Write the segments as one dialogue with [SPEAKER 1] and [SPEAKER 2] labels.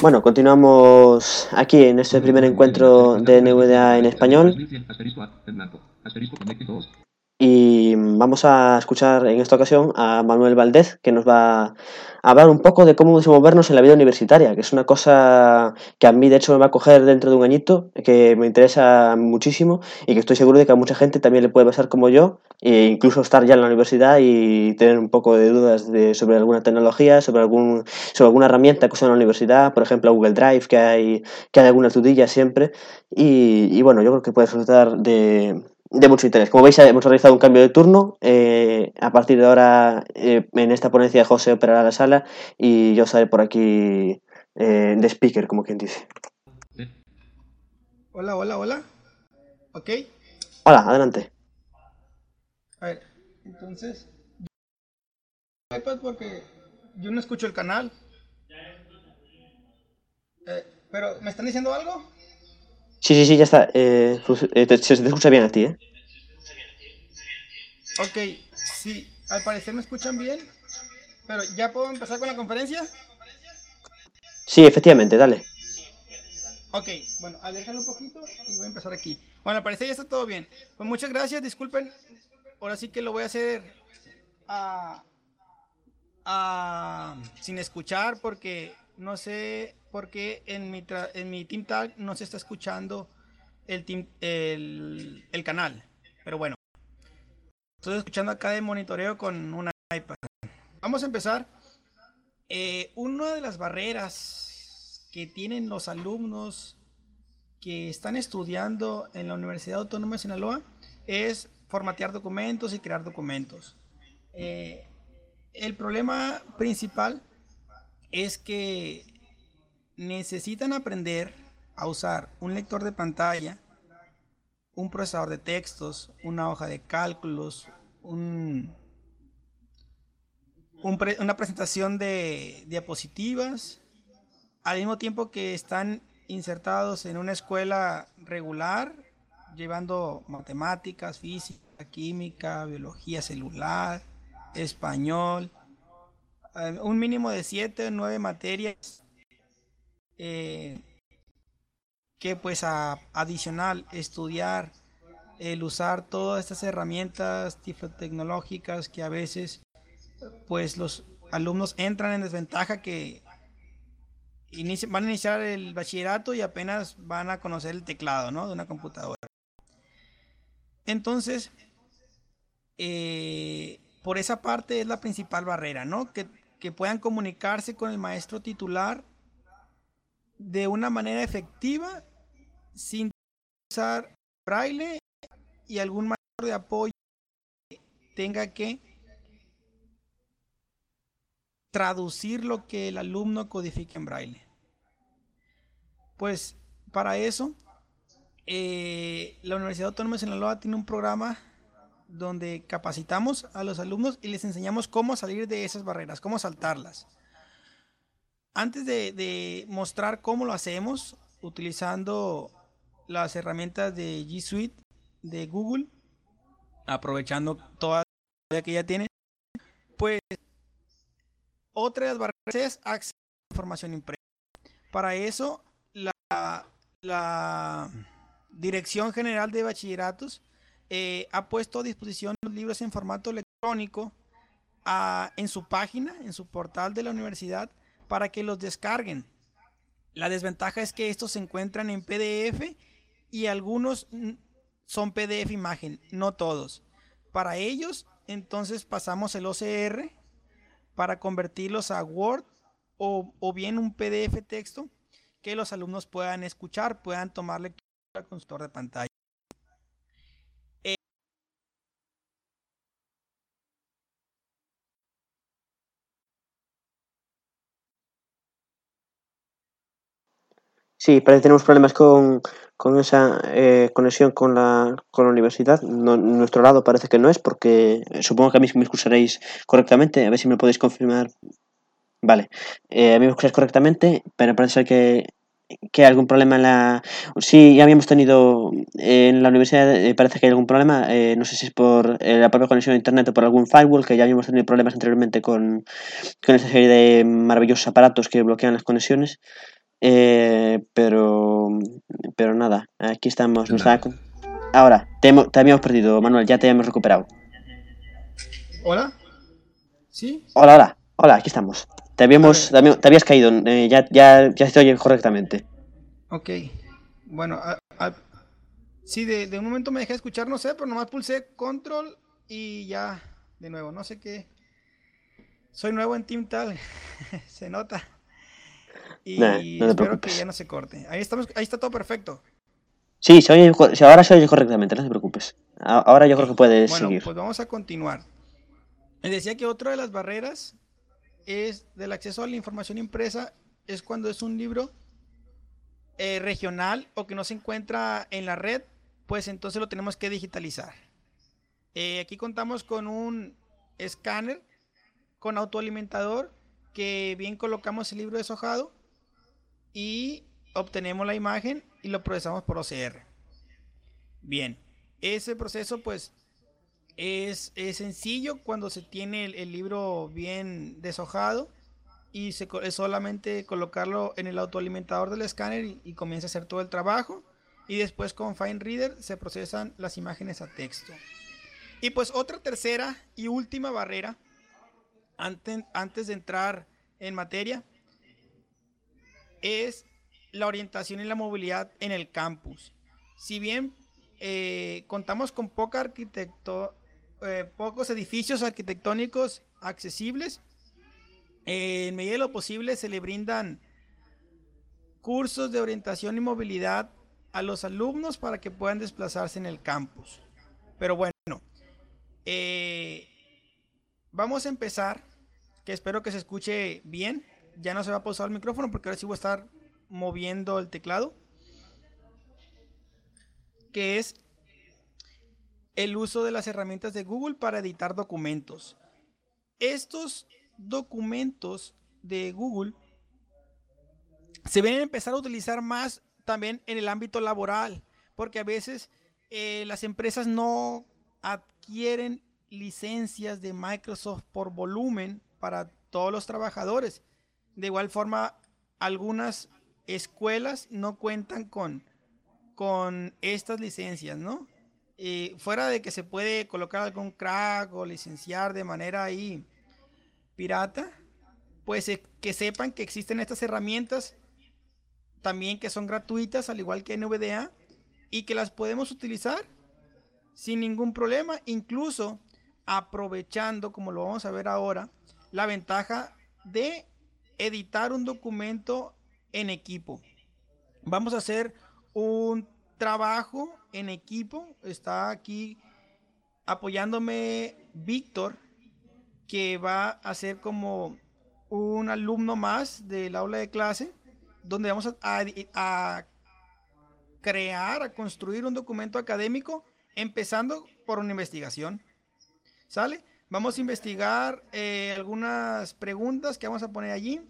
[SPEAKER 1] Bueno, continuamos aquí en este primer encuentro de NVDA en español. Y vamos a escuchar en esta ocasión a Manuel Valdez, que nos va a hablar un poco de cómo desenvolvernos en la vida universitaria, que es una cosa que a mí de hecho me va a coger dentro de un añito, que me interesa muchísimo y que estoy seguro de que a mucha gente también le puede pasar como yo, e incluso estar ya en la universidad y tener un poco de dudas de, sobre alguna tecnología, sobre, algún, sobre alguna herramienta que usa en la universidad, por ejemplo Google Drive, que hay, que hay algunas dudillas siempre. Y, y bueno, yo creo que puede resultar de, de mucho interés. Como veis, hemos realizado un cambio de turno. Eh, a partir de ahora, eh, en esta ponencia, José operará la sala y yo estaré por aquí eh, de speaker, como quien dice.
[SPEAKER 2] Hola, hola, hola. ¿Ok?
[SPEAKER 1] Hola, adelante.
[SPEAKER 2] A ver, entonces. iPad porque yo no escucho el canal. pero, ¿me están diciendo algo?
[SPEAKER 1] Sí, sí, sí, ya está. Eh, eh te, se te escucha bien a ti, ¿eh?
[SPEAKER 2] Ok, sí, al parecer me escuchan bien. Pero, ¿ya puedo empezar con la conferencia?
[SPEAKER 1] Sí, efectivamente, dale.
[SPEAKER 2] Ok, bueno, aléjalo un poquito y voy a empezar aquí. Bueno, al parecer ya está todo bien. Pues muchas gracias, disculpen. Ahora sí que lo voy a hacer a, a, sin escuchar porque no sé porque en mi, en mi Team Tag no se está escuchando el, team, el, el canal. Pero bueno, estoy escuchando acá de monitoreo con una iPad. Vamos a empezar. Eh, una de las barreras que tienen los alumnos que están estudiando en la Universidad Autónoma de Sinaloa es formatear documentos y crear documentos. Eh, el problema principal es que necesitan aprender a usar un lector de pantalla, un procesador de textos, una hoja de cálculos, un, una presentación de diapositivas, al mismo tiempo que están insertados en una escuela regular, llevando matemáticas, física, química, biología celular, español, eh, un mínimo de 7 o 9 materias eh, que pues a, adicional estudiar el usar todas estas herramientas tecnológicas que a veces pues los alumnos entran en desventaja que van a iniciar el bachillerato y apenas van a conocer el teclado ¿no? de una computadora. Entonces, eh, por esa parte es la principal barrera, ¿no? Que, que puedan comunicarse con el maestro titular de una manera efectiva sin usar braille y algún maestro de apoyo tenga que traducir lo que el alumno codifica en braille. Pues para eso, eh, la Universidad Autónoma de Sinaloa tiene un programa donde capacitamos a los alumnos y les enseñamos cómo salir de esas barreras, cómo saltarlas. Antes de, mostrar cómo lo hacemos, utilizando las herramientas de G Suite de Google, aprovechando toda la que ya tiene, pues otra de las barreras es acceso a información impresa. Para eso, la, Dirección General de Bachilleratos eh, ha puesto a disposición los libros en formato electrónico ah, en su página, en su portal de la universidad, para que los descarguen. La desventaja es que estos se encuentran en PDF y algunos son PDF imagen, no todos. Para ellos, entonces pasamos el OCR para convertirlos a Word o, o bien un PDF texto que los alumnos puedan escuchar, puedan tomar lectura con su de pantalla.
[SPEAKER 1] Sí, parece que tenemos problemas con, con esa eh, conexión con la, con la universidad. nuestro lado parece que no es, porque supongo que a mí me escucharéis correctamente. A ver si me podéis confirmar. Vale, eh, a mí me escucháis correctamente, pero parece que, que hay algún problema en la... Sí, ya habíamos tenido en la universidad, eh, parece que hay algún problema, no sé si es por la propia conexión a internet o por algún firewall, que ya habíamos tenido problemas anteriormente con, con esta serie de maravillosos aparatos que bloquean las conexiones. Eh, pero, pero nada, aquí estamos. Ahora, te, te, habíamos perdido, Manuel, ya te hemos recuperado.
[SPEAKER 2] ¿Hola? ¿Sí?
[SPEAKER 1] Hola, hola, hola, aquí estamos. Te, habíamos, te habías caído, eh, ya, ya, ya se oye correctamente.
[SPEAKER 2] Ok, bueno, sí, de, de, un momento me dejé escuchar, no sé, pero nomás pulsé control y ya, de nuevo, no sé qué. Soy nuevo en Team Tal, se nota. Y espero que ya no se corte. Ahí, estamos, ahí está todo perfecto.
[SPEAKER 1] Sí, se oye, ahora se oye correctamente, no te preocupes. Ahora yo creo que puedes bueno,
[SPEAKER 2] Pues vamos a continuar. Les decía que otra de las barreras es del acceso a la información impresa es cuando es un libro eh, regional o que no se encuentra en la red, pues entonces lo tenemos que digitalizar. Eh, aquí contamos con un escáner con autoalimentador que bien colocamos el libro deshojado y obtenemos la imagen y lo procesamos por OCR. Bien, ese proceso pues es, sencillo cuando se tiene el, libro bien deshojado y se, es solamente colocarlo en el autoalimentador del escáner y, comienza a hacer todo el trabajo y después con Fine Reader se procesan las imágenes a texto. Y pues otra tercera y última barrera antes, antes de entrar en materia es la orientación y la movilidad en el campus. Si bien eh, contamos con poca arquitecto, eh, pocos edificios arquitectónicos accesibles, eh, en medida de lo posible se le brindan cursos de orientación y movilidad a los alumnos para que puedan desplazarse en el campus. Pero bueno, vamos a empezar, que espero que se escuche bien ya no se va a pausar el micrófono porque ahora sí voy a estar moviendo el teclado. Que es el uso de las herramientas de Google para editar documentos. Estos documentos de Google se ven a empezar a utilizar más también en el ámbito laboral, porque a veces eh, las empresas no adquieren licencias de Microsoft por volumen para todos los trabajadores. De igual forma, algunas escuelas no cuentan con, con estas licencias, ¿no? Fuera de que se puede colocar algún crack o licenciar de manera ahí pirata, pues eh, que sepan que existen estas herramientas también que son gratuitas, al igual que NVDA, y que las podemos utilizar sin ningún problema, incluso aprovechando, como lo vamos a ver ahora, la ventaja de editar un documento en equipo. Vamos a hacer un trabajo en equipo. Está aquí apoyándome Víctor, que va a ser como un alumno más del aula de clase, donde vamos a, crear, a construir un documento académico, empezando por una investigación. ¿Sale? Vamos a investigar eh, algunas preguntas que vamos a poner allí.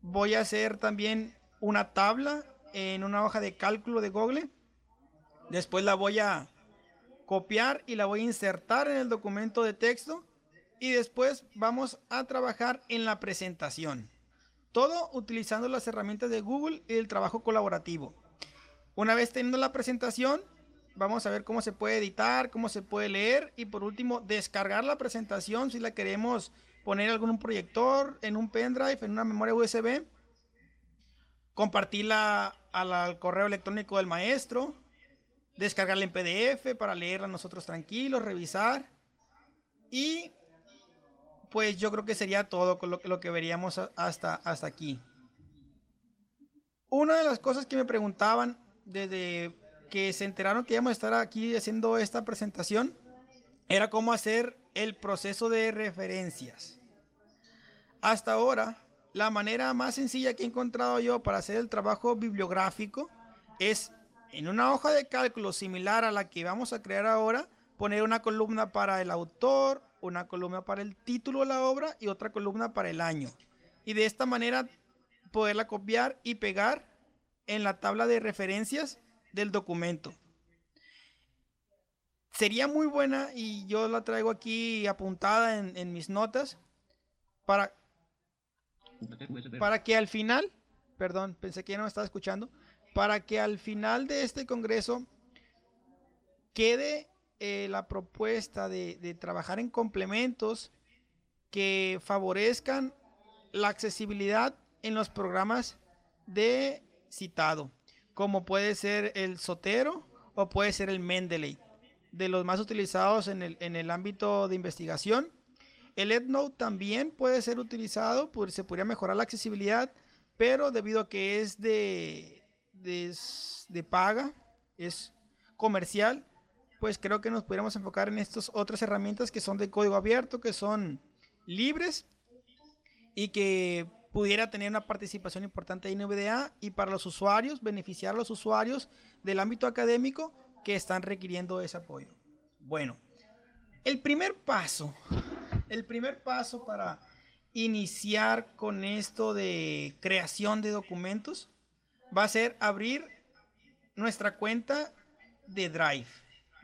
[SPEAKER 2] Voy a hacer también una tabla en una hoja de cálculo de Google. Después la voy a copiar y la voy a insertar en el documento de texto. Y después vamos a trabajar en la presentación. Todo utilizando las herramientas de Google y el trabajo colaborativo. Una vez teniendo la presentación, Vamos a ver cómo se puede editar, cómo se puede leer y por último descargar la presentación si la queremos poner algún proyector, en un pendrive, en una memoria USB, compartirla al, correo electrónico del maestro, descargarla en PDF para leerla nosotros tranquilos, revisar y pues yo creo que sería todo lo, lo que veríamos hasta, hasta aquí. Una de las cosas que me preguntaban desde que se enteraron que íbamos a estar aquí haciendo esta presentación era cómo hacer el proceso de referencias. Hasta ahora, la manera más sencilla que he encontrado yo para hacer el trabajo bibliográfico es en una hoja de cálculo similar a la que vamos a crear ahora, poner una columna para el autor, una columna para el título de la obra y otra columna para el año. Y de esta manera poderla copiar y pegar en la tabla de referencias del documento. Sería muy buena y yo la traigo aquí apuntada en, mis notas para, para que al final perdón, pensé que ya no me estaba escuchando, para que al final de este congreso quede eh, la propuesta de, trabajar en complementos que favorezcan la accesibilidad en los programas de citado, como puede ser el Sotero o puede ser el Mendeley, de los más utilizados en el, en el ámbito de investigación. El EndNote también puede ser utilizado, pues se podría mejorar la accesibilidad, pero debido a que es de, de, de paga, es comercial, pues creo que nos podríamos enfocar en estas otras herramientas que son de código abierto, que son libres y que pudiera tener una participación importante de NVDA y para los usuarios, beneficiar a los usuarios del ámbito académico que están requiriendo ese apoyo. Bueno, el primer paso, el primer paso para iniciar con esto de creación de documentos va a ser abrir nuestra cuenta de Drive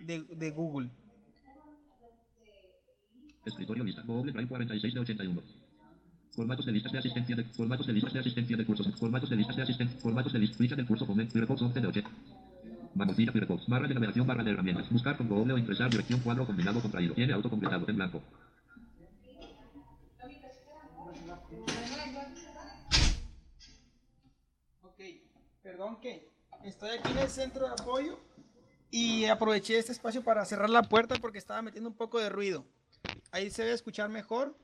[SPEAKER 2] de, de Google.
[SPEAKER 3] Escritorio lista. Google Drive 46 de 81. Formatos de listas de asistencia de formatos de listas de asistencia de cursos. Formatos de listas de asistencia. Formatos de listas. Ficha del curso con Firefox 11 de 80. Mamotilla Firefox. Barra de navegación. Barra de herramientas. Buscar con Google o ingresar dirección cuadro combinado contraído. Tiene autocompletado en blanco.
[SPEAKER 2] Perdón que estoy aquí en el centro de apoyo y aproveché este espacio para cerrar la puerta porque estaba metiendo un poco de ruido. Ahí se debe escuchar mejor.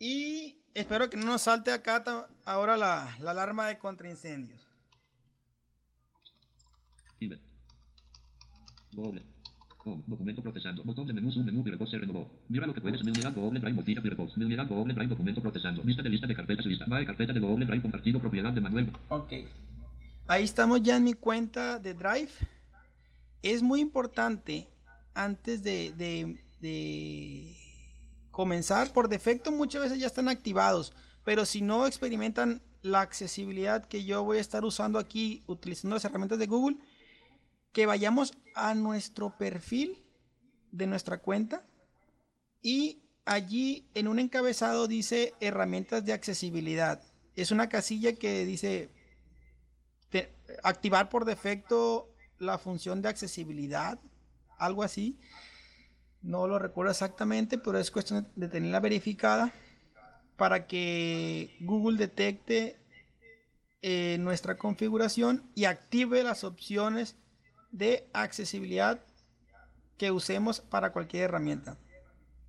[SPEAKER 2] Y espero que no nos salte acá ahora la, la alarma de contraincendios.
[SPEAKER 3] Email. Google. Home. Documento procesando. Botón de menú. Submenú. Firefox se renovó. Mira lo que puedes. Mirar Google Drive. Motilla Firefox. Mirar Google Drive. Documento procesando. Lista de lista de carpetas. Lista. Va de carpeta de Google Drive. Compartido. Propiedad de Manuel.
[SPEAKER 2] Ok. Ahí estamos ya en mi cuenta de Drive. Es muy importante antes de, comenzar. Por defecto muchas veces ya están activados. Pero si no experimentan la accesibilidad que yo voy a estar usando aquí utilizando las herramientas de Google, que vayamos a nuestro perfil de nuestra cuenta y allí en un encabezado dice herramientas de accesibilidad. Es una casilla que dice activar por defecto la función de accesibilidad, algo así. No lo recuerdo exactamente, pero es cuestión de tenerla verificada para que Google detecte eh, nuestra configuración y active las opciones de accesibilidad que usemos para cualquier herramienta.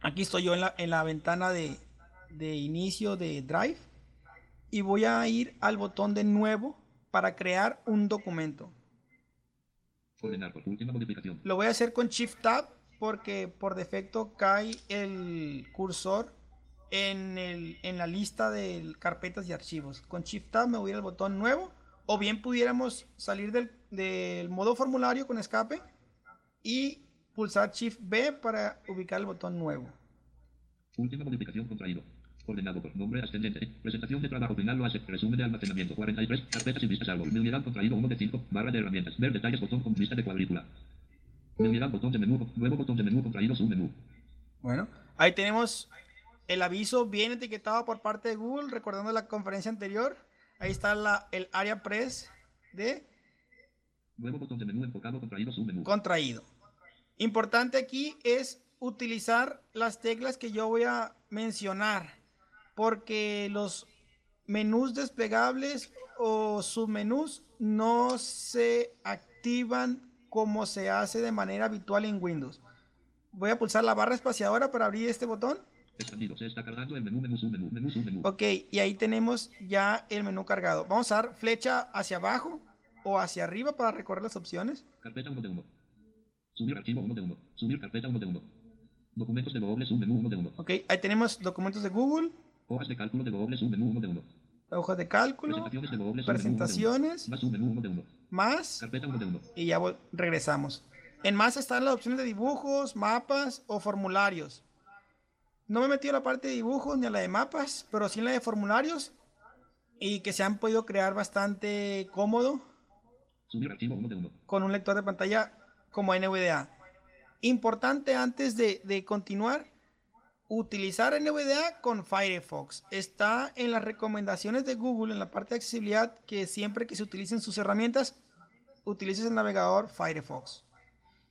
[SPEAKER 2] Aquí estoy yo en la, en la ventana de, de inicio de Drive y voy a ir al botón de nuevo para crear un documento.
[SPEAKER 3] Ordenar por última modificación.
[SPEAKER 2] Lo voy a hacer con Shift Tab porque por defecto cae el cursor en, el, en la lista de carpetas y archivos. Con Shift Tab me voy al botón nuevo o bien pudiéramos salir del, del modo formulario con escape y pulsar Shift B para ubicar el botón nuevo.
[SPEAKER 3] Última modificación contraído. Ordenado por nombre ascendente. Presentación de trabajo final lo hace. Resumen de almacenamiento. 43. Carpetas y listas árbol. Unidad contraído 1 de 5. Barra de herramientas. Ver detalles botón con lista de cuadrícula. Unidad botón de menú. Nuevo botón de menú contraído submenú.
[SPEAKER 2] Bueno, ahí tenemos el aviso bien etiquetado por parte de Google, recordando la conferencia anterior. Ahí está la, el área press de
[SPEAKER 3] Nuevo botón de menú enfocado contraído submenú.
[SPEAKER 2] contraído. Importante aquí es utilizar las teclas que yo voy a mencionar, porque los menús desplegables o submenús no se activan como se hace de manera habitual en Windows. Voy a pulsar la barra espaciadora para abrir este botón.
[SPEAKER 3] Expandido. Se está cargando el menú menú submenú. Menú submenú.
[SPEAKER 2] Ok, y ahí tenemos ya el menú cargado. Vamos a dar flecha hacia abajo o hacia arriba para recorrer las opciones.
[SPEAKER 3] Carpeta 1 de 1. Subir archivo 1 de 1. Subir carpeta 1 de 1. Documentos de Google submenú 1 de 1.
[SPEAKER 2] Ok, ahí tenemos documentos de Google,
[SPEAKER 3] Hojas de cálculo de Google submenú 1 de 1.
[SPEAKER 2] hojas de cálculo,
[SPEAKER 3] Presentaciones de Google submenú 1 de 1.
[SPEAKER 2] presentaciones,
[SPEAKER 3] Más submenú 1 de 1.
[SPEAKER 2] más,
[SPEAKER 3] Carpeta 1 de 1.
[SPEAKER 2] y ya regresamos. En más están las opciones de dibujos, mapas o formularios. No me he metido a la parte de dibujos ni a la de mapas, pero sí en la de formularios y que se han podido crear bastante cómodo
[SPEAKER 3] Subir archivo 1 de 1.
[SPEAKER 2] con un lector de pantalla como NVDA. Importante antes de, de continuar, utilizar NVDA con Firefox. Está en las recomendaciones de Google, en la parte de accesibilidad, que siempre que se utilicen sus herramientas, utilices el navegador Firefox.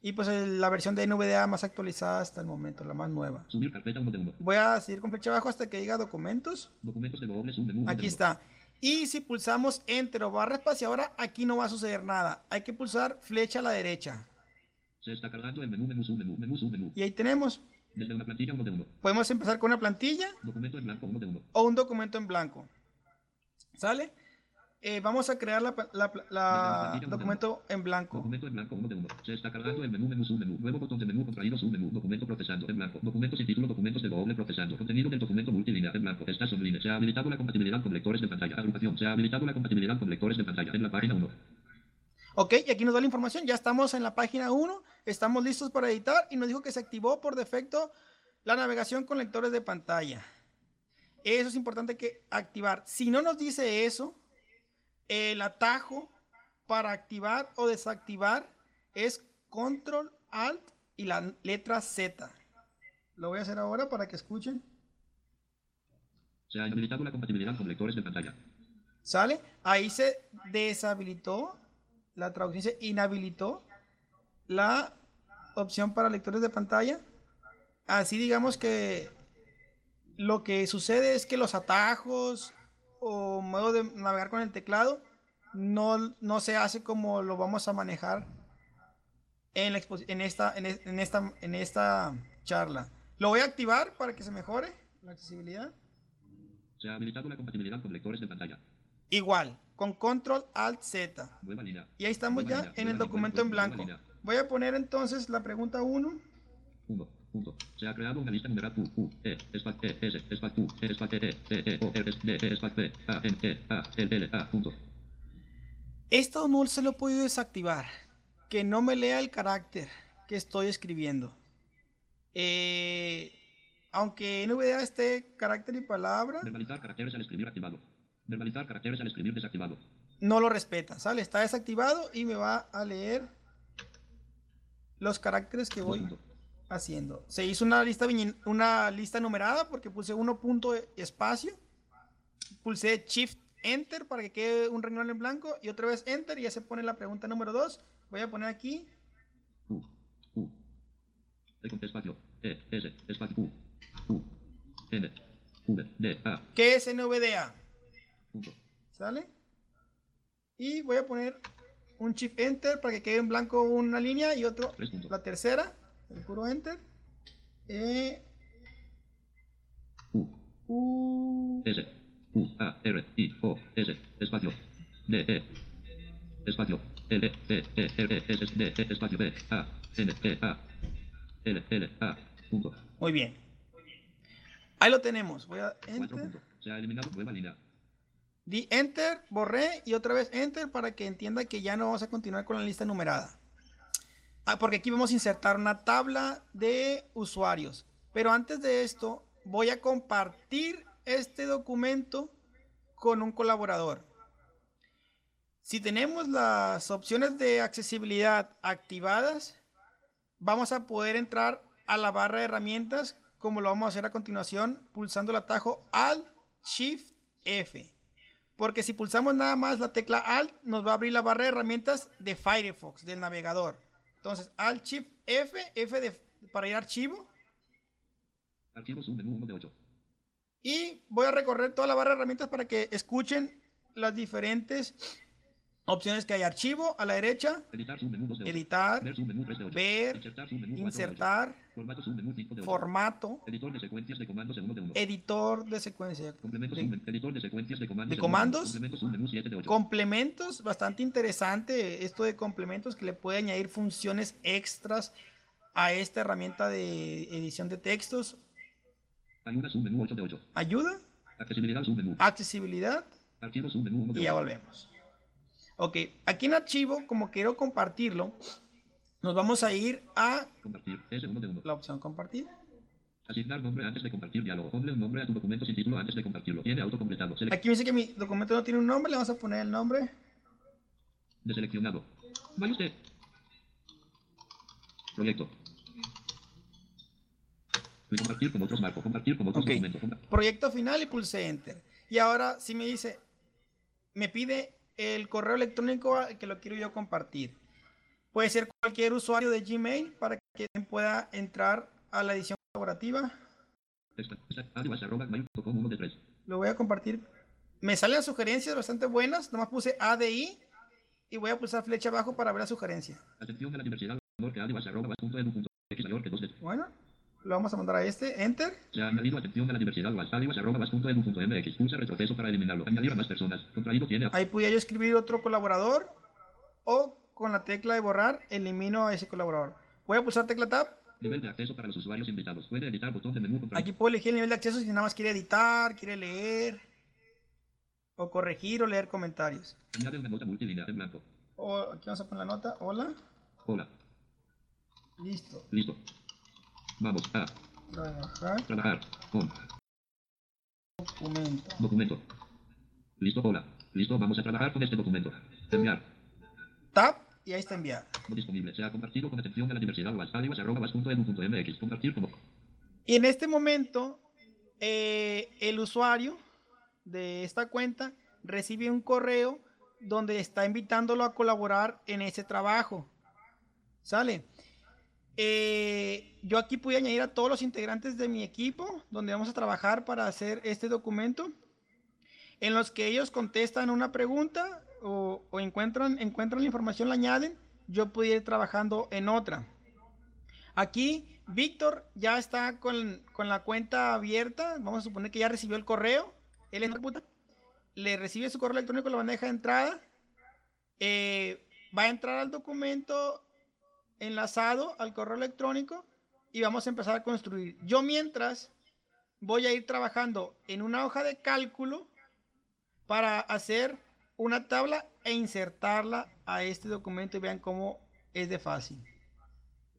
[SPEAKER 2] Y pues el- la versión de NVDA más actualizada hasta el momento, la más nueva.
[SPEAKER 3] Subir carpeta 1 de 1.
[SPEAKER 2] Voy a seguir con flecha abajo hasta que diga documentos.
[SPEAKER 3] Documentos de un menú.
[SPEAKER 2] Aquí está. Y si pulsamos Enter o barra espaciadora, aquí no va a suceder nada. Hay que pulsar flecha a la derecha.
[SPEAKER 3] Se está cargando el menú, menú, submenú, menú, submenú.
[SPEAKER 2] Y ahí tenemos.
[SPEAKER 3] Desde una plantilla 1 de 1.
[SPEAKER 2] Podemos empezar con una plantilla
[SPEAKER 3] Documento en blanco 1 de 1.
[SPEAKER 2] o un documento en blanco. ¿Sale? Eh, vamos a crear la, la- la documento en blanco.
[SPEAKER 3] Documento en blanco 1 de 1. Se está cargando el menú, menú, submenú. Nuevo botón de menú contraído, submenú. Documento procesando en blanco. Título, documentos de Google procesando. Contenido del documento multilínea en blanco. Está sublime. Se ha habilitado la compatibilidad con lectores de pantalla. Agrupación. Se ha habilitado la compatibilidad con lectores de pantalla en la página 1.
[SPEAKER 2] Ok, y aquí nos da la información. Ya estamos en la página 1. Estamos listos para editar y nos dijo que se activó por defecto la navegación con lectores de pantalla. Eso es importante que activar. Si no nos dice eso, el atajo para activar o desactivar es control alt y la letra Z. Lo voy a hacer ahora para que escuchen.
[SPEAKER 3] Se ha habilitado la compatibilidad con lectores de pantalla.
[SPEAKER 2] ¿Sale? Ahí se deshabilitó, la traducción se inhabilitó la opción para lectores de pantalla. Así digamos que lo que sucede es que los atajos o modo de navegar con el teclado no, no se hace como lo vamos a manejar en, la en, esta, en, es- en esta, en esta charla. Lo voy a activar para que se mejore la accesibilidad.
[SPEAKER 3] Se ha habilitado la compatibilidad con lectores de pantalla.
[SPEAKER 2] Igual, con control alt Z. Y ahí estamos
[SPEAKER 3] Nueva
[SPEAKER 2] ya
[SPEAKER 3] línea,
[SPEAKER 2] en el
[SPEAKER 3] nueva
[SPEAKER 2] documento en blanco. Voy a poner entonces la pregunta 1.
[SPEAKER 3] 1. Punto. Se ha creado una lista numerada U, U, E, espac, E, S, espac, U, E, espac, E, E, E, O, R, D, E, espac, A, N, E, A, L, L, A, punto.
[SPEAKER 2] Esto no se lo he podido desactivar. Que no me lea el carácter que estoy escribiendo. Eh, aunque NVDA esté carácter y palabra,
[SPEAKER 3] Verbalizar caracteres al escribir activado. Verbalizar caracteres al escribir desactivado.
[SPEAKER 2] no lo respeta. ¿Sale? Está desactivado y me va a leer los caracteres que voy haciendo. Se hizo una lista, una lista numerada porque puse 1 punto espacio. Pulsé Shift Enter para que quede un renglón en blanco y otra vez Enter y ya se pone la pregunta número 2. Voy a poner aquí
[SPEAKER 3] U, U. E con espacio. E, S, espacio, U, U, N, V, D, A,
[SPEAKER 2] ¿qué es NVDA?
[SPEAKER 3] punto.
[SPEAKER 2] ¿Sale? Y voy a poner un Shift Enter para que quede en blanco una línea y otro la tercera, el puro Enter. Eh,
[SPEAKER 3] U,
[SPEAKER 2] U,
[SPEAKER 3] S, U, A, R, I, O, S, espacio, D, E, espacio, L, E, E, R, E, S, D, E, espacio, B, A, N, E, A, L, L, A, punto.
[SPEAKER 2] Muy bien. Ahí lo tenemos. Voy a Enter.
[SPEAKER 3] Se ha eliminado nueva línea.
[SPEAKER 2] Di Enter, borré y otra vez Enter para que entienda que ya no vamos a continuar con la lista numerada. Ah, porque aquí vamos a insertar una tabla de usuarios. Pero antes de esto, voy a compartir este documento con un colaborador. Si tenemos las opciones de accesibilidad activadas, vamos a poder entrar a la barra de herramientas como lo vamos a hacer a continuación pulsando el atajo Alt Shift F. Porque si pulsamos nada más la tecla Alt, nos va a abrir la barra de herramientas de Firefox, del navegador. Entonces, Alt Shift F, F de, para ir a archivo.
[SPEAKER 3] Archivos, un menú 1 de 8.
[SPEAKER 2] Y voy a recorrer toda la barra de herramientas para que escuchen las diferentes opciones que hay. Archivo a la derecha,
[SPEAKER 3] Editar, submenú 2 de 8.
[SPEAKER 2] editar,
[SPEAKER 3] Ver, submenú 3 de 8.
[SPEAKER 2] ver,
[SPEAKER 3] Insertar, submenú 4 de 8.
[SPEAKER 2] insertar,
[SPEAKER 3] Formato, submenú 5 de 8.
[SPEAKER 2] formato,
[SPEAKER 3] Editor de secuencias de comandos de 1 de 1.
[SPEAKER 2] editor de
[SPEAKER 3] editor secuencias de comandos.
[SPEAKER 2] ¿De comandos?
[SPEAKER 3] Complementos, submenú 7 de 8.
[SPEAKER 2] Complementos, bastante interesante esto de complementos que le puede añadir funciones extras a esta herramienta de edición de textos.
[SPEAKER 3] Ayuda, submenú 8 de 8.
[SPEAKER 2] Ayuda,
[SPEAKER 3] Accesibilidad, submenú.
[SPEAKER 2] accesibilidad
[SPEAKER 3] Archivos, submenú 1 de
[SPEAKER 2] y ya
[SPEAKER 3] 8.
[SPEAKER 2] volvemos. Ok, aquí en archivo, como quiero compartirlo, nos vamos a ir a
[SPEAKER 3] Compartir. S1 de 1.
[SPEAKER 2] la opción compartir.
[SPEAKER 3] Asignar nombre antes de compartir diálogo. Ponle un nombre a tu documento sin título antes de compartirlo. Tiene autocompletado. Selec-
[SPEAKER 2] Aquí me dice que mi documento no tiene un nombre, le vamos a poner el nombre.
[SPEAKER 3] Deseleccionado. Vaya usted. Proyecto. Compartir con otros marco. Compartir con otros
[SPEAKER 2] Ok.
[SPEAKER 3] documentos.
[SPEAKER 2] Proyecto final y pulsé enter. Y ahora sí me dice, me pide el correo electrónico que lo quiero yo compartir. Puede ser cualquier usuario de Gmail para que pueda entrar a la edición colaborativa. Lo voy a compartir. Me salen sugerencias bastante buenas. Nomás puse ADI y voy a pulsar flecha abajo para ver la sugerencia. Bueno, lo vamos a mandar a este. Enter.
[SPEAKER 3] Se ha añadido atención a la diversidad. Was, adiós, arroba, was, punto edu, punto mx. Pulsa retroceso para eliminarlo. Añadir a más personas. Contraído tiene.
[SPEAKER 2] Ahí pudiera yo escribir otro colaborador o con la tecla de borrar elimino a ese colaborador. Voy a pulsar tecla tab.
[SPEAKER 3] Nivel de acceso para los usuarios invitados. Puede editar botón de menú. Contraído.
[SPEAKER 2] Aquí puedo elegir el nivel de acceso si nada más quiere editar, quiere leer o corregir o leer comentarios.
[SPEAKER 3] Añade una nota multilínea en blanco.
[SPEAKER 2] O aquí vamos a poner la nota. Hola.
[SPEAKER 3] Hola.
[SPEAKER 2] Listo.
[SPEAKER 3] Listo. Vamos a
[SPEAKER 2] Trabajar
[SPEAKER 3] trabajar con
[SPEAKER 2] documento.
[SPEAKER 3] documento. Listo, hola. Listo, vamos a trabajar con este documento. Enviar.
[SPEAKER 2] Tab y ahí está enviado.
[SPEAKER 3] No disponible. Se ha compartido con atención a la diversidad. Was, adiós, arroba, was, punto edu, punto mx. Compartir como.
[SPEAKER 2] Y en este momento, eh, el usuario de esta cuenta recibe un correo donde está invitándolo a colaborar en ese trabajo. ¿Sale? Eh, yo aquí pude añadir a todos los integrantes de mi equipo, donde vamos a trabajar para hacer este documento, en los que ellos contestan una pregunta o, encuentran, encuentran la información, la añaden, yo pude ir trabajando en otra. Aquí Víctor ya está con, con la cuenta abierta. Vamos a suponer que ya recibió el correo. Él en la. Le recibe su correo electrónico en la bandeja de entrada. Eh, va a entrar al documento enlazado al correo electrónico y vamos a empezar a construir. Yo mientras voy a ir trabajando en una hoja de cálculo para hacer una tabla e insertarla a este documento vean cómo es de fácil.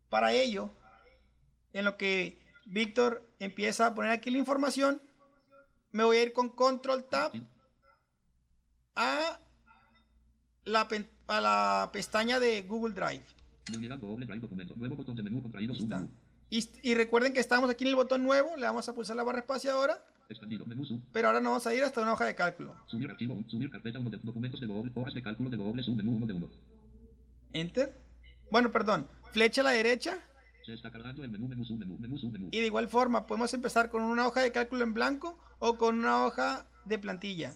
[SPEAKER 2] Para ello, en lo que Víctor empieza a poner aquí la información, me voy a ir con Control Tab a la, a la pestaña de Google Drive. Y, y recuerden que estamos aquí en el botón nuevo, le vamos a pulsar la barra espaciadora,
[SPEAKER 3] Expandido. Menú zoom.
[SPEAKER 2] pero ahora no vamos a ir hasta una hoja de cálculo.
[SPEAKER 3] Subir archivo. un- Subir carpeta. Uno de documentos de Google. Hojas de cálculo de Google. Zoom menú. Uno de uno.
[SPEAKER 2] Enter. Bueno, perdón, flecha a la derecha
[SPEAKER 3] Se está cargando el menú. Menú zoom menú. Menú zoom menú.
[SPEAKER 2] y de igual forma podemos empezar con una hoja de cálculo en blanco o con una hoja de plantilla.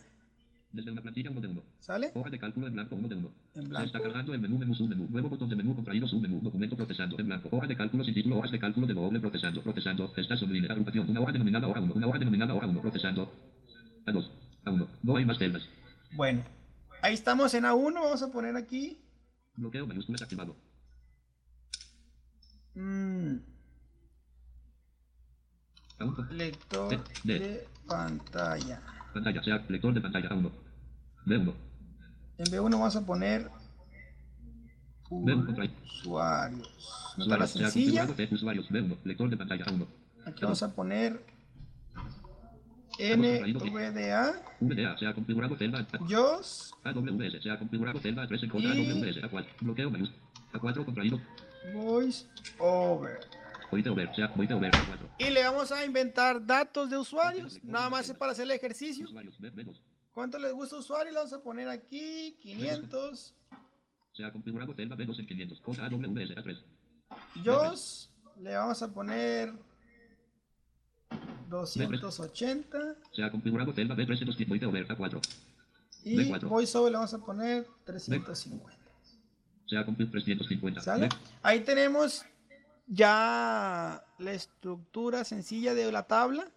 [SPEAKER 3] Desde una plantilla. Uno de uno.
[SPEAKER 2] ¿Sale?
[SPEAKER 3] Hoja de cálculo en blanco. Uno de uno.
[SPEAKER 2] En
[SPEAKER 3] Se
[SPEAKER 2] blanco.
[SPEAKER 3] está cargando el menú. Menú zoom menú. Nuevo botón de menú contraído. Zoom menú. Documento procesando. En blanco. Hoja de cálculo sin título. Hojas de cálculo de Google procesando. Procesando. Línea. Agrupación. Una hoja denominada hoja 1. Una hoja denominada hoja 1. Procesando. A 2. A 1. No hay más celdas.
[SPEAKER 2] Bueno, ahí estamos en A1, vamos a poner aquí.
[SPEAKER 3] Bloqueo mayúsculas activado.
[SPEAKER 2] mm,
[SPEAKER 3] 1.
[SPEAKER 2] lector
[SPEAKER 3] De-
[SPEAKER 2] de pantalla.
[SPEAKER 3] Pantalla. Sea lector de pantalla. A 1. B1.
[SPEAKER 2] En B1 vamos a poner
[SPEAKER 3] B1 contraído.
[SPEAKER 2] usuarios.
[SPEAKER 3] Usuarios.
[SPEAKER 2] Sencilla.
[SPEAKER 3] Usuarios. B1. Lector de pantalla. A1.
[SPEAKER 2] Aquí vamos a poner NVDA,
[SPEAKER 3] VDA. Se ha configurado celda.
[SPEAKER 2] JOS,
[SPEAKER 3] AWS. Se ha configurado celda 3 en contra AWS. A4. Bloqueo mayúscula. A4 contraído.
[SPEAKER 2] Voice Over.
[SPEAKER 3] Voy a ver. Se ha. Voy a ver. A4.
[SPEAKER 2] Y le vamos a inventar datos de usuarios. Nada más es para hacer el ejercicio.
[SPEAKER 3] Usuarios. B, B2.
[SPEAKER 2] ¿Cuánto les gusta usuario? Le vamos a poner aquí 500.
[SPEAKER 3] Se ha configurado celda B2 en 500. Cosa AWS A3.
[SPEAKER 2] JOS le vamos a poner 280
[SPEAKER 3] Se ha configurado celda B3 en 200. Voy a ver. A4.
[SPEAKER 2] y
[SPEAKER 3] B4.
[SPEAKER 2] VoiceOver le vamos a poner 350.
[SPEAKER 3] Se ha configurado 350.
[SPEAKER 2] ¿Sale? Ahí tenemos ya la estructura sencilla de la tabla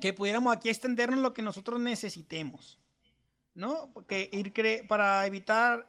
[SPEAKER 2] que pudiéramos aquí extendernos lo que nosotros necesitemos, ¿no? Porque ir cre- para evitar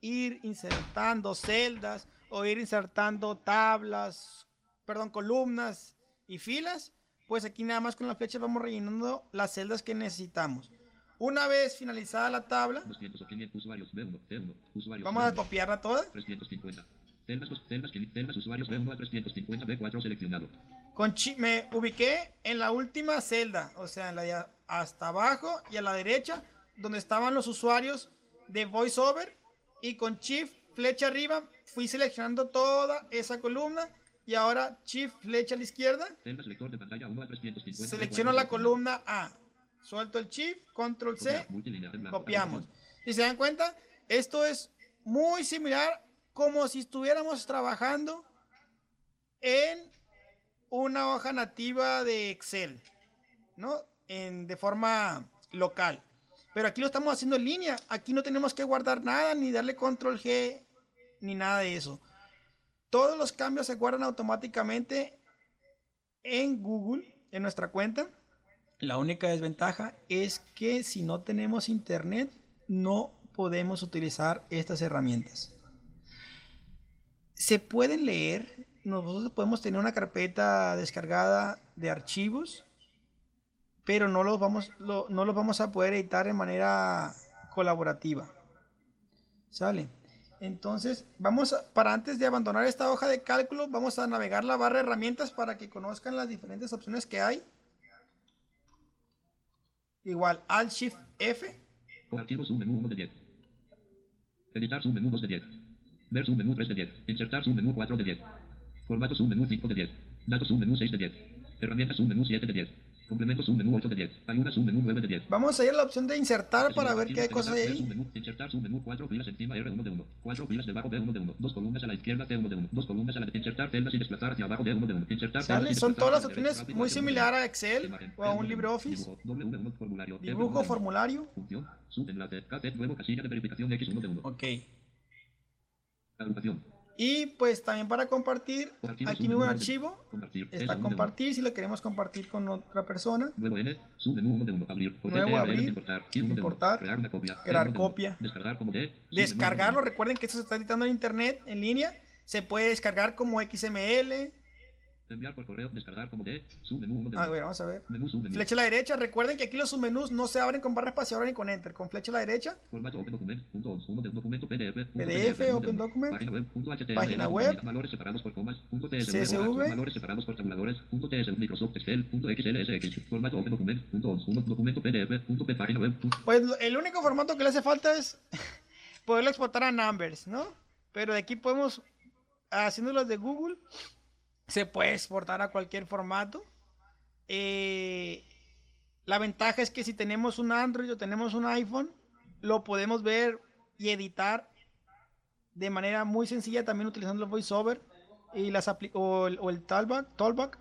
[SPEAKER 2] ir insertando celdas o ir insertando tablas, perdón, columnas y filas, pues aquí nada más con las flechas vamos rellenando las celdas que necesitamos. Una vez finalizada la tabla,
[SPEAKER 3] 200 o 500 usuarios. B1. C1. Usuarios.
[SPEAKER 2] vamos a
[SPEAKER 3] B1.
[SPEAKER 2] copiarla toda.
[SPEAKER 3] 350. Celdas, celdas, celdas, usuarios B1 a 350, B4 seleccionado.
[SPEAKER 2] Con chi- me ubiqué en la última celda, o sea, en la de hasta abajo y a la derecha, donde estaban los usuarios de VoiceOver. Y con Shift, flecha arriba, fui seleccionando toda esa columna y ahora Shift flecha a la izquierda.
[SPEAKER 3] Celda selector de pantalla 1 a 350.
[SPEAKER 2] Selecciono la columna A. Suelto el Shift, Control C, copiamos. Si se dan cuenta, esto es muy similar como si estuviéramos trabajando en una hoja nativa de Excel, ¿no? En, de forma local. Pero aquí lo estamos haciendo en línea. Aquí no tenemos que guardar nada, ni darle control G, ni nada de eso. Todos los cambios se guardan automáticamente en Google, en nuestra cuenta. La única desventaja es que si no tenemos internet, no podemos utilizar estas herramientas. Se pueden leer, nosotros podemos tener una carpeta descargada de archivos, pero no los vamos, no los vamos a poder editar de manera colaborativa. ¿Sale? Entonces, vamos a- para antes de abandonar esta hoja de cálculo, vamos a navegar la barra de herramientas para que conozcan las diferentes opciones que hay. Igual, Alt Shift F.
[SPEAKER 3] O archivo submenú 1 de 10. Editar submenú 2 de 10. Ver submenú 3 de 10. Insertar submenú 4 de 10. Formato submenú 5 de 10. Datos submenú 6 de 10. Herramientas submenú 7 de 10. Complementos submenú 8 de 10. Ayuda submenú 9 de 10.
[SPEAKER 2] Vamos a ir a la opción de insertar para ver qué hay cosas
[SPEAKER 3] Ver
[SPEAKER 2] ahí.
[SPEAKER 3] submenú, Insertar submenú 4 filas encima R1 de 1. 4 filas debajo B1 de 1. 2 columnas a la izquierda C1 de 1. 2 columnas a la insertar celdas y desplazar hacia abajo D1 de 1. Insertar celdas
[SPEAKER 2] ¿Sale?
[SPEAKER 3] y
[SPEAKER 2] Son todas las opciones muy similar a Excel
[SPEAKER 3] Imagen,
[SPEAKER 2] o a un
[SPEAKER 3] L1,
[SPEAKER 2] LibreOffice.
[SPEAKER 3] dibujo, W1, formulario, L1 de
[SPEAKER 2] Dibujo,
[SPEAKER 3] uno.
[SPEAKER 2] formulario.
[SPEAKER 3] Función, subenlace, cassette, nuevo casilla de verificación X1 de 1.
[SPEAKER 2] Ok. Y pues también para compartir,
[SPEAKER 3] archivo
[SPEAKER 2] aquí mismo
[SPEAKER 3] de-
[SPEAKER 2] archivo
[SPEAKER 3] Compartir.
[SPEAKER 2] está
[SPEAKER 3] S1 de
[SPEAKER 2] compartir si lo queremos compartir con otra persona.
[SPEAKER 3] 1. Nuevo N, submenú 1 de 1. Abrir.
[SPEAKER 2] Nuevo, abrir,
[SPEAKER 3] Importar. I1 de 1.
[SPEAKER 2] importar,
[SPEAKER 3] Crear una copia.
[SPEAKER 2] crear
[SPEAKER 3] D1 de uno.
[SPEAKER 2] copia.
[SPEAKER 3] Descargar como
[SPEAKER 2] Descargarlo, recuerden que esto se está editando en internet, en línea. Se puede descargar como XML.
[SPEAKER 3] Enviar por correo. Descargar como D. Submenú 1 de
[SPEAKER 2] A
[SPEAKER 3] 1.
[SPEAKER 2] ver, vamos a ver.
[SPEAKER 3] Menú submenú.
[SPEAKER 2] Flecha a la derecha, recuerden que aquí los submenús no se abren con barra espaciadora ni con enter. Con flecha a la derecha,
[SPEAKER 3] Formato Open Document. Punto 1 de un documento PDF. punto
[SPEAKER 2] Open. Document.
[SPEAKER 3] Página web. Punto HTML.
[SPEAKER 2] Página web.
[SPEAKER 3] Valores separados por comas. Punto.
[SPEAKER 2] CSV.
[SPEAKER 3] Valores separados por tabuladores. Punto TSV. Microsoft Excel. Punto XLSX. Formato Open Document. Punto 1. Documento PDF. Punto P. Página web. punto-
[SPEAKER 2] pues el único formato que le hace falta es poderlo exportar a Numbers, ¿no? Pero de aquí podemos, haciéndolo de Google, se puede exportar a cualquier formato. Eh, la ventaja es que si tenemos un Android o tenemos un iPhone, lo podemos ver y editar de manera muy sencilla también utilizando el VoiceOver y las o el, o el Talkback,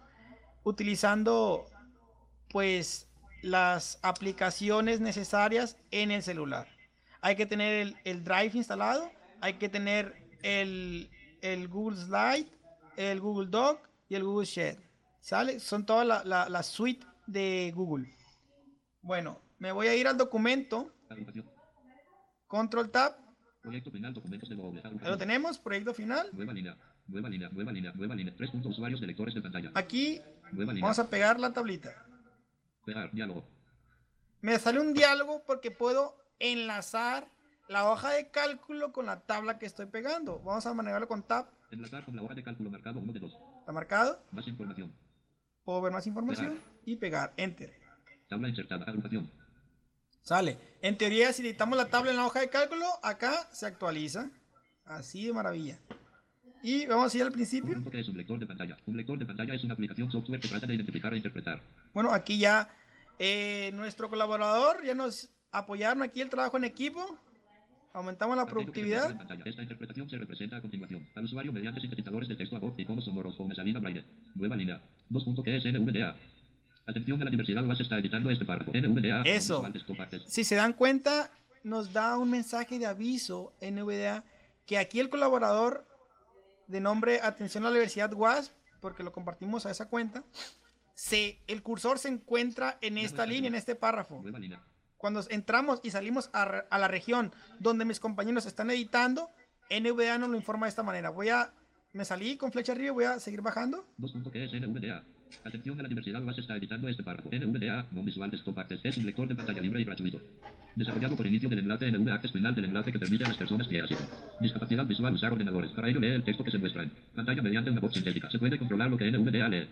[SPEAKER 2] utilizando pues las aplicaciones necesarias en el celular. Hay que tener el, el Drive instalado, hay que tener el, el Google Slide, el Google Doc y el Google Share. ¿Sale? Son toda la, la- la suite de Google. Bueno, me voy a ir al documento. Control Tab,
[SPEAKER 3] Proyecto final. Documentos de
[SPEAKER 2] ahí lo tenemos, proyecto final.
[SPEAKER 3] Nueva línea. Nueva línea. Nueva línea. Nueva línea. Tres puntos usuarios de lectores de pantalla.
[SPEAKER 2] Aquí
[SPEAKER 3] Nueva línea.
[SPEAKER 2] vamos a pegar la tablita.
[SPEAKER 3] Pegar. Diálogo.
[SPEAKER 2] Me sale un diálogo porque puedo enlazar la hoja de cálculo con la tabla que estoy pegando. Vamos a manejarlo con tab.
[SPEAKER 3] Enlazar con la hoja de cálculo marcado 1 de 2.
[SPEAKER 2] Está marcado.
[SPEAKER 3] Más información.
[SPEAKER 2] Puedo ver más información y pegar enter.
[SPEAKER 3] Tabla insertada. Agrupación.
[SPEAKER 2] Sale. En teoría, si editamos la tabla en la hoja de cálculo, acá se actualiza. Así de maravilla. Y vamos a ir al principio.
[SPEAKER 3] Un es un lector de pantalla. Un lector de pantalla es una aplicación software que trata de identificar e interpretar.
[SPEAKER 2] Bueno, aquí ya eh, nuestro colaborador ya nos apoyaron aquí el trabajo en equipo. Aumentamos la productividad.
[SPEAKER 3] Esta interpretación se representa a continuación. Al usuario mediante sintetizadores de texto a voz y conos sonoros o mesalina braille. Nueva línea. 2.que NVDA. Atención a la diversidad base está editando este párrafo. NVDA.
[SPEAKER 2] Eso. Si se dan cuenta, nos da un mensaje de aviso NVDA que aquí el colaborador de nombre Atención a la Diversidad WASP, porque lo compartimos a esa cuenta, se, el cursor se encuentra en esta línea, en este párrafo.
[SPEAKER 3] Nueva línea.
[SPEAKER 2] Cuando entramos y salimos a, la región donde mis compañeros están editando, NVDA nos lo informa de esta manera. Voy a, me salí con flecha arriba y voy a seguir bajando.
[SPEAKER 3] 2.que NVDA. Atención a la diversidad base está editando este párrafo. NVDA, non visual desktop es un lector de pantalla libre y gratuito. Desarrollado por inicio del enlace NV Access final del enlace que permite a las personas asisten. Discapacidad visual usar ordenadores. Para ello lee el texto que se muestra en pantalla mediante una voz sintética. Se puede controlar lo que NVDA lee.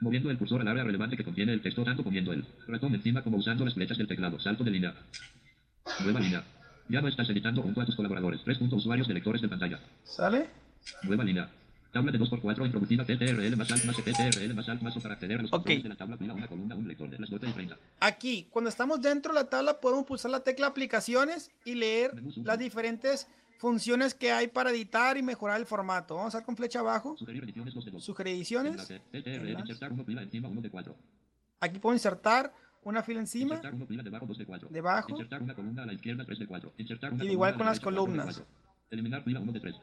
[SPEAKER 3] Moviendo el cursor al área relevante que contiene el texto, tanto poniendo el ratón encima como usando las flechas del teclado. Salto de línea. Nueva línea. Ya no estás editando junto a tus colaboradores. Tres puntos usuarios de lectores de pantalla.
[SPEAKER 2] ¿Sale?
[SPEAKER 3] Nueva línea. Tabla de 2x4 introducida CTRL más alt más CTRL más alt más o para acceder a los
[SPEAKER 2] Ok.
[SPEAKER 3] controles de la tabla una columna un lector de las 12 y 30.
[SPEAKER 2] Aquí, cuando estamos dentro de la tabla, podemos pulsar la tecla aplicaciones y leer las diferentes funciones que hay para editar y mejorar el formato. Vamos a dar con flecha abajo,
[SPEAKER 3] Sugerir ediciones 2 de 2.
[SPEAKER 2] sugerir ediciones.
[SPEAKER 3] Enlace, CTRL
[SPEAKER 2] Enlace.
[SPEAKER 3] insertar 1 fila encima 1 de 4.
[SPEAKER 2] Aquí puedo insertar una fila encima.
[SPEAKER 3] Insertar 1 fila debajo 2 de 4.
[SPEAKER 2] Debajo.
[SPEAKER 3] Insertar una columna a la izquierda 3 de 4. Insertar una
[SPEAKER 2] Y igual
[SPEAKER 3] a la
[SPEAKER 2] con las
[SPEAKER 3] derecha, 4 de
[SPEAKER 2] columnas.
[SPEAKER 3] 4. Eliminar fila 1 de 3.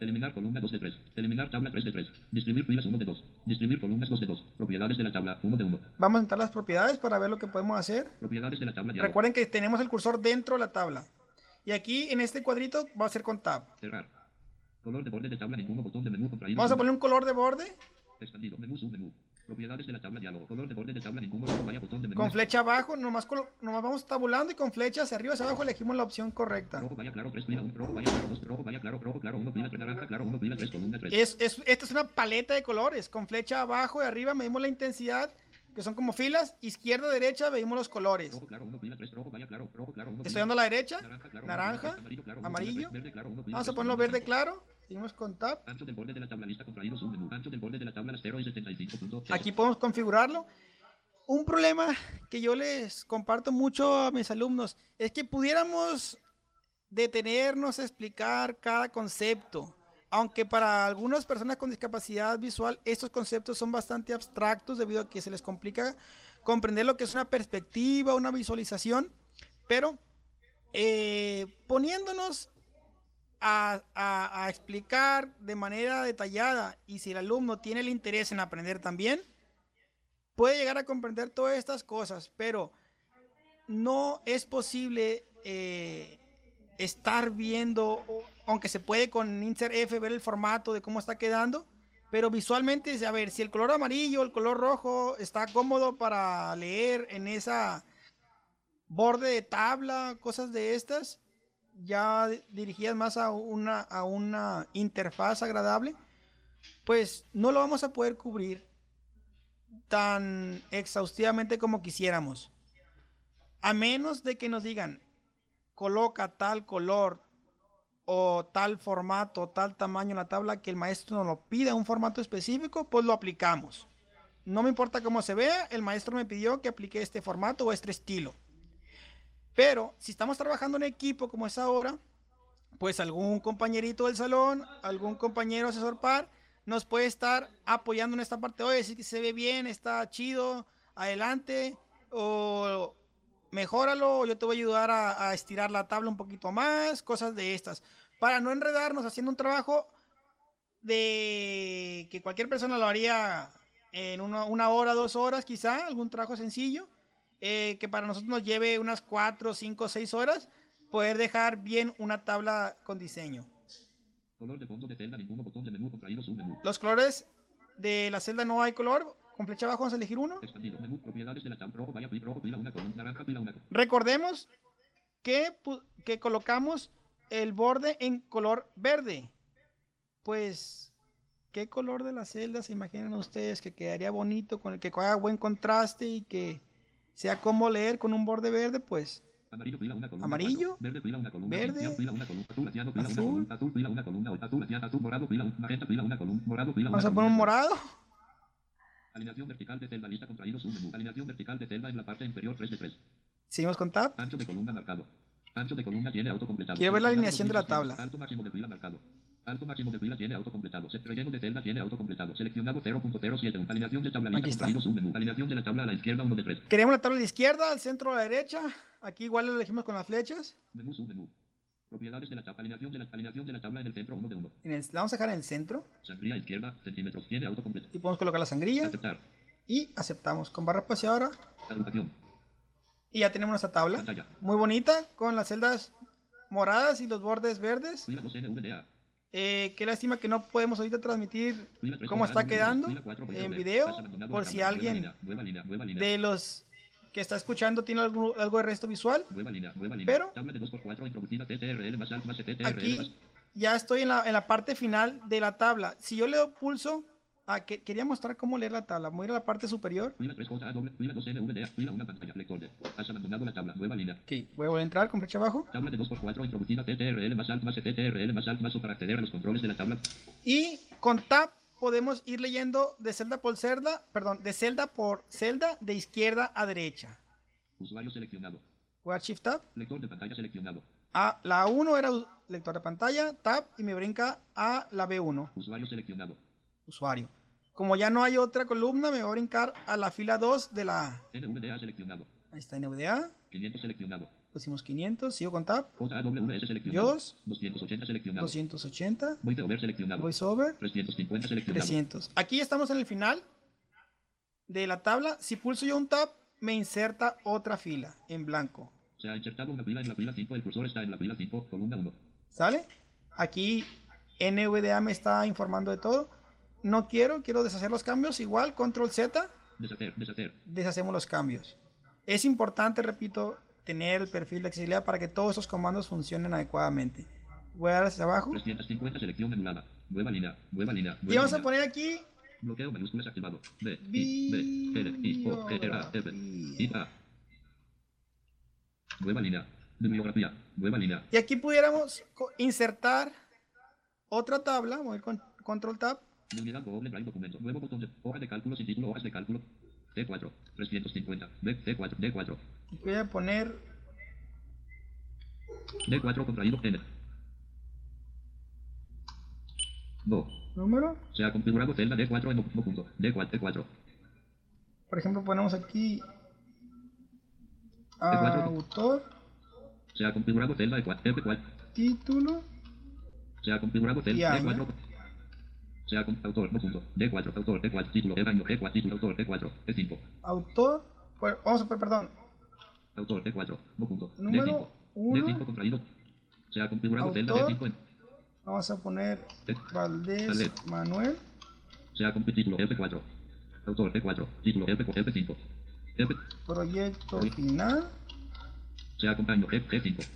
[SPEAKER 3] Eliminar columna 2 de 3. Eliminar tabla 3 de 3. Distribuir filas 1 de 2. Distribuir columnas 2 de 2. Propiedades de la tabla 1 de 1.
[SPEAKER 2] Vamos a entrar las propiedades para ver lo que podemos hacer.
[SPEAKER 3] Propiedades de la tabla.
[SPEAKER 2] Recuerden que tenemos el cursor dentro de la tabla. Y aquí en este cuadrito va a ser con tab.
[SPEAKER 3] Cerrar. Color de borde de tabla ninguno botón de menú contraído.
[SPEAKER 2] Vamos a poner un color de borde
[SPEAKER 3] Expandido. Menú submenú. Propiedades de la tabla diálogo. Color de borde de tabla vaya botón de menú.
[SPEAKER 2] con flecha abajo. Nomás, nomás vamos tabulando y con flecha hacia arriba hacia abajo elegimos la opción correcta.
[SPEAKER 3] Rojo vaya claro 3 fila 1. Rojo vaya claro 2. Rojo vaya claro. Rojo claro 1 fila 3 naranja claro 1 fila 3 columna 3.
[SPEAKER 2] Es, es- esta es una paleta de colores. Con flecha abajo y arriba medimos la intensidad, que son como filas. Izquierda, derecha, medimos los colores.
[SPEAKER 3] Rojo claro 1 fila 3. Rojo vaya claro. Rojo claro 1
[SPEAKER 2] Estoy dando a la derecha.
[SPEAKER 3] Naranja claro.
[SPEAKER 2] Naranja.
[SPEAKER 3] Amarillo claro. uno,
[SPEAKER 2] Amarillo.
[SPEAKER 3] Verde claro 1 fila
[SPEAKER 2] Vamos a
[SPEAKER 3] 3,
[SPEAKER 2] ponerlo verde claro. Seguimos con tab.
[SPEAKER 3] Ancho del borde de la tabla lista contraído submenú. Ancho del borde de la tabla 0 y 75.
[SPEAKER 2] Aquí podemos configurarlo. Un problema que yo les comparto mucho a mis alumnos es que pudiéramos detenernos a explicar cada concepto. Aunque para algunas personas con discapacidad visual estos conceptos son bastante abstractos debido a que se les complica comprender lo que es una perspectiva, una visualización, pero eh, poniéndonos a, explicar de manera detallada y si el alumno tiene el interés en aprender también, puede llegar a comprender todas estas cosas, pero no es posible eh, estar viendo, aunque se puede con Insert F ver el formato de cómo está quedando, pero visualmente, a ver, si el color amarillo, el color rojo está cómodo para leer en esa borde de tabla, cosas de estas, ya dirigidas más a una, a una interfaz agradable, pues no lo vamos a poder cubrir tan exhaustivamente como quisiéramos. A menos de que nos digan, coloca tal color o tal formato, tal tamaño en la tabla que el maestro nos lo pida un formato específico, pues lo aplicamos. No me importa cómo se vea, el maestro me pidió que aplique este formato o este estilo. Pero si estamos trabajando en equipo como es ahora, pues algún compañerito del salón, algún compañero asesor par, nos puede estar apoyando en esta parte. Oye, si se ve bien, está chido, adelante, o mejóralo, yo te voy a ayudar a, a estirar la tabla un poquito más, cosas de estas. Para no enredarnos haciendo un trabajo de que cualquier persona lo haría en una, una hora, dos horas, quizá, algún trabajo sencillo, eh, que para nosotros nos lleve unas cuatro, cinco, seis horas, poder dejar bien una tabla con diseño.
[SPEAKER 3] Color de fondo de celda ninguno botón de menú contraído submenú.
[SPEAKER 2] Los colores de la celda no hay color. Con flecha abajo vamos a elegir uno.
[SPEAKER 3] Expandido. Menú. Propiedades de la tabla. Rojo vaya rojo fila una columna. Naranja fila una columna.
[SPEAKER 2] Recordemos que, que colocamos el borde en color verde. Pues, ¿qué color de la celda se imaginan ustedes que quedaría bonito, con el que haga buen contraste y que sea como leer con un borde verde? Pues,
[SPEAKER 3] Amarillo una columna.
[SPEAKER 2] Amarillo.
[SPEAKER 3] Verde fila una columna.
[SPEAKER 2] Verde.
[SPEAKER 3] Una columna. Azul
[SPEAKER 2] Azul.
[SPEAKER 3] morado una columna. Morado
[SPEAKER 2] vamos a poner un morado.
[SPEAKER 3] Alineación vertical de celda lista contraído. Alineación vertical de celda en la parte inferior 3 de 3.
[SPEAKER 2] Seguimos con tab.
[SPEAKER 3] Ancho de columna marcado. Ancho de columna tiene autocompletado.
[SPEAKER 2] Quiero ver la alineación de la
[SPEAKER 3] 2100.
[SPEAKER 2] tabla.
[SPEAKER 3] Alto máximo de fila marcado. Alto máximo de fila tiene autocompletado. Se- Relleno de celda tiene autocompletado. Seleccionado 0.07. Alineación de tabla lista. Alineación de la tabla a la izquierda 1 de 3.
[SPEAKER 2] Queremos la tabla a la izquierda, al centro a la derecha. Aquí igual lo elegimos con las flechas.
[SPEAKER 3] Menú. Propiedades de la tabla. Alineación de la, alineación de la tabla en el centro 1 de 1.
[SPEAKER 2] En el- la vamos a dejar en el centro
[SPEAKER 3] Sangría izquierda, centímetros. Tiene autocompleto.
[SPEAKER 2] y podemos colocar la sangría
[SPEAKER 3] Aceptar.
[SPEAKER 2] y aceptamos con barra espaciadora
[SPEAKER 3] Agrupación.
[SPEAKER 2] y ya tenemos nuestra tabla.
[SPEAKER 3] Pantalla.
[SPEAKER 2] Muy bonita con las celdas moradas y los bordes verdes.
[SPEAKER 3] Fila 2 NVDA.
[SPEAKER 2] Eh, qué lástima que no podemos ahorita transmitir
[SPEAKER 3] Fila 3
[SPEAKER 2] cómo está quedando en video por si alguien de los que está escuchando tiene algo, algo de resto visual.
[SPEAKER 3] Nueva línea, nueva línea.
[SPEAKER 2] Pero-
[SPEAKER 3] Tabla de 2x4 introducida TTRL más alt más TTRL
[SPEAKER 2] Aquí
[SPEAKER 3] más.
[SPEAKER 2] ya estoy en la, en la parte final de la tabla. Si yo le doy pulso Ah, que, quería mostrar cómo leer la tabla. Voy a ir a la parte superior.
[SPEAKER 3] Fila 3 J doble, fila 2 NVDA, fila 1 pantalla, lector de. Has abandonado la tabla, nueva línea.
[SPEAKER 2] Ok, voy a volver a entrar con flecha abajo.
[SPEAKER 3] Tabla de 2x4 introducida TTRL más alt más TTRL más alt más para acceder a los controles de la tabla.
[SPEAKER 2] Y con Tab podemos ir leyendo de celda por celda, perdón, de celda por celda, de izquierda a derecha.
[SPEAKER 3] Usuario seleccionado.
[SPEAKER 2] Dar Shift Tab.
[SPEAKER 3] Lector de pantalla seleccionado.
[SPEAKER 2] A la 1 era lector de pantalla, Tab, y me brinca a la B1,
[SPEAKER 3] Usuario seleccionado.
[SPEAKER 2] usuario. Como ya no hay otra columna, me voy a brincar a la fila 2 de la...
[SPEAKER 3] NVDA seleccionado.
[SPEAKER 2] Ahí está NVDA.
[SPEAKER 3] 500 seleccionado.
[SPEAKER 2] Pusimos 500, sigo con Tab.
[SPEAKER 3] JAWS seleccionado.
[SPEAKER 2] Dios.
[SPEAKER 3] 280 seleccionado.
[SPEAKER 2] 280.
[SPEAKER 3] VoiceOver seleccionado.
[SPEAKER 2] VoiceOver.
[SPEAKER 3] 350 seleccionado.
[SPEAKER 2] 300. Aquí estamos en el final de la tabla. Si pulso yo un tab, me inserta otra fila en blanco.
[SPEAKER 3] Se ha insertado una fila en la fila 5. El cursor está en la fila 5, columna 1.
[SPEAKER 2] ¿Sale? Aquí NVDA me está informando de todo. No quiero, quiero deshacer los cambios. Igual, control Z,
[SPEAKER 3] Deshacer, deshacer.
[SPEAKER 2] deshacemos los cambios. Es importante, repito, tener el perfil de accesibilidad para que todos estos comandos funcionen adecuadamente. Voy a dar hacia abajo.
[SPEAKER 3] 350 selección anulada. Nueva línea, nueva línea.
[SPEAKER 2] Y vamos a poner aquí
[SPEAKER 3] Bloqueo mayúsculas activado. B, I, B, L, I, O, G, R, A, F, I, A. Nueva línea. Bibliografía. Nueva línea.
[SPEAKER 2] Y aquí pudiéramos insertar otra tabla, voy a ir con control tab,
[SPEAKER 3] Unidad doble drive documento. Nuevo botón de hoja de cálculo sin título, hojas de cálculo. C4, 350. B, C4, D4.
[SPEAKER 2] Y voy a poner
[SPEAKER 3] D4 contraído N. No.
[SPEAKER 2] número,
[SPEAKER 3] Se ha configurado celda D4 en no punto. D4, D4.
[SPEAKER 2] por ejemplo ponemos aquí
[SPEAKER 3] cuatro.
[SPEAKER 2] autor,
[SPEAKER 3] Se ha configurado celda D4, F4.
[SPEAKER 2] título,
[SPEAKER 3] Se ha configurado celda
[SPEAKER 2] año.
[SPEAKER 3] D4. Se ha autor, no punto. D4, autor, D4, título, el año, E4, título, autor, D4, E5.
[SPEAKER 2] autor, pues, vamos a perdón,
[SPEAKER 3] Autor D4, no punto.
[SPEAKER 2] Número
[SPEAKER 3] D5.
[SPEAKER 2] uno.
[SPEAKER 3] D5 contraído. Se ha configurado celda
[SPEAKER 2] Autor.
[SPEAKER 3] D5 en.
[SPEAKER 2] vamos a poner Valdés
[SPEAKER 3] Valdés.
[SPEAKER 2] Manuel,
[SPEAKER 3] Se ha configurado título F4. Autor D4, título F, F5. F,
[SPEAKER 2] proyecto final,
[SPEAKER 3] se G, G5.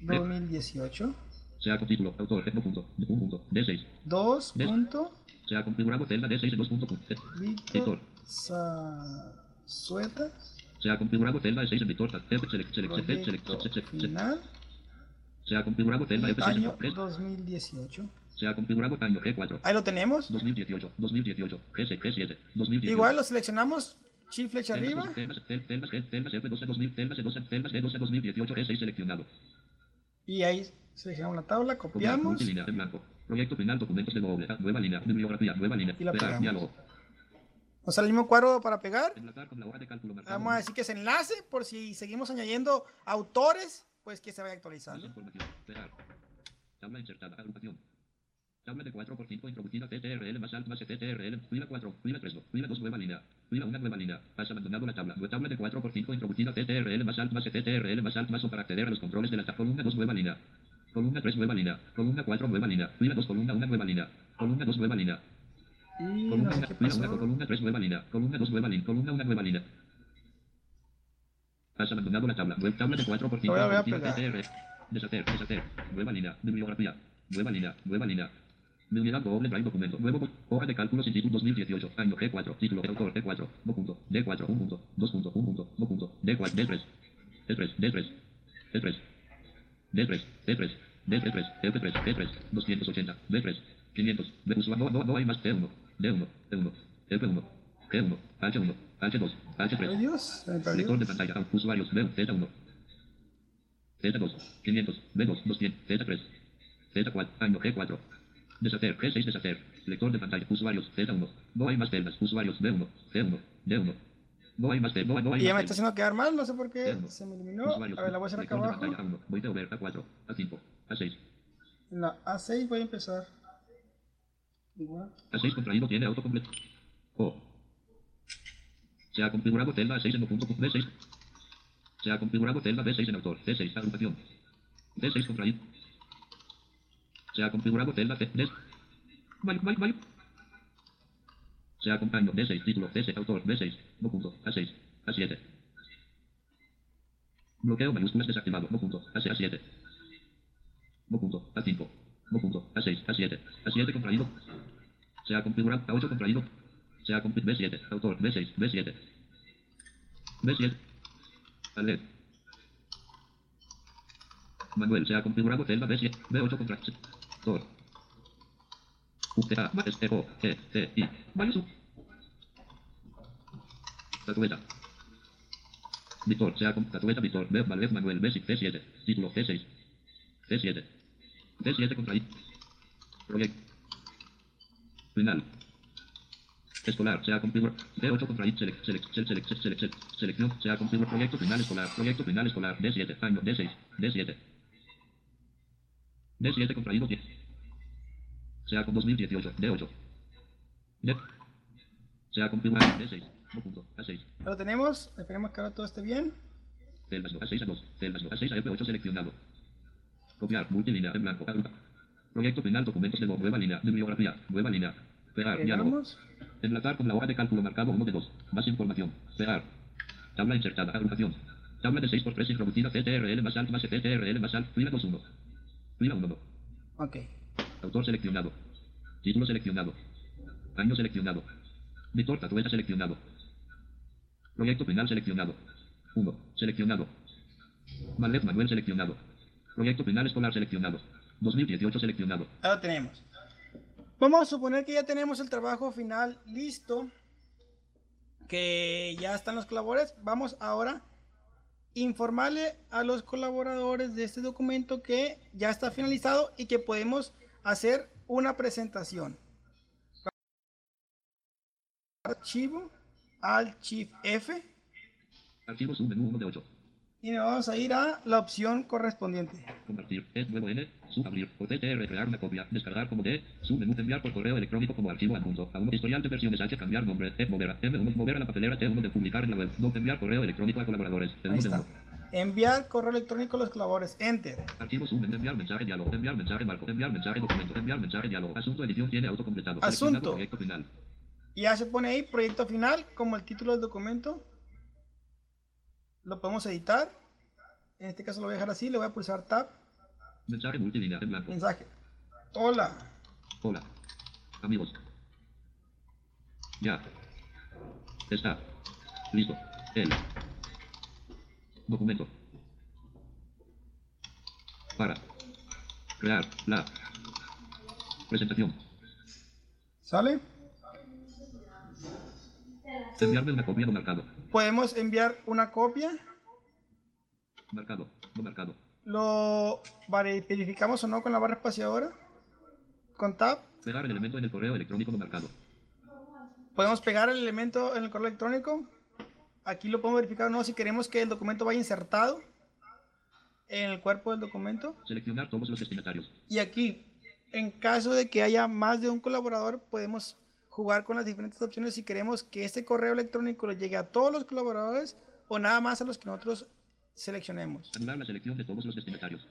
[SPEAKER 2] 2018,
[SPEAKER 3] Se ha título, autor, no punto. Un punto. D6.
[SPEAKER 2] 2
[SPEAKER 3] Des-
[SPEAKER 2] punto,
[SPEAKER 3] Se ha configurado celda D6 en 2 punto.
[SPEAKER 2] Víctor.
[SPEAKER 3] Se ha configurado celda D6 en select, select, select, select.
[SPEAKER 2] final,
[SPEAKER 3] Se ha configurado celda
[SPEAKER 2] y
[SPEAKER 3] F6
[SPEAKER 2] año
[SPEAKER 3] en 3.
[SPEAKER 2] 2018.
[SPEAKER 3] Se ha configurado año G4.
[SPEAKER 2] Ahí lo tenemos.
[SPEAKER 3] 2018, 2018, G6, G7, 2018.
[SPEAKER 2] Igual lo seleccionamos, shift flecha arriba,
[SPEAKER 3] celdas, cel- celdas, G, celdas F12 2000, celdas G12, celdas G12 2018, G6 seleccionado.
[SPEAKER 2] y ahí seleccionamos la tabla, copiamos.
[SPEAKER 3] Proyecto final, documentos de. Ah, Nueva línea, bibliografía, nueva línea.
[SPEAKER 2] Y la pegamos. Nos sale el mismo cuadro para pegar.
[SPEAKER 3] Enlazar con la hoja de cálculo marcado.
[SPEAKER 2] Vamos a decir que se enlace por si seguimos añadiendo autores, pues que se vaya actualizando.
[SPEAKER 3] Tabla insertada. Agrupación. Tabla de 4 por 5 introducida CTRL más alt más CTRL. Fila 4, fila 3, fila 2 nueva línea. Fila 1 nueva línea. Has abandonado la tabla. Tabla de 4 por 5 introducida CTRL más alt más CTRL más alt más o para acceder a los controles de la tabla. Columna 2 nueva línea. Columna 3 nueva línea. Columna 4 nueva línea. Fila 2 columna 1 nueva línea. Columna 2 nueva línea.
[SPEAKER 2] Y no
[SPEAKER 3] Columna
[SPEAKER 2] sé
[SPEAKER 3] 1,
[SPEAKER 2] qué
[SPEAKER 3] fila 1,
[SPEAKER 2] pasó.
[SPEAKER 3] columna 3 nueva línea. Columna 2 nueva línea. Columna 1 nueva línea. Has abandonado la tabla. Web tabla de 4 por 5
[SPEAKER 2] Lo voy a
[SPEAKER 3] introducida
[SPEAKER 2] pegar.
[SPEAKER 3] CTRL. Deshacer, deshacer. Nueva línea. Bibliografía. Nueva línea. Nueva línea. Unidad doble drive documento. Nuevo hoja de cálculo sin título 2018. Año G4. Título autor D4. No punto. D4. 1 punto. 2 punto. 1 punto. Punto. D4. D3. D3. D3. D3. D3. D3. D3. F3. D3. 280. D3. 500. De usuario. No, no, no hay más D1. D1. D1. F1. G1. H1. H2.
[SPEAKER 2] Ay
[SPEAKER 3] H3.
[SPEAKER 2] Dios, se me perdió.
[SPEAKER 3] Lector de pantalla. Usuarios. B, Z1. Z2. 500. B2. 200. Z3. Z4. Año G4. Deshacer. G6. Deshacer. Lector de pantalla. Usuarios. Z1. No hay más celdas. Usuarios. B1. C1. D1. No hay más celdas. No, hay
[SPEAKER 2] Y ya me está haciendo quedar mal, no sé por qué
[SPEAKER 3] Uno.
[SPEAKER 2] se me eliminó.
[SPEAKER 3] Usuarios.
[SPEAKER 2] A ver, la voy a hacer acá abajo.
[SPEAKER 3] pantalla. A1. Voy a ver A4. A5. A6.
[SPEAKER 2] En la A6 voy a empezar. Igual.
[SPEAKER 3] A6 contraído tiene autocompleto. O. Se ha configurado celda A6 en punto B6. Se ha configurado celda B6 en autor. C6 agrupación. D6 contraído. Se ha configurado celda C. D. Vale, vale, vale. Se ha acompañado D6 título C6 autor B6. No punto. A6. A7. Bloqueo mayúsculas desactivado. No punto. A6. A7. No punto. A5. No punto. A6. A7. A7 contraído. Se Se ha configurado. A8 contraído. Se ha configurado. B7. Autor. B6. B7. B7. Alert. Manuel. Se ha configurado celda B7. B8 contra. Tor. UTA. E. O. E. T. I. Sub. Tatueta. Víctor, sea con tatueta Víctor, B, Valdez Manuel, B6, C7, título C6, C7, C7 contra. Proyecto. Final. Escolar, sea configura. D8 contra I, select, select, select, select, select, select, selección, sea configura. Proyecto final escolar, proyecto final escolar, D7, año, D6, D7. D7 contra I, 10. Sea con 2018, D8. D. Sea configurado, D6. No punto, A6.
[SPEAKER 2] Lo tenemos. Esperemos que ahora todo esté bien.
[SPEAKER 3] Celdas no, A6 a 2. Celdas no, A6 a F8 seleccionado. Copiar, multilínea, en blanco, agrupa. Proyecto final, documentos de voz, nueva línea, bibliografía, nueva línea. Pegar, diálogo. Enlazar con la hoja de cálculo marcado 1 de 2. Más información. Pegar. Tabla insertada, agrupación. Tabla de 6 por 3 introducida CTRL más alt más CTRL más alt, fila 2 1. Fila 1
[SPEAKER 2] Ok.
[SPEAKER 3] Autor seleccionado. Título seleccionado. Año seleccionado. Víctor Tatueta seleccionado. Proyecto final seleccionado. 1. Seleccionado. Malef Manuel seleccionado. Proyecto final escolar seleccionado. 2018 seleccionado.
[SPEAKER 2] Lo tenemos. Vamos a suponer que ya tenemos el trabajo final listo. Que ya están los colaboradores. Vamos ahora a informarle a los colaboradores de este documento que ya está finalizado y que podemos hacer una presentación. Archivo, Shift F
[SPEAKER 3] Archivo submenú 1 de 8.
[SPEAKER 2] Y nos vamos a ir a la opción correspondiente.
[SPEAKER 3] Compartir. Es nuevo N. Sub abrir. Por CTR crear una copia. Descargar como D. Submenú enviar por correo electrónico como archivo adjunto. A uno historial de versiones H cambiar nombre. F mover. M1 mover a la papelera T1 de publicar en la web. No enviar correo electrónico a colaboradores.
[SPEAKER 2] Ahí
[SPEAKER 3] T1 de
[SPEAKER 2] está.
[SPEAKER 3] 1.
[SPEAKER 2] Enviar correo electrónico a los colaboradores. Enter.
[SPEAKER 3] Archivo submenú enviar mensaje diálogo. Enviar mensaje marco. Enviar mensaje documento. Enviar mensaje diálogo. Asunto edición tiene autocompletado.
[SPEAKER 2] Asunto.
[SPEAKER 3] Seleccionado Proyecto final.
[SPEAKER 2] Y ya se pone ahí proyecto final como el título del documento. Lo podemos editar. En este caso lo voy a dejar así. Le voy a pulsar Tab.
[SPEAKER 3] Mensaje multilínea en blanco.
[SPEAKER 2] Mensaje. Hola.
[SPEAKER 3] Hola. Amigos. Ya. Está. Listo. El. Documento. Para. Crear. La. Presentación.
[SPEAKER 2] ¿Sale?
[SPEAKER 3] Enviarme una copia no marcado.
[SPEAKER 2] Podemos enviar una copia.
[SPEAKER 3] Marcado. No marcado.
[SPEAKER 2] Lo verificamos o no con la barra espaciadora. Con Tab.
[SPEAKER 3] Pegar el elemento en el correo electrónico no marcado.
[SPEAKER 2] Podemos pegar el elemento en el correo electrónico. Aquí lo podemos verificar o no si queremos que el documento vaya insertado en el cuerpo del documento.
[SPEAKER 3] Seleccionar todos los destinatarios.
[SPEAKER 2] Y aquí, en caso de que haya más de un colaborador, podemos jugar con las diferentes opciones si queremos que este correo electrónico le llegue a todos los colaboradores o nada más a los que nosotros seleccionemos.
[SPEAKER 3] Anular la selección de todos los destinatarios.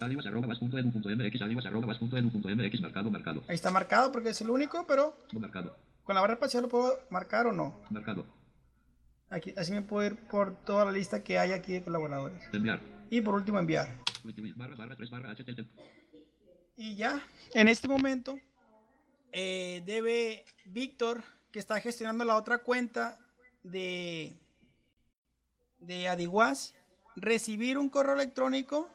[SPEAKER 3] Adiós arroba vas punto edu punto mx, adiós arroba vas punto edu punto mx, marcado, marcado,
[SPEAKER 2] Ahí está marcado porque es el único, pero
[SPEAKER 3] marcado,
[SPEAKER 2] con la barra espacial lo puedo marcar o no.
[SPEAKER 3] marcado,
[SPEAKER 2] Aquí, así me puedo ir por toda la lista que hay aquí de colaboradores.
[SPEAKER 3] enviar,
[SPEAKER 2] Y por último, enviar.
[SPEAKER 3] Wiki- barra barra 3 barra http,
[SPEAKER 2] Y ya, en este momento, eh, debe Víctor, que está gestionando la otra cuenta de, de Adiguaz, recibir un correo electrónico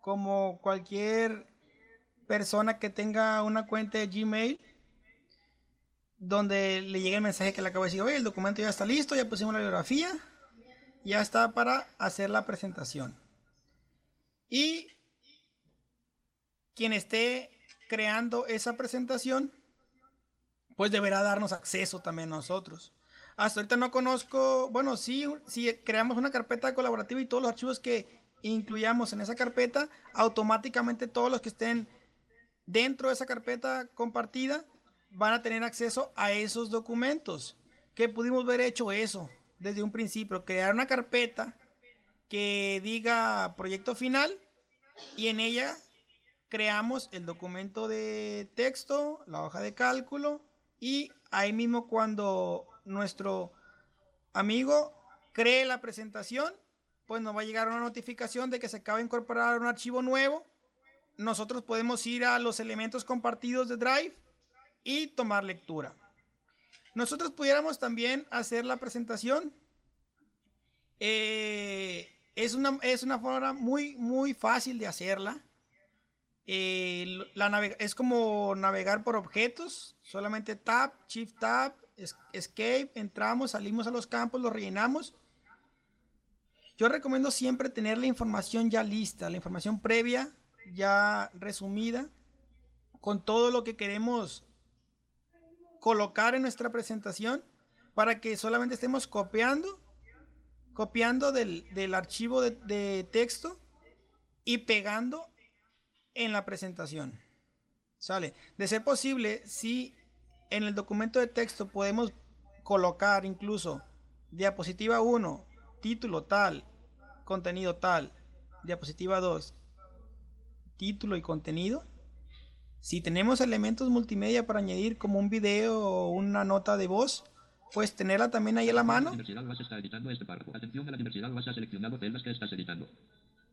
[SPEAKER 2] como cualquier persona que tenga una cuenta de Gmail, donde le llegue el mensaje que le acabo de decir, oye, el documento ya está listo, ya pusimos la biografía, ya está para hacer la presentación. Y quien esté creando esa presentación, pues deberá darnos acceso también nosotros. Hasta ahorita no conozco, bueno, sí, si creamos una carpeta colaborativa y todos los archivos que incluyamos en esa carpeta, automáticamente todos los que estén dentro de esa carpeta compartida van a tener acceso a esos documentos. Que pudimos haber hecho eso desde un principio, crear una carpeta que diga proyecto final y en ella creamos el documento de texto, la hoja de cálculo y ahí mismo cuando nuestro amigo cree la presentación, pues nos va a llegar una notificación de que se acaba de incorporar un archivo nuevo. Nosotros podemos ir a los elementos compartidos de Drive y tomar lectura. Nosotros pudiéramos también hacer la presentación. Eh, es, una, es una forma muy, muy fácil de hacerla. Eh, es como navegar por objetos, solamente Tab, Shift Tab, Escape, entramos, salimos a los campos, los rellenamos. Yo recomiendo siempre tener la información ya lista, la información previa, ya resumida, con todo lo que queremos colocar en nuestra presentación para que solamente estemos copiando, copiando del, archivo de, de texto y pegando en la presentación. ¿Sale? De ser posible, si en el documento de texto podemos colocar incluso diapositiva 1, título tal, contenido tal, diapositiva 2, título y contenido. Si tenemos elementos multimedia para añadir como un video o una nota de voz, pues tenerla también ahí a la mano.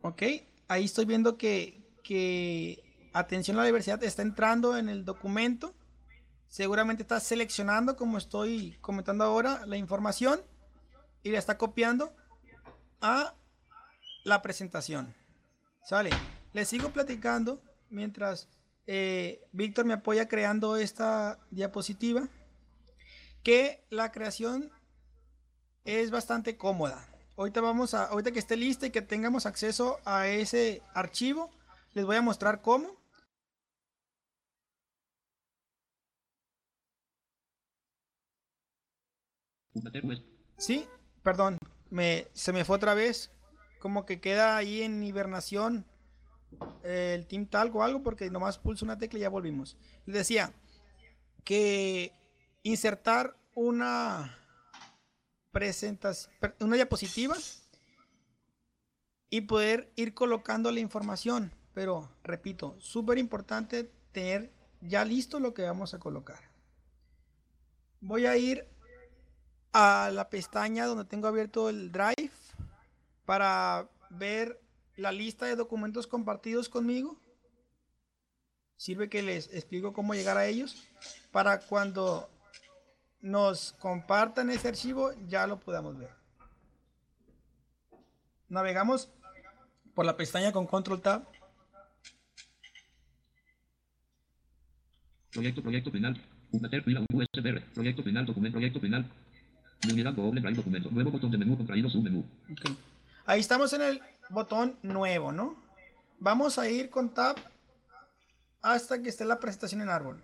[SPEAKER 2] Ok, ahí estoy viendo que, que atención a la diversidad está entrando en el documento. Seguramente está seleccionando, como estoy comentando ahora, la información y la está copiando a la presentación. ¿Sale? Les sigo platicando mientras eh, Víctor me apoya creando esta diapositiva. Que la creación es bastante cómoda. Ahorita vamos a, ahorita que esté lista y que tengamos acceso a ese archivo, les voy a mostrar cómo. Sí, perdón, me, se me fue otra vez. Como que queda ahí en hibernación el Team Talk o algo porque nomás pulso una tecla y ya volvimos. Les decía que insertar una presentación, una diapositiva y poder ir colocando la información. Pero, repito, súper importante tener ya listo lo que vamos a colocar. Voy a ir a la pestaña donde tengo abierto el Drive para ver la lista de documentos compartidos conmigo. Sirve que les explico cómo llegar a ellos para cuando nos compartan ese archivo ya lo podamos ver. Navegamos por la pestaña con Control Tab.
[SPEAKER 3] Proyecto, proyecto final. USB, proyecto final, documento, proyecto final. Unidad doble drive documento. Nuevo botón de menú contraído submenú.
[SPEAKER 2] Okay. Ahí estamos en el botón nuevo, ¿no? Vamos a ir con tab hasta que esté la presentación en árbol.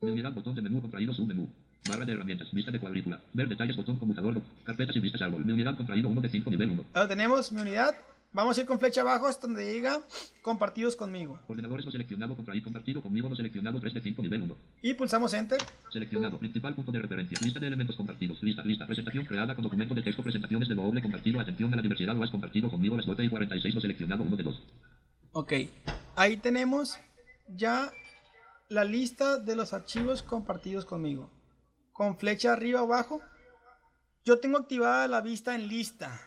[SPEAKER 3] Unidad botón de menú contraído submenú. Barra de herramientas, vista de cuadrícula. Ver detalles, botón computador, carpetas y vistas árbol. Mi unidad contraído 1 de 5, nivel 1.
[SPEAKER 2] Ahora tenemos mi unidad. Vamos a ir con flecha abajo hasta donde diga compartidos conmigo.
[SPEAKER 3] Ordenadores no seleccionado, contraído, compartido conmigo, no seleccionado, 3 de 5, nivel 1.
[SPEAKER 2] Y pulsamos Enter.
[SPEAKER 3] Seleccionado, principal punto de referencia, lista de elementos compartidos, lista, lista, presentación creada con documento de texto, presentaciones de doble compartido, atención a la diversidad, lo has compartido conmigo, las 9 y 46, no seleccionado, 1 de 2.
[SPEAKER 2] Ok, ahí tenemos ya la lista de los archivos compartidos conmigo. Con flecha arriba o abajo. Yo tengo activada la vista en lista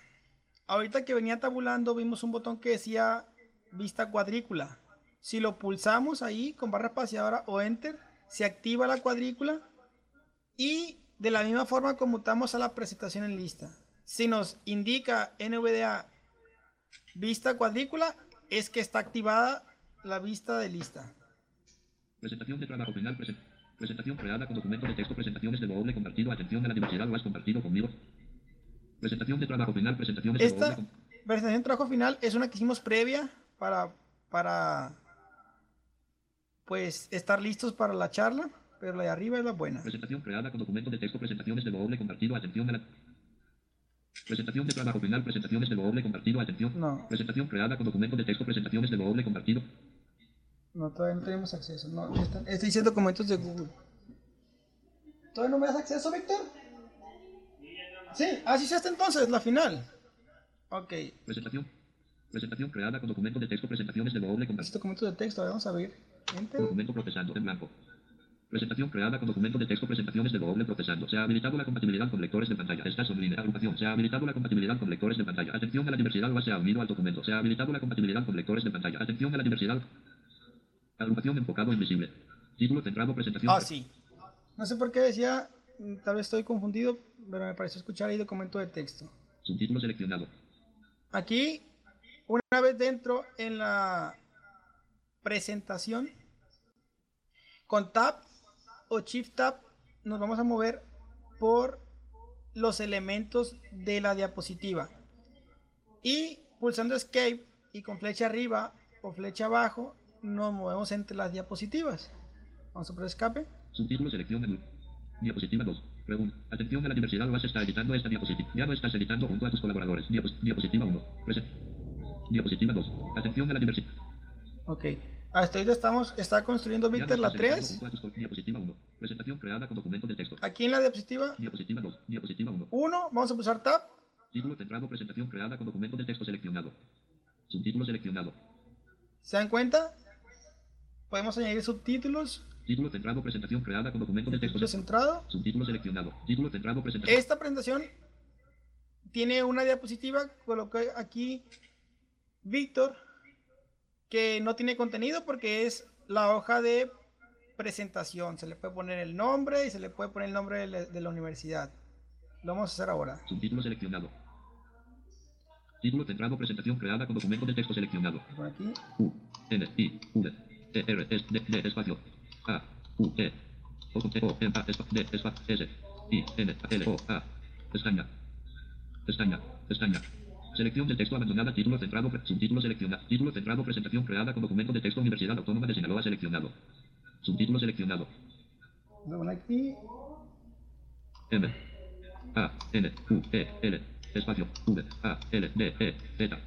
[SPEAKER 2] Ahorita que venía tabulando vimos un botón que decía vista cuadrícula. Si lo pulsamos ahí con barra espaciadora o enter, se activa la cuadrícula y de la misma forma conmutamos a la presentación en lista. Si nos indica NVDA vista cuadrícula, es que está activada la vista de lista.
[SPEAKER 3] Presentación de trabajo final, presentación creada con documento de texto, presentaciones de doble compartido, atención a la diversidad, lo has compartido conmigo. Presentación de trabajo final, presentación de
[SPEAKER 2] Esta presentación de trabajo final es una que hicimos previa para, para pues estar listos para la charla, pero la de arriba es la buena.
[SPEAKER 3] Presentación creada con documento de texto, presentaciones de doble compartido, atención a la Presentación de trabajo final, presentaciones de doble compartido, atención.
[SPEAKER 2] No.
[SPEAKER 3] Presentación creada con documento de texto, presentaciones de doble compartido.
[SPEAKER 2] No, todavía no tenemos acceso. No, estoy diciendo documentos de Google. ¿Todavía no me das acceso, Víctor? Sí, así se hace entonces, la final. Ok.
[SPEAKER 3] Presentación. Presentación creada con documento de texto, presentaciones de doble con
[SPEAKER 2] Documento de texto, vamos a ver.
[SPEAKER 3] Documento procesando en blanco. Presentación creada con documento de texto, presentaciones de doble procesando. Se ha habilitado la compatibilidad con lectores de pantalla. Está sobre agrupación. Se ha habilitado la compatibilidad con lectores de pantalla. Atención a la diversidad se ha unido al documento. Se ha habilitado la compatibilidad con lectores de pantalla. Atención a la diversidad. Agrupación enfocado invisible. Título centrado, presentación.
[SPEAKER 2] Ah, sí. No sé por qué decía, tal vez estoy confundido, pero me pareció escuchar ahí documento de texto.
[SPEAKER 3] Subtítulo seleccionado.
[SPEAKER 2] Aquí, una vez dentro en la presentación, con Tab o Shift Tab, nos vamos a mover por los elementos de la diapositiva. Y pulsando Escape y con flecha arriba o flecha abajo, nos movemos entre las diapositivas. Vamos a por escape.
[SPEAKER 3] Subtítulo selección menú. Diapositiva 2. Pregunta. Atención a la diversidad, vas a estar editando esta diapositiva. Ya no estás editando junto a tus colaboradores. Diapos- diapositiva 1. Presen- Diapositiva 2. Atención a la diversidad.
[SPEAKER 2] Ok. Hasta ahorita estamos, está construyendo Víctor la
[SPEAKER 3] estás editando
[SPEAKER 2] 3.
[SPEAKER 3] junto a tus col- Diapositiva 1. Presentación creada con documento de texto.
[SPEAKER 2] Aquí en la diapositiva
[SPEAKER 3] Diapositiva 2. Diapositiva 1.
[SPEAKER 2] 1, vamos a pulsar Tab.
[SPEAKER 3] Título centrado, presentación creada con documento de texto seleccionado. Subtítulo seleccionado.
[SPEAKER 2] ¿Se dan cuenta? Podemos añadir subtítulos.
[SPEAKER 3] Título centrado, presentación creada con documento de texto
[SPEAKER 2] Título centrado.
[SPEAKER 3] Subtítulo seleccionado. Título centrado, presentación.
[SPEAKER 2] Esta presentación tiene una diapositiva, coloqué aquí Víctor, que no tiene contenido porque es la hoja de presentación. Se le puede poner el nombre y se le puede poner el nombre de la, de la universidad. Lo vamos a hacer ahora.
[SPEAKER 3] Subtítulo seleccionado. Título centrado, presentación creada con documento de texto seleccionado.
[SPEAKER 2] Por aquí.
[SPEAKER 3] U, N, I, V, E, R, S, D, D, espacio, A, U, E, O, T, O, M, A, espacio, D, espacio, S, I, N, L, O, A, pestaña, pestaña, pestaña. Selección de texto abandonada, título centrado, subtítulo seleccionado, título centrado, presentación creada con documento de texto Universidad Autónoma de Sinaloa seleccionado. Subtítulo seleccionado.
[SPEAKER 2] Vamos a aquí.
[SPEAKER 3] M, A, N, U, E, L, espacio, V, A, L, D, E, Z.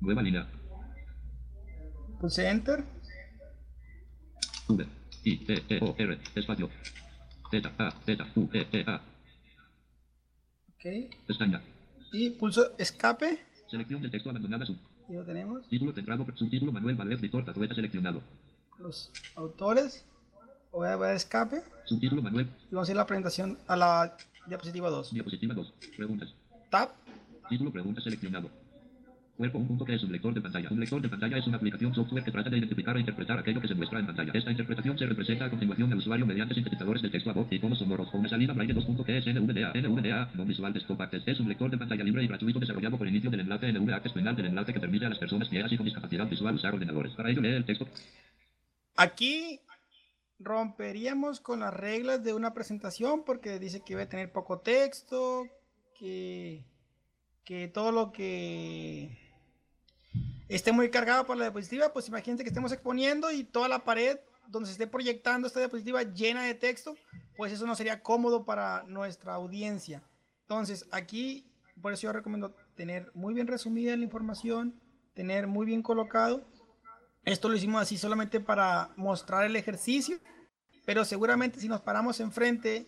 [SPEAKER 3] Nueva línea.
[SPEAKER 2] Pulse Enter.
[SPEAKER 3] V, I, T, E, O, R, espacio, Z, A, Z, U, E, E, A,
[SPEAKER 2] Ok.
[SPEAKER 3] pestaña.
[SPEAKER 2] Y pulso Escape.
[SPEAKER 3] Selección de texto abandonada, sub,
[SPEAKER 2] Y lo tenemos.
[SPEAKER 3] título centrado, subtítulo Manuel Valdez, Víctor Tazueta seleccionado.
[SPEAKER 2] Los autores. Voy a ver Escape.
[SPEAKER 3] Subtítulo Manuel,
[SPEAKER 2] Y vamos a ir a la presentación a la diapositiva 2.
[SPEAKER 3] diapositiva 2, preguntas.
[SPEAKER 2] Tab.
[SPEAKER 3] Título pregunta seleccionado. Cuerpo un lector de pantalla. Un lector de pantalla es una aplicación software que trata de identificar e interpretar aquello que se muestra en pantalla. Esta interpretación se representa a continuación al usuario mediante sintetizadores de texto a voz y tonos sonoros o una salida braille 2.ps NVDA. NVDA, no visual desktop access. Es un lector de pantalla libre y gratuito desarrollado por inicio del enlace NVDA es final del enlace que permite a las personas ciegas y con discapacidad visual usar ordenadores. Para ello lee el texto.
[SPEAKER 2] Aquí romperíamos con las reglas de una presentación porque dice que va a tener poco texto, que, que todo lo que esté muy cargado por la diapositiva, pues imagínense que estemos exponiendo y toda la pared donde se esté proyectando esta diapositiva llena de texto, pues eso no sería cómodo para nuestra audiencia. Entonces aquí, por eso yo recomiendo tener muy bien resumida la información, tener muy bien colocado esto lo hicimos así solamente para mostrar el ejercicio, pero seguramente si nos paramos enfrente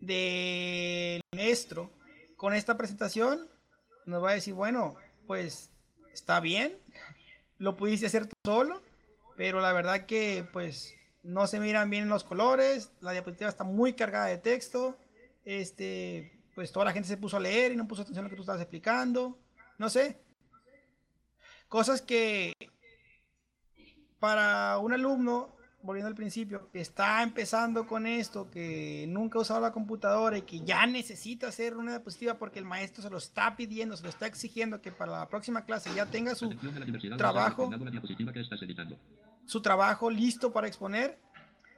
[SPEAKER 2] del maestro con esta presentación, nos va a decir, bueno, pues está bien, lo pudiste hacer tú solo, pero la verdad que pues no se miran bien los colores, la diapositiva está muy cargada de texto, este, pues toda la gente se puso a leer y no puso atención a lo que tú estabas explicando, no sé. Cosas que para un alumno, volviendo al principio, que está empezando con esto, que nunca ha usado la computadora y que ya necesita hacer una diapositiva porque el maestro se lo está pidiendo, se lo está exigiendo que para la próxima clase ya tenga su, trabajo. su trabajo listo para exponer,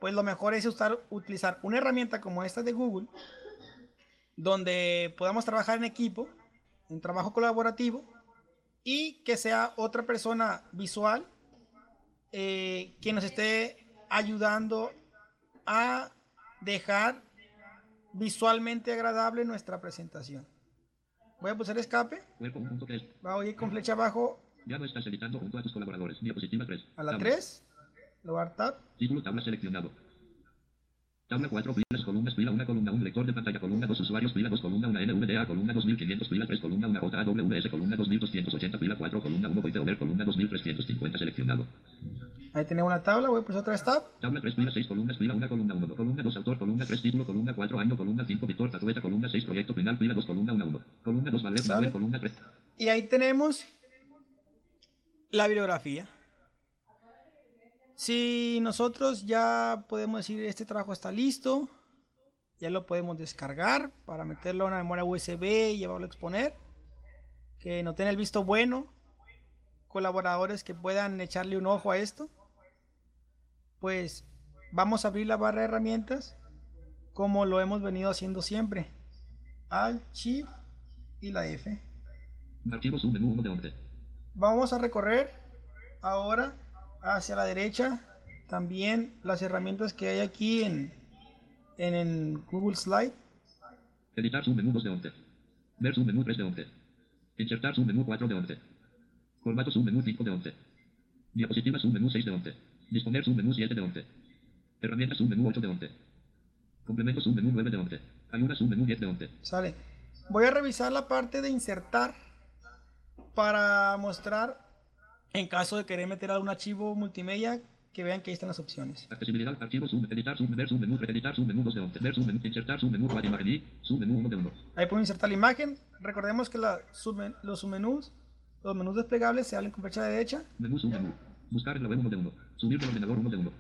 [SPEAKER 2] pues lo mejor es usar, utilizar una herramienta como esta de Google, donde podamos trabajar en equipo, un trabajo colaborativo, y que sea otra persona visual eh, que nos esté ayudando a dejar visualmente agradable nuestra presentación. Voy a pulsar escape, voy a ir con flecha abajo
[SPEAKER 3] Ya no estás editando junto a tus colaboradores. Diapositiva 3.
[SPEAKER 2] a la
[SPEAKER 3] Tabla.
[SPEAKER 2] 3, lugar tab,
[SPEAKER 3] Título tabla seleccionado. Tabla 4 filas columnas fila 1 columna 1 lector de pantalla columna 2 usuarios fila 2 columna 1 NVDA columna 2500 fila 3 columna 1 JAWS columna 2280 fila 4 columna 1 voiceover columna 2350 seleccionado.
[SPEAKER 2] Ahí tenemos una tabla, voy a pulsar otra vez tab,
[SPEAKER 3] Tabla 3 fila 6 columnas fila 1 columna 1 columna 2 autor columna 3 título columna 4 año columna 5 Víctor Tatueta columna 6 proyecto final fila 2 columna 1 1 columna 2 Valer
[SPEAKER 2] ¿Sale?
[SPEAKER 3] Manuel columna 3
[SPEAKER 2] Y ahí tenemos la bibliografía. Si nosotros ya podemos decir este trabajo está listo, ya lo podemos descargar para meterlo a una memoria USB y llevarlo a exponer. Que no tenga el visto bueno, colaboradores que puedan echarle un ojo a esto, pues vamos a abrir la barra de herramientas como lo hemos venido haciendo siempre. Alt, Shift y la F.
[SPEAKER 3] Archivo submenú 1 de 11.
[SPEAKER 2] Vamos a recorrer ahora hacia la derecha también las herramientas que hay aquí en, en, en Google Slide.
[SPEAKER 3] Editar submenú 2 de 11. Ver submenú 3 de 11. Insertar submenú 4 de 11. Formato submenú 5 de 11. Diapositiva submenú 6 de 11. Disponer submenú 7 de 11. Herramientas submenú 8 de 11. Complemento submenú 9 de 11. Ayuda submenú 10 de 11.
[SPEAKER 2] Sale. Voy a revisar la parte de insertar para mostrar en caso de querer meter algún archivo multimedia que vean que ahí están las opciones.
[SPEAKER 3] Accesibilidad, archivo sub, editar sub, ver submenú, editar submenú 2 de 11. Ver submenú, insertar submenú, cual imagen y submenú 1 de 1.
[SPEAKER 2] Ahí puedo insertar la imagen. Recordemos que la submen- los submenús, los menús desplegables se abren con flecha derecha.
[SPEAKER 3] Menú submenú. Buscar en la web 1 de 1. Subir del ordenador 1 de 1.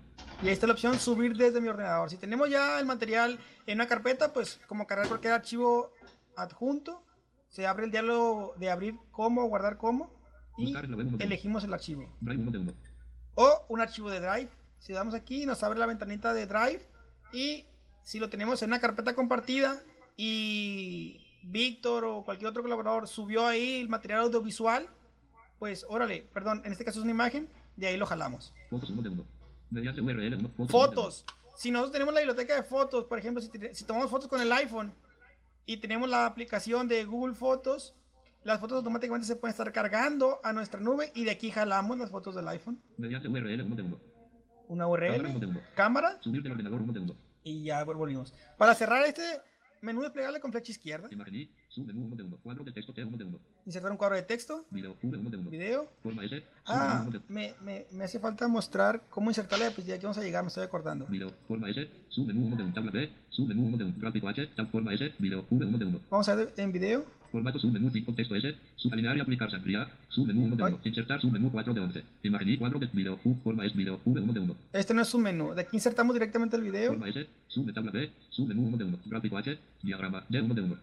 [SPEAKER 2] Y ahí está la opción subir desde mi ordenador. Si tenemos ya el material en una carpeta, pues como cargar cualquier archivo adjunto, se abre el diálogo de abrir como, guardar como y
[SPEAKER 3] Buscar en la web 1 de 1.
[SPEAKER 2] elegimos el archivo.
[SPEAKER 3] Drive 1 de 1.
[SPEAKER 2] O un archivo de Drive. Si damos aquí, nos abre la ventanita de Drive. Y si lo tenemos en una carpeta compartida y Víctor o cualquier otro colaborador subió ahí el material audiovisual, pues órale, perdón, en este caso es una imagen, de ahí lo jalamos.
[SPEAKER 3] Fotos 1 de 1. Mediante URL 1. Fotos. 1 de 1.
[SPEAKER 2] Fotos. Si nosotros tenemos la biblioteca de fotos, por ejemplo, si, te- si tomamos fotos con el iPhone y tenemos la aplicación de Google Fotos, las fotos automáticamente se pueden estar cargando a nuestra nube y de aquí jalamos las fotos del iPhone.
[SPEAKER 3] Mediante URL 1 de 1.
[SPEAKER 2] Una
[SPEAKER 3] Cámara 1
[SPEAKER 2] URL,
[SPEAKER 3] de 1.
[SPEAKER 2] cámara
[SPEAKER 3] Subir del ordenador 1 de 1.
[SPEAKER 2] y ya volvimos. Para cerrar este menú desplegable con flecha izquierda,
[SPEAKER 3] Imagen y submenú 1 de 1. Cuadro de texto T1 de 1.
[SPEAKER 2] insertar un cuadro de texto,
[SPEAKER 3] Video V1 de 1.
[SPEAKER 2] video.
[SPEAKER 3] Forma S.
[SPEAKER 2] Ah,
[SPEAKER 3] Submenú 1 de
[SPEAKER 2] me, me, me hace falta mostrar cómo insertar la diapositiva. Aquí vamos a llegar, me estoy acordando.
[SPEAKER 3] Video. Forma S. Submenú 1 de 1. Tabla B. Submenú 1 de 1. Gráfico H. Tab forma S. Video V1 de 1.
[SPEAKER 2] Vamos a ver en video.
[SPEAKER 3] Formato submenú 5 texto S. Subalinear y aplicar ampliar. Submenú 1 de 1. Insertar submenú 4 de 11. Imagen y cuadro de video U. Forma S. Video V1 de 1.
[SPEAKER 2] Este no es un menú. De aquí insertamos directamente el video.
[SPEAKER 3] Forma S. Sub tabla B. Submenú 1 de 1. Gráfico H. Diagrama D1 de 1.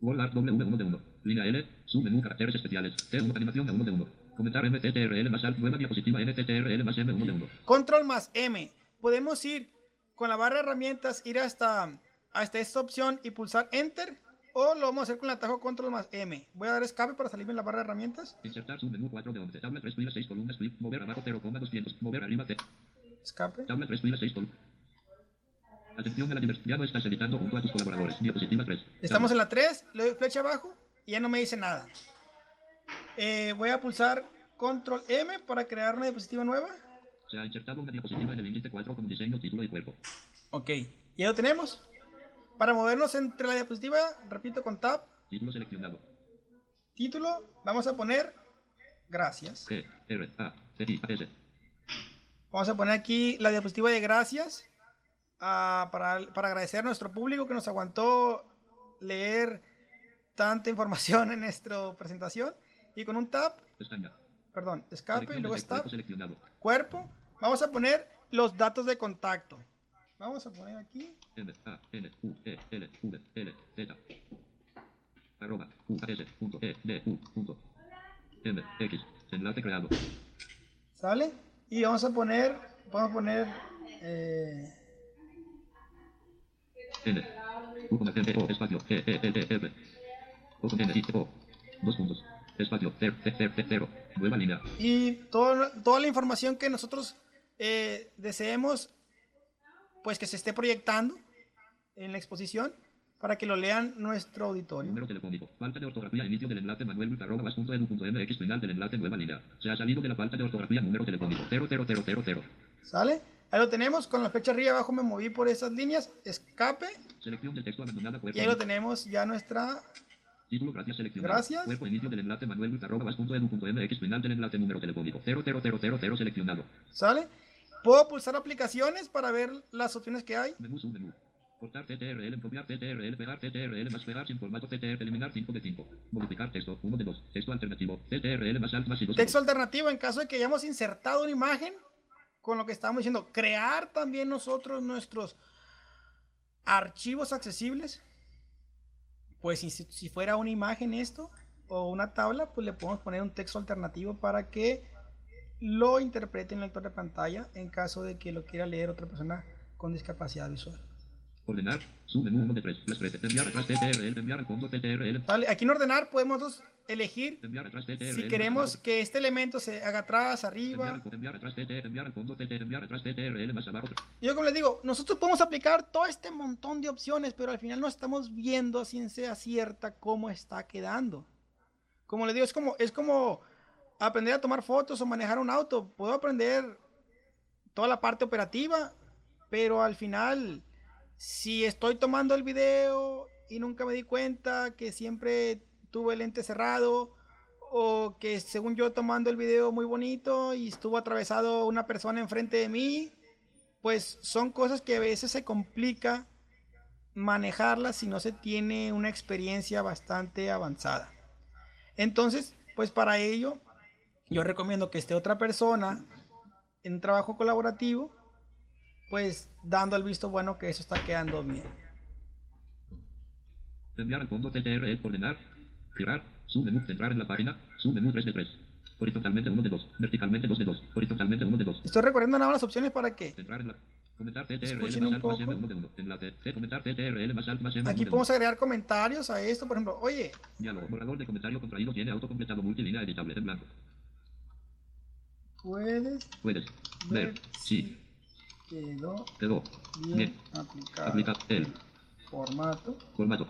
[SPEAKER 3] Word Art W1 de 1. Línea L. Submenú caracteres especiales. T1 animación A1 de 1. Comentar MCTRL más alt. Nueva diapositiva NCTRL más M1 de 1.
[SPEAKER 2] Control más M. Podemos ir con la barra de herramientas, ir hasta, hasta esta opción y pulsar Enter. O lo vamos a hacer con el atajo Control más M. Voy a dar escape para salirme en la barra de herramientas.
[SPEAKER 3] Insertar submenú 4 de 11. Tabla 3 filas 6 columnas flip. Mover abajo 0,200. Mover arriba T.
[SPEAKER 2] Escape.
[SPEAKER 3] Tabla 3 filas 6 columnas. Atención a la diversidad. No estás editando junto a tus colaboradores. Diapositiva 3.
[SPEAKER 2] Estamos en la 3, le doy flecha abajo y ya no me dice nada. Eh, voy a pulsar Control M para crear una diapositiva nueva.
[SPEAKER 3] Se ha insertado una diapositiva en el índice 4 con diseño, título y cuerpo.
[SPEAKER 2] Ok, ya lo tenemos. Para movernos entre la diapositiva, repito con Tab,
[SPEAKER 3] Título seleccionado.
[SPEAKER 2] título, vamos a poner gracias.
[SPEAKER 3] R, A, C, I, A, S.
[SPEAKER 2] Vamos a poner aquí la diapositiva de gracias ah, para, para agradecer a nuestro público que nos aguantó leer tanta información en nuestra presentación. Y con un tab,
[SPEAKER 3] Pestaña.
[SPEAKER 2] perdón, escape, y luego tab,
[SPEAKER 3] cuerpo,
[SPEAKER 2] vamos a poner los datos de contacto. Vamos a poner aquí,
[SPEAKER 3] M, A, N, U, E, L, V, L, Z. Arroba, U, S, punto, E, D, U, punto. M, X. Enlace creado.
[SPEAKER 2] ¿sale? Y vamos a poner, vamos a poner, eh,
[SPEAKER 3] N. U, O, espacio, E, E, L, E, F. O, con N, I, O. Dos puntos. Espacio, cero, cero, cero, cero. Nueva línea.
[SPEAKER 2] y todo- toda la información que nosotros eh, deseemos, pues que se esté proyectando en la exposición para que lo lean nuestro auditorio.
[SPEAKER 3] Número telefónico. Falta de ortografía. Inicio del enlace manuel mx. Final del enlace nueva línea. Se ha salido de la falta de ortografía. Número telefónico. 00000.
[SPEAKER 2] ¿Sale? Ahí lo tenemos, con la flecha arriba abajo me moví por esas líneas, escape,
[SPEAKER 3] Selección del texto abandonada. Cuerpo.
[SPEAKER 2] y ahí lo tenemos ya nuestra...
[SPEAKER 3] Título, gracias, seleccionado.
[SPEAKER 2] Gracias.
[SPEAKER 3] Cuerpo, inicio del enlace manuel arroba punto edu punto mx. Final del enlace número telefónico. 00000 seleccionado.
[SPEAKER 2] ¿Sale? Puedo pulsar aplicaciones para ver las opciones que hay.
[SPEAKER 3] Menú, submenú. Cortar CTRL, copiar CTRL, pegar CTRL, más pegar sin formato CTRL, eliminar 5 de 5. Modificar texto, 1 de 2. Texto alternativo, CTRL más alt más y 2 de
[SPEAKER 2] Texto
[SPEAKER 3] 2.
[SPEAKER 2] alternativo en caso de que hayamos insertado una imagen con lo que estábamos diciendo, crear también nosotros nuestros archivos accesibles. Pues si, si fuera una imagen esto o una tabla, pues le podemos poner un texto alternativo para que lo interprete en el lector de pantalla en caso de que lo quiera leer otra persona con discapacidad visual.
[SPEAKER 3] Ordenar. Submenú 1 de 3. Las 3. Enviar atrás TTRL. Enviar al fondo TTRL.
[SPEAKER 2] Vale, aquí en ordenar podemos elegir
[SPEAKER 3] Enviar atrás TTRL.
[SPEAKER 2] si queremos que este elemento se haga atrás, arriba.
[SPEAKER 3] enviar atrás TT. Enviar al fondo TT. Enviar atrás TTRL. Más abajo.
[SPEAKER 2] Yo como les digo, nosotros podemos aplicar todo este montón de opciones, pero al final no estamos viendo a ciencia cierta cómo está quedando. Como les digo, es como, es como aprender a tomar fotos o manejar un auto. Puedo aprender toda la parte operativa, pero al final, si estoy tomando el video y nunca me di cuenta que siempre tuve el lente cerrado, o que según yo tomando el video muy bonito y estuvo atravesado una persona enfrente de mí, pues son cosas que a veces se complica manejarlas si no se tiene una experiencia bastante avanzada. Entonces, pues para ello, yo recomiendo que esté otra persona en un trabajo colaborativo, pues dando el visto bueno que eso está quedando bien.
[SPEAKER 3] Enviar al fondo TTRL. Ordenar. Girar. Submenú. Centrar en la página. Submenú 3 de 3. Horizontalmente 1 de 2. Verticalmente 2 de 2. Horizontalmente 1 de 2.
[SPEAKER 2] Estoy recorriendo nada más las opciones para que
[SPEAKER 3] Centrar en la. Comentar TTRL
[SPEAKER 2] Escuchen
[SPEAKER 3] más
[SPEAKER 2] un
[SPEAKER 3] alt más
[SPEAKER 2] poco.
[SPEAKER 3] M 1 de 1. Enlace. C. Comentar TTRL más alt más M
[SPEAKER 2] aquí
[SPEAKER 3] 1 de 1.
[SPEAKER 2] podemos agregar comentarios a esto, por ejemplo, oye,
[SPEAKER 3] Diálogo. Borrador de comentario contraído tiene autocompletado multilínea editable en blanco.
[SPEAKER 2] Puedes
[SPEAKER 3] Puedes
[SPEAKER 2] ver
[SPEAKER 3] ver si
[SPEAKER 2] quedó
[SPEAKER 3] quedó
[SPEAKER 2] bien
[SPEAKER 3] bien
[SPEAKER 2] aplicado
[SPEAKER 3] aplica el
[SPEAKER 2] formato.
[SPEAKER 3] formato.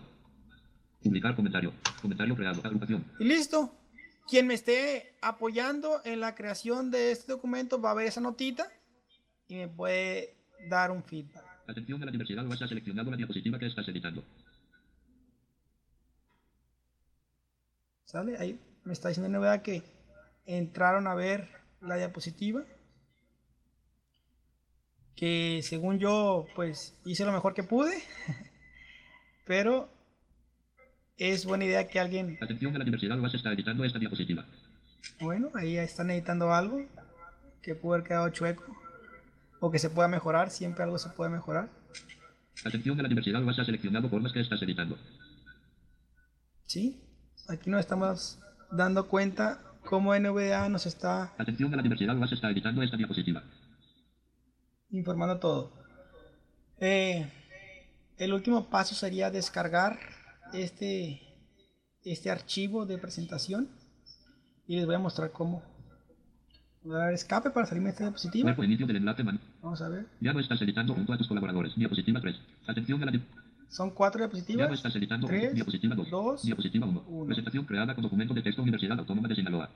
[SPEAKER 3] Publicar comentario. Comentario creado. Agrupación.
[SPEAKER 2] Y listo. Quien me esté apoyando en la creación de este documento va a ver esa notita y me puede dar un feedback.
[SPEAKER 3] Atención a la diversidad. Vas a seleccionado la diapositiva que estás editando.
[SPEAKER 2] ¿Sale? Ahí me está diciendo novedad que entraron a ver la diapositiva. Que según yo, pues hice lo mejor que pude. Pero es buena idea que alguien
[SPEAKER 3] Atención a la diversidad. Vas a estar editando esta diapositiva.
[SPEAKER 2] Bueno, ahí están editando algo que pudo haber quedado chueco o que se pueda mejorar. Siempre algo se puede mejorar.
[SPEAKER 3] Atención a la diversidad. Vas a seleccionado formas que estás editando.
[SPEAKER 2] ¿Sí? Aquí nos estamos dando cuenta cómo NVDA nos está
[SPEAKER 3] Atención a la diversidad. Vas a estar editando esta diapositiva.
[SPEAKER 2] informando todo. Eh, el último paso sería descargar este, este archivo de presentación y les voy a mostrar cómo. Voy a dar escape para salirme de esta diapositiva.
[SPEAKER 3] Cuerpo inicio del enlace.
[SPEAKER 2] Vamos a ver.
[SPEAKER 3] Ya no estás editando junto a tus colaboradores. Diapositiva 3. Atención a la
[SPEAKER 2] Son cuatro
[SPEAKER 3] Ya
[SPEAKER 2] diapositivas.
[SPEAKER 3] estás editando
[SPEAKER 2] Tres,
[SPEAKER 3] diapositiva 2.
[SPEAKER 2] dos,
[SPEAKER 3] diapositiva 1.
[SPEAKER 2] uno.
[SPEAKER 3] Presentación creada con documento de texto Universidad Autónoma de Sinaloa.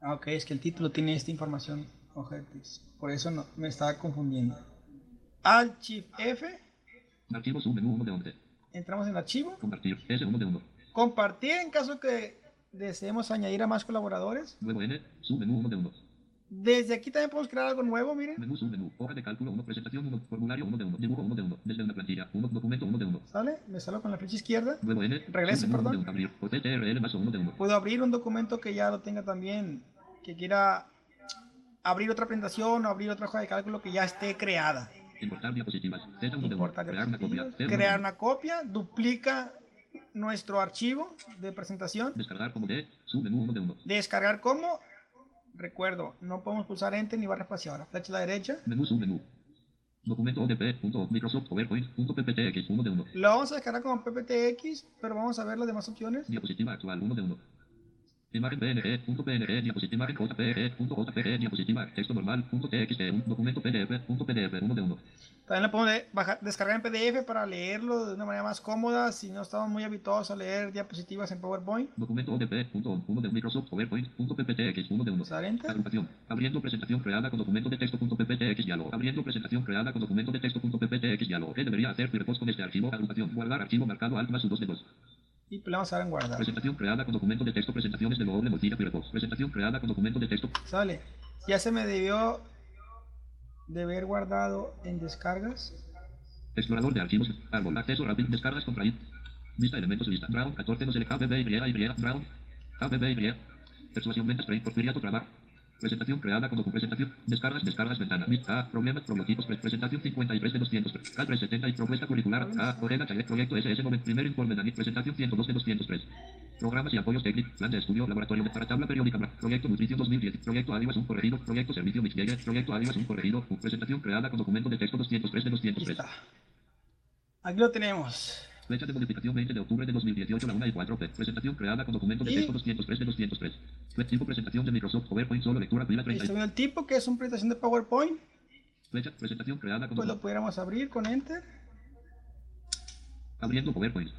[SPEAKER 2] Ah, ok, es que el título tiene esta información. Ojetes. Por eso no, me estaba confundiendo. Alt Shift F.
[SPEAKER 3] Archivo submenú 1 de 11.
[SPEAKER 2] Entramos en archivo.
[SPEAKER 3] Compartir. S1 de 1.
[SPEAKER 2] Compartir en caso que deseemos añadir a más colaboradores.
[SPEAKER 3] Nuevo N. Submenú 1 de 1.
[SPEAKER 2] Desde aquí también podemos crear algo nuevo, miren.
[SPEAKER 3] Menú submenú. Hoja de cálculo 1. Presentación 1. Formulario 1 de 1. Dibujo 1 de 1. Desde una plantilla. 1. Documento 1 de 1.
[SPEAKER 2] ¿Sale? Me salgo con la flecha izquierda.
[SPEAKER 3] Nuevo N.
[SPEAKER 2] Regrese,
[SPEAKER 3] submenú 1 de
[SPEAKER 2] perdón.
[SPEAKER 3] 1. Abrir. O TTRL más 1 de 1.
[SPEAKER 2] Puedo abrir un documento que ya lo tenga también. Que quiera abrir otra presentación o abrir otra hoja de cálculo que ya esté creada.
[SPEAKER 3] Importar diapositivas. Z1 de 1.
[SPEAKER 2] Importar
[SPEAKER 3] Crear una copia.
[SPEAKER 2] diapositivas,
[SPEAKER 3] C1 de
[SPEAKER 2] crear
[SPEAKER 3] 1.
[SPEAKER 2] una copia, duplica nuestro archivo de presentación.
[SPEAKER 3] Descargar como D. Submenú 1 de 1.
[SPEAKER 2] Descargar como, recuerdo, no podemos pulsar enter ni barra espaciadora. Flecha a la derecha.
[SPEAKER 3] Menú submenú. Documento ODP. Punto Microsoft PowerPoint. Punto PPTX 1 de 1.
[SPEAKER 2] Lo vamos a descargar como PPTX, pero vamos a ver las demás opciones.
[SPEAKER 3] Diapositiva actual 1 de 1. Imagen PNG, punto PNG, diapositiva, JPG, punto JPG, diapositiva, texto normal, punto TXT, un documento PDF, punto PDF, 1 de 1.
[SPEAKER 2] También lo podemos de- bajar- descargar en PDF para leerlo de una manera más cómoda si no estamos muy habituados a leer diapositivas en PowerPoint.
[SPEAKER 3] Documento ODP, punto 1 de Microsoft PowerPoint, punto PPTX, 1 de 1.
[SPEAKER 2] Usar enter.
[SPEAKER 3] Agrupación. Abriendo presentación creada con documento de texto punto PPTX diálogo. Abriendo presentación creada con documento de texto punto PPTX diálogo. ¿Qué debería hacer Firefox con este archivo? Agrupación. Guardar archivo marcado alt más 2 de 2.
[SPEAKER 2] Y le vamos a dar en guardar.
[SPEAKER 3] Presentación creada con documento de texto. Presentaciones de doble bolsilla Firefox. Presentación creada con documento de texto.
[SPEAKER 2] Sale. Ya se me debió de haber guardado en descargas.
[SPEAKER 3] Explorador de archivos. Árbol. Acceso rápido. Descargas contraído. Vista elementos lista. Brown 14 no select ABB y Y. Brown. ABB y. Persuasión ventas. Porfiriato trabajo. Presentación creada como presentación. Descargas, descargas, ventana. A, problemas, prototipos, presentación 53 de 200. Cal 370 y propuesta curricular. A, Orega Chalet, proyecto SS, primer informe de presentación 102 de 203. Programas y apoyos técnicos, plan de estudio, laboratorio para tabla periódica, proyecto nutrición 2010, proyecto Adidas un corregido, proyecto servicio Mixgeller, proyecto Adidas un corregido, presentación creada con documento de texto 203 de 203.
[SPEAKER 2] Aquí lo tenemos.
[SPEAKER 3] Fecha de modificación 20 de octubre de 2018, la 1 y 4 P. Presentación creada con documento de texto 203 de 203. Tipo presentación de Microsoft PowerPoint, solo lectura, pila 30.
[SPEAKER 2] Estoy el tipo que es una presentación de PowerPoint.
[SPEAKER 3] Fecha, presentación creada con
[SPEAKER 2] Pues lo pudiéramos abrir con Enter.
[SPEAKER 3] Abriendo PowerPoint.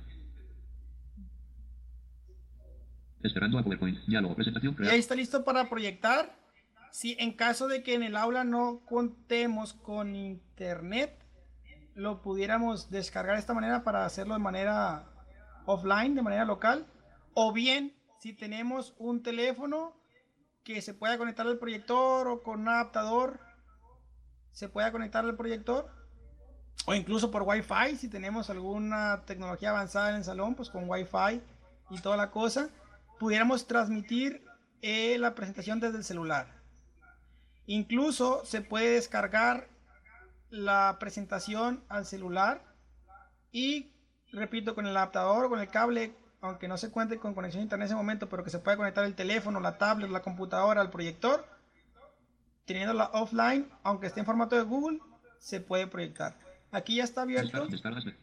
[SPEAKER 3] Esperando a PowerPoint. Diálogo, presentación
[SPEAKER 2] creada. Y ahí está listo para proyectar. Si en caso de que en el aula no contemos con internet, lo pudiéramos descargar de esta manera para hacerlo de manera offline, de manera local. O bien, si tenemos un teléfono que se pueda conectar al proyector o con un adaptador, se pueda conectar al proyector. O incluso por Wi-Fi, si tenemos alguna tecnología avanzada en el salón, pues con Wi-Fi y toda la cosa pudiéramos transmitir eh, la presentación desde el celular. Incluso se puede descargar la presentación al celular y, repito, con el adaptador o con el cable, aunque no se cuente con conexión a internet en ese momento, pero que se pueda conectar el teléfono, la tablet, la computadora al proyector, teniéndola offline, aunque esté en formato de Google, se puede proyectar. Aquí ya está abierto.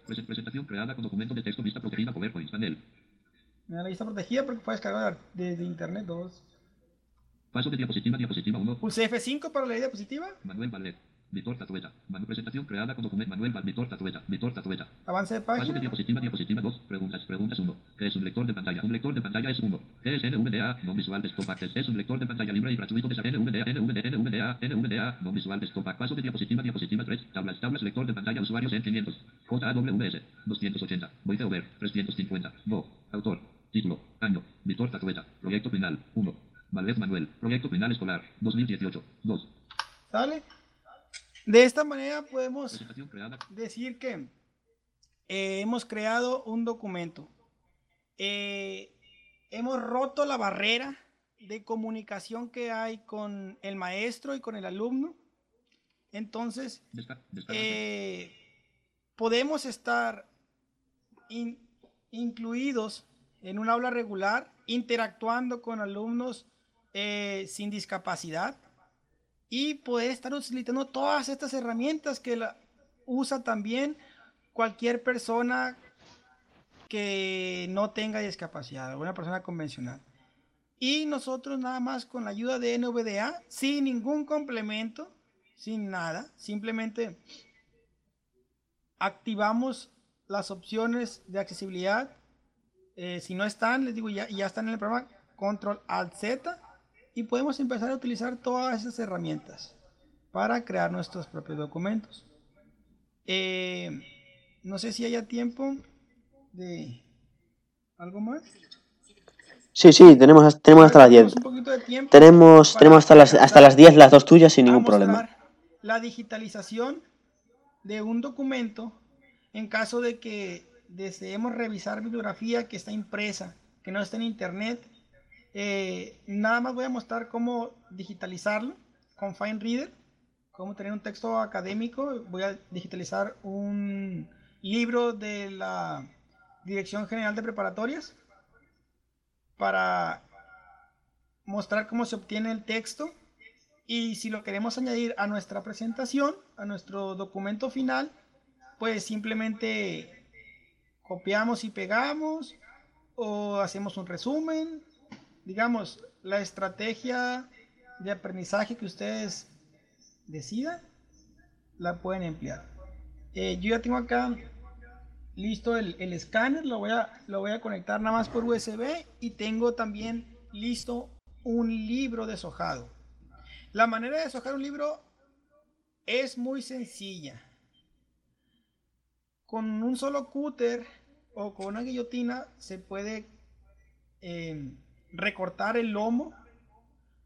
[SPEAKER 3] presentación creada con documento de texto vista protegida PowerPoint panel.
[SPEAKER 2] La lista protegida porque puedes cargar desde internet 2.
[SPEAKER 3] Paso de diapositiva, diapositiva 1.
[SPEAKER 2] Pulse F5 para la diapositiva.
[SPEAKER 3] Manuel Valet. Vitor Tatueta. Manu presentación creada con documento. Manuel Vitor Tatueta. Vitor Tatueta.
[SPEAKER 2] Avance de página.
[SPEAKER 3] Paso de diapositiva, diapositiva 2. Preguntas, preguntas 1. ¿Qué es un lector de pantalla? Un lector de pantalla es 1. ¿Qué es NVDA? No visual desktop access. Es un lector de pantalla libre y gratuito de NVDA, NVDA, NVDA, NVDA, no visual desktop. Paso de diapositiva, diapositiva 3. Tablas, tablas, lector de pantalla, usuarios en 500. JAWS. 280. VoiceOver. 350. Go. Autor. Título. Año. Vitor Tatueta. Proyecto final. 1. Valdez Manuel. Proyecto final escolar. 2018. 2.
[SPEAKER 2] ¿Sale? De esta manera podemos decir que eh, hemos creado un documento. Eh, hemos roto la barrera de comunicación que hay con el maestro y con el alumno. Entonces, eh, podemos estar incluidos en un aula regular, interactuando con alumnos eh, sin discapacidad y poder estar utilizando todas estas herramientas que la usa también cualquier persona que no tenga discapacidad, alguna persona convencional. Y nosotros nada más con la ayuda de NVDA, sin ningún complemento, sin nada, simplemente activamos las opciones de accesibilidad eh, si no están, les digo, ya, ya están en el programa, control alt Z y podemos empezar a utilizar todas esas herramientas para crear nuestros propios documentos. Eh, no sé si haya tiempo de algo más.
[SPEAKER 1] Sí, sí, tenemos, tenemos hasta las 10. Tenemos, tenemos hasta las, hasta las 10 las dos tuyas sin ningún problema.
[SPEAKER 2] La digitalización de un documento en caso de que deseemos revisar bibliografía que está impresa, que no está en internet, eh, nada más voy a mostrar cómo digitalizarlo con Fine Reader, cómo tener un texto académico. Voy a digitalizar un libro de la Dirección General de Preparatorias para mostrar cómo se obtiene el texto y si lo queremos añadir a nuestra presentación, a nuestro documento final, pues simplemente copiamos y pegamos o hacemos un resumen. Digamos, la estrategia de aprendizaje que ustedes decidan, la pueden emplear. Eh, yo ya tengo acá listo el, escáner, lo voy, a, lo voy a conectar nada más por USB y tengo también listo un libro deshojado. La manera de deshojar un libro es muy sencilla con un solo cúter o con una guillotina se puede em, recortar el lomo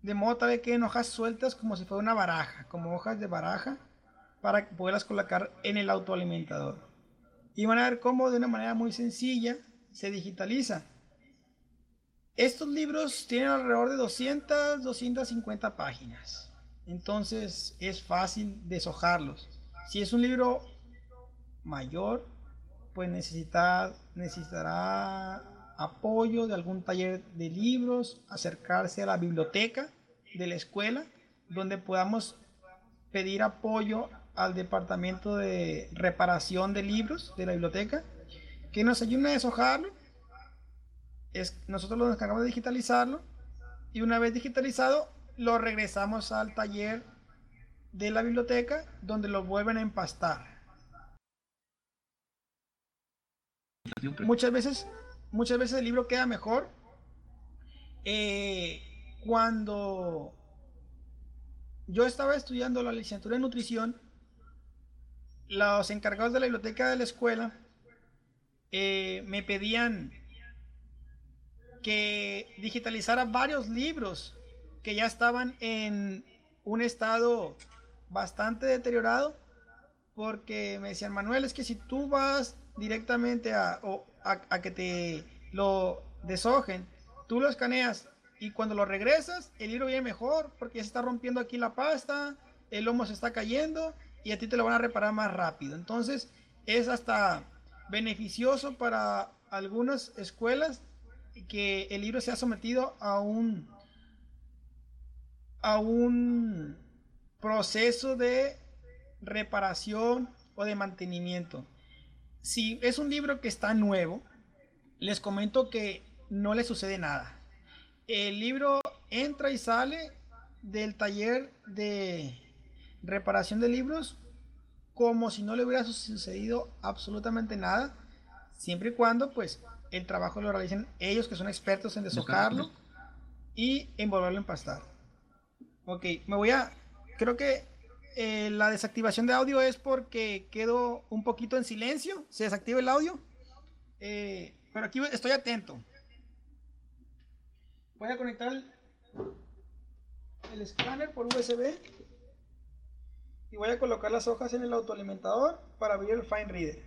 [SPEAKER 2] de modo tal que en hojas sueltas como si fuera una baraja, como hojas de baraja, para poderlas colocar en el autoalimentador. Y van a ver cómo de una manera muy sencilla se digitaliza. Estos libros tienen alrededor de 200, 250 páginas. Entonces es fácil deshojarlos. Si es un libro mayor, pues necesita, necesitará apoyo de algún taller de libros, acercarse a la biblioteca de la escuela, donde podamos pedir apoyo al departamento de reparación de libros de la biblioteca, que nos ayude a deshojarlo. Es, nosotros nos encargamos de digitalizarlo y una vez digitalizado lo regresamos al taller de la biblioteca donde lo vuelven a empastar. Muchas veces, muchas veces el libro queda mejor eh, cuando yo estaba estudiando la licenciatura en nutrición, los encargados de la biblioteca de la escuela eh, me pedían que digitalizara varios libros que ya estaban en un estado bastante deteriorado porque me decían Manuel es que si tú vas directamente a, a que te lo deshojen tú lo escaneas y cuando lo regresas, el libro viene mejor porque ya se está rompiendo aquí la pasta, el lomo se está cayendo y a ti te lo van a reparar más rápido. Entonces es hasta beneficioso para algunas escuelas que el libro sea sometido a un a un proceso de reparación o de mantenimiento. Si es un libro que está nuevo, les comento que no le sucede nada el libro entra y sale del taller de reparación de libros como si no le hubiera sucedido absolutamente nada, siempre y cuando pues el trabajo lo realicen ellos que son expertos en deshojarlo y en volverlo a empastar. Ok, me voy a, creo que eh, la desactivación de audio es porque quedo un poquito en silencio, se desactiva el audio, eh, pero aquí estoy atento. Voy a conectar el, escáner por USB y voy a colocar las hojas en el autoalimentador para abrir el Fine Reader.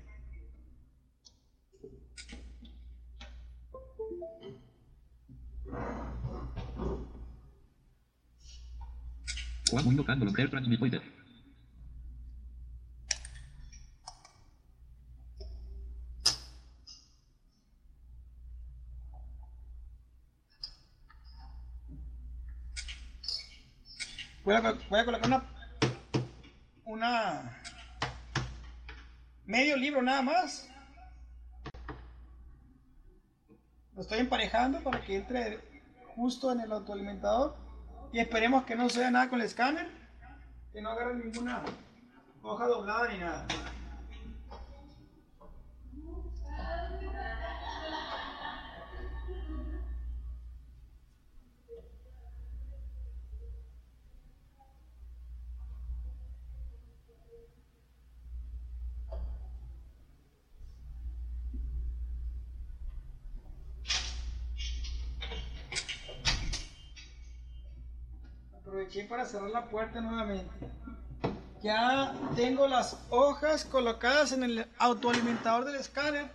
[SPEAKER 3] Juan Mundo Transmit
[SPEAKER 2] Voy a, colocar una, una medio libro nada más. Lo estoy emparejando para que entre justo en el autoalimentador. Y esperemos que no sea nada con el escáner. Que no agarre ninguna hoja doblada ni nada. Aproveché para cerrar la puerta nuevamente. Ya tengo las hojas colocadas en el autoalimentador del escáner.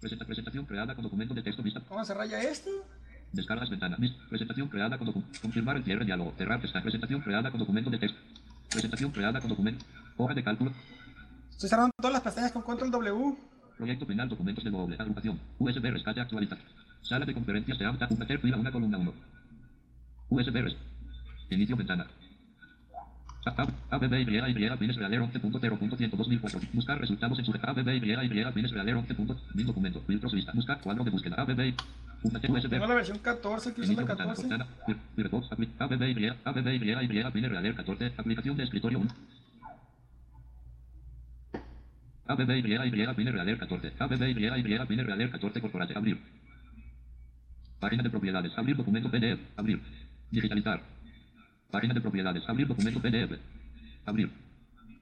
[SPEAKER 3] presentación creada con documento de texto vista.
[SPEAKER 2] Vamos a cerrar ya esto.
[SPEAKER 3] Descargas ventana. Presentación creada con documento. Confirmar el cierre diálogo. Cerrar presentación creada con documento de texto. Presentación creada con documento. Hoja de cálculo.
[SPEAKER 2] Estoy cerrando todas las pestañas con control W.
[SPEAKER 3] Proyecto penal, documentos de doble agrupación. USB, rescate, actualizar. Sala de conferencias de AMTA, un fila, una columna 1. USB. Inicio ventana. ABB y Y pines realer 11.0.102.004. Buscar resultados en su ABB y Y pines realer 11. Mil documento. Filtros lista. Buscar cuadro de búsqueda. ABB.
[SPEAKER 2] Tengo la versión 14 que usa la 14.
[SPEAKER 3] Firefox. ABB y ABB y Y pines realer 14. Aplicación de escritorio 1. ABB y Y pines realer 14. ABB y Y pines realer 14 corporate. Abrir. Página de propiedades. Abrir documento PDF. Abrir. Digitalizar. Página de propiedades. Abrir documento PDF. Abrir.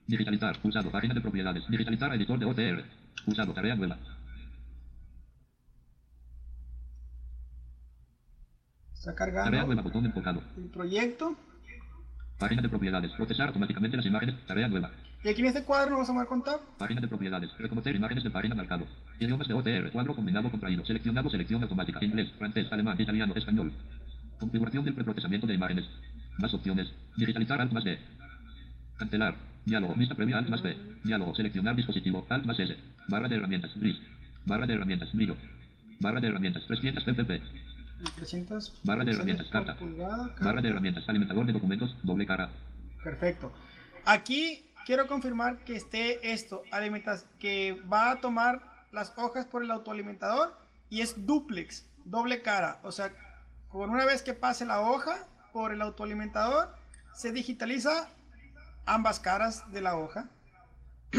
[SPEAKER 3] Digitalizar. Pulsado. Página de propiedades. Digitalizar editor de OCR. Pulsado. Tarea nueva.
[SPEAKER 2] Está cargando.
[SPEAKER 3] Tarea nueva. Botón enfocado.
[SPEAKER 2] El proyecto.
[SPEAKER 3] Página de propiedades. Procesar automáticamente las imágenes. Tarea nueva.
[SPEAKER 2] Y aquí en este cuadro vamos a mover con Tab.
[SPEAKER 3] Página de propiedades. Reconocer imágenes de página marcado. Idiomas de OTR. Cuadro combinado contraído. Seleccionado. Selección automática. Inglés, francés, alemán, italiano, español. Configuración del preprocesamiento de imágenes. Más opciones. Digitalizar Alt más D. Cancelar. Diálogo. Vista previa Alt más B. Diálogo. Seleccionar dispositivo. Alt más S. Barra de herramientas. Gris. Barra de herramientas. Brillo. Barra de herramientas. 300 ppp.
[SPEAKER 2] 300
[SPEAKER 3] Barra de herramientas,
[SPEAKER 2] por
[SPEAKER 3] carta.
[SPEAKER 2] pulgada, carta.
[SPEAKER 3] Barra de herramientas. Alimentador de documentos. Doble cara.
[SPEAKER 2] Perfecto. Aquí quiero confirmar que esté esto, alimentas, que va a tomar las hojas por el autoalimentador y es duplex, doble cara. O sea, con una vez que pase la hoja por el autoalimentador, se digitaliza ambas caras de la hoja.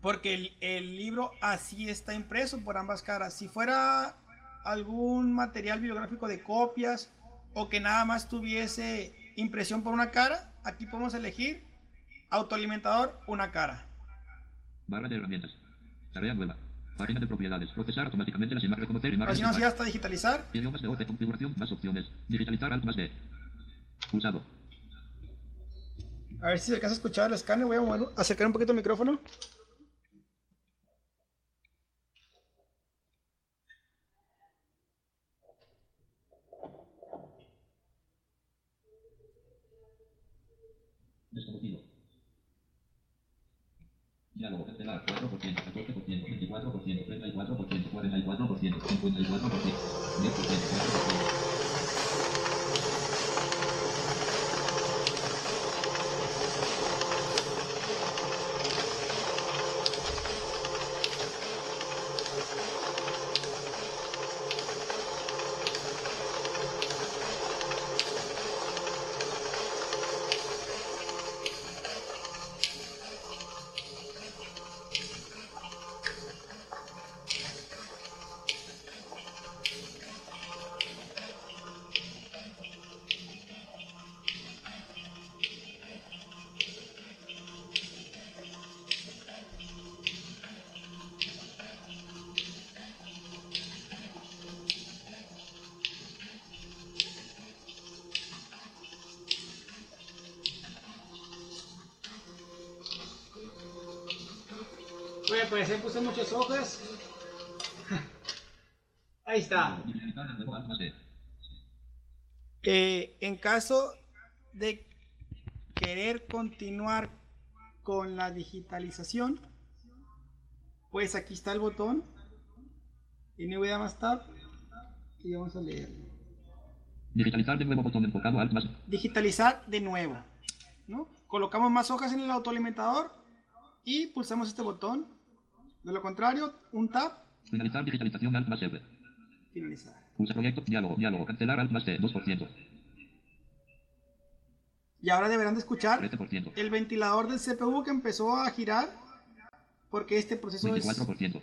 [SPEAKER 2] Porque el, libro así está impreso por ambas caras. Si fuera algún material bibliográfico de copias o que nada más tuviese impresión por una cara, aquí podemos elegir autoalimentador una cara.
[SPEAKER 3] Página de propiedades. Procesar automáticamente las imágenes. Reconocer imágenes. de
[SPEAKER 2] llega hasta digitalizar.
[SPEAKER 3] Idiomas de OT. Configuración. Más opciones. Digitalizar Alt más D. Pulsado.
[SPEAKER 2] A ver si se alcanza a escuchar el escáner. Voy a mover- acercar un poquito el micrófono.
[SPEAKER 3] Desconocido. Diálogo. Cancelar. 4%. 14%. 24%. 34%. 44%. 54%. 10%. 4%.
[SPEAKER 2] Muchas hojas. Ahí está. Eh, en caso de querer continuar con la digitalización, pues aquí está el botón. Y le voy a dar más tab y vamos a leer.
[SPEAKER 3] Digitalizar de nuevo botón enfocado más
[SPEAKER 2] Digitalizar de nuevo. ¿no? Colocamos más hojas en el autoalimentador y pulsamos este botón. De lo contrario, un tab,
[SPEAKER 3] Finalizar digitalización Alt más R.
[SPEAKER 2] finalizar.
[SPEAKER 3] Pulsa proyecto. Diálogo. Diálogo. Cancelar Alt más D. 2%.
[SPEAKER 2] Y ahora deberán de escuchar
[SPEAKER 3] 13%.
[SPEAKER 2] el ventilador del CPU que empezó a girar porque este proceso es,
[SPEAKER 3] 24%.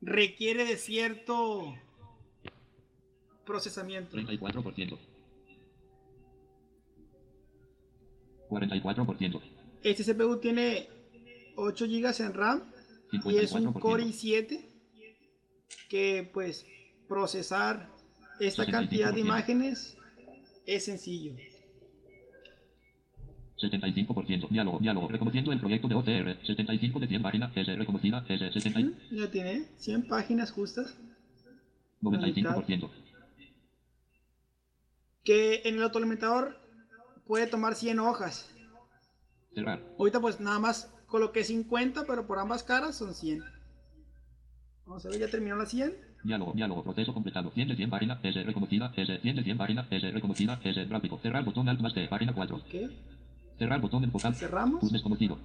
[SPEAKER 2] requiere de cierto procesamiento.
[SPEAKER 3] 34%. 44%.
[SPEAKER 2] Este CPU tiene 8 GB en RAM y es un
[SPEAKER 3] 54%.
[SPEAKER 2] Core i7 que pues procesar esta cantidad de
[SPEAKER 3] 65%.
[SPEAKER 2] imágenes es sencillo.
[SPEAKER 3] 75%. Diálogo. Diálogo. Reconociendo el proyecto de OTR. 75 de 100 páginas. S. Reconocida. S. 60.
[SPEAKER 2] ¿Mm? Ya tiene 100 páginas justas
[SPEAKER 3] 95%.
[SPEAKER 2] que en el autoalimentador puede tomar 100 hojas.
[SPEAKER 3] Cerrar.
[SPEAKER 2] Ahorita pues nada más coloqué 50, pero por ambas caras son 100. Vamos a ver, ya terminó la 100.
[SPEAKER 3] Diálogo. Diálogo. Proceso completado. 100 de 100 páginas. S. Reconocida. S. 100 de 100 páginas. S. Reconocida. S. Gráfico. Cerrar botón Alt más D. Página 4.
[SPEAKER 2] Ok,
[SPEAKER 3] Cerrar botón enfocado.
[SPEAKER 2] cerramos.
[SPEAKER 3] Tus desconocido.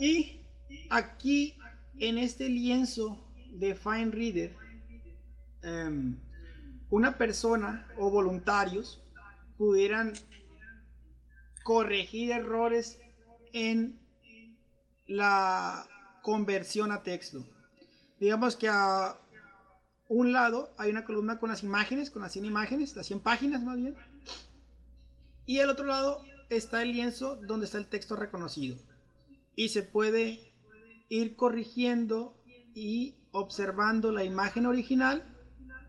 [SPEAKER 2] Y aquí en este lienzo de Fine Reader, em, una persona o voluntarios pudieran corregir errores en la conversión a texto. Digamos que a un lado hay una columna con las imágenes, con las 100 imágenes, las 100 páginas más bien. Y al otro lado está el lienzo donde está el texto reconocido y se puede ir corrigiendo y observando la imagen original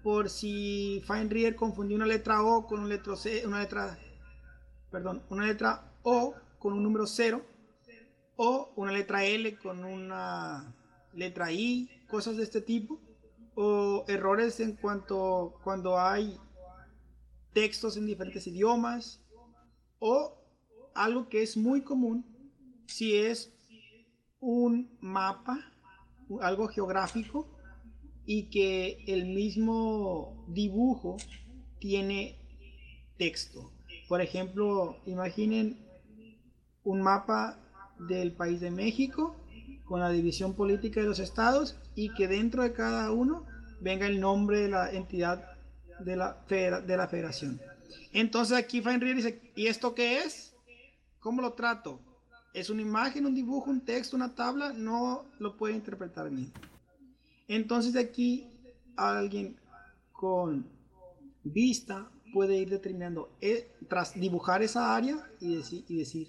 [SPEAKER 2] por si FineReader confundió una letra O con una letra C, una letra, perdón, una letra O con un número 0, o una letra L con una letra I, cosas de este tipo, o errores en cuanto cuando hay textos en diferentes idiomas, o algo que es muy común si es un mapa, algo geográfico, y que el mismo dibujo tiene texto. Por ejemplo, imaginen un mapa del país de México con la división política de los estados y que dentro de cada uno venga el nombre de la entidad de la, de la federación. Entonces aquí Feinrier dice, ¿y esto qué es? ¿Cómo lo trato? ¿Es una imagen, un dibujo, un texto, una tabla? No lo puede interpretar bien. Entonces aquí alguien con vista puede ir determinando, eh, tras dibujar esa área y decir,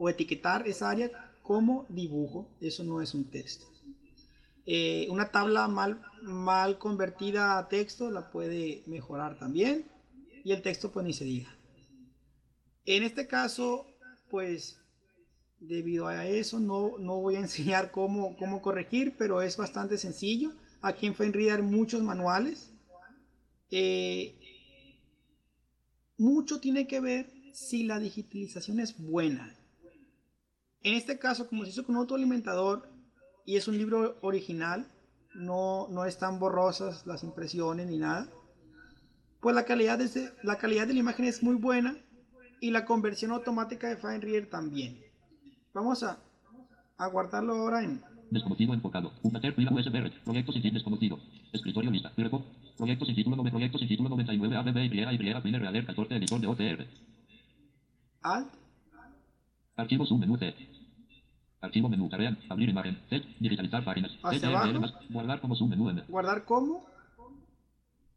[SPEAKER 2] o etiquetar esa área como dibujo, eso no es un texto. Eh, una tabla mal, mal convertida a texto la puede mejorar también y el texto pues ni se diga. En este caso, pues debido a eso no, no voy a enseñar cómo, cómo corregir, pero es bastante sencillo. Aquí en FineReader hay muchos manuales. Eh, mucho tiene que ver si la digitalización es buena. En este caso, como se hizo con un autoalimentador y es un libro original, no, no están borrosas las impresiones ni nada, pues la calidad, de, la calidad de la imagen es muy buena y la conversión automática de FineReader también. Vamos a, a guardarlo ahora en...
[SPEAKER 3] Desconocido enfocado. Unpater fila USB. Proyecto sin desconocido. Escritorio lista. Repo. Proyecto sin título. Proyecto sin título 99 ABB Y Y Y Reader 14 editor de OCR.
[SPEAKER 2] Alt.
[SPEAKER 3] Archivo zoom menú C. Archivo menú. Tarea. Abrir imagen. Text. Digitalizar páginas.
[SPEAKER 2] Hacia
[SPEAKER 3] TTL
[SPEAKER 2] abajo.
[SPEAKER 3] más. Guardar como zoom menú M.
[SPEAKER 2] Guardar como.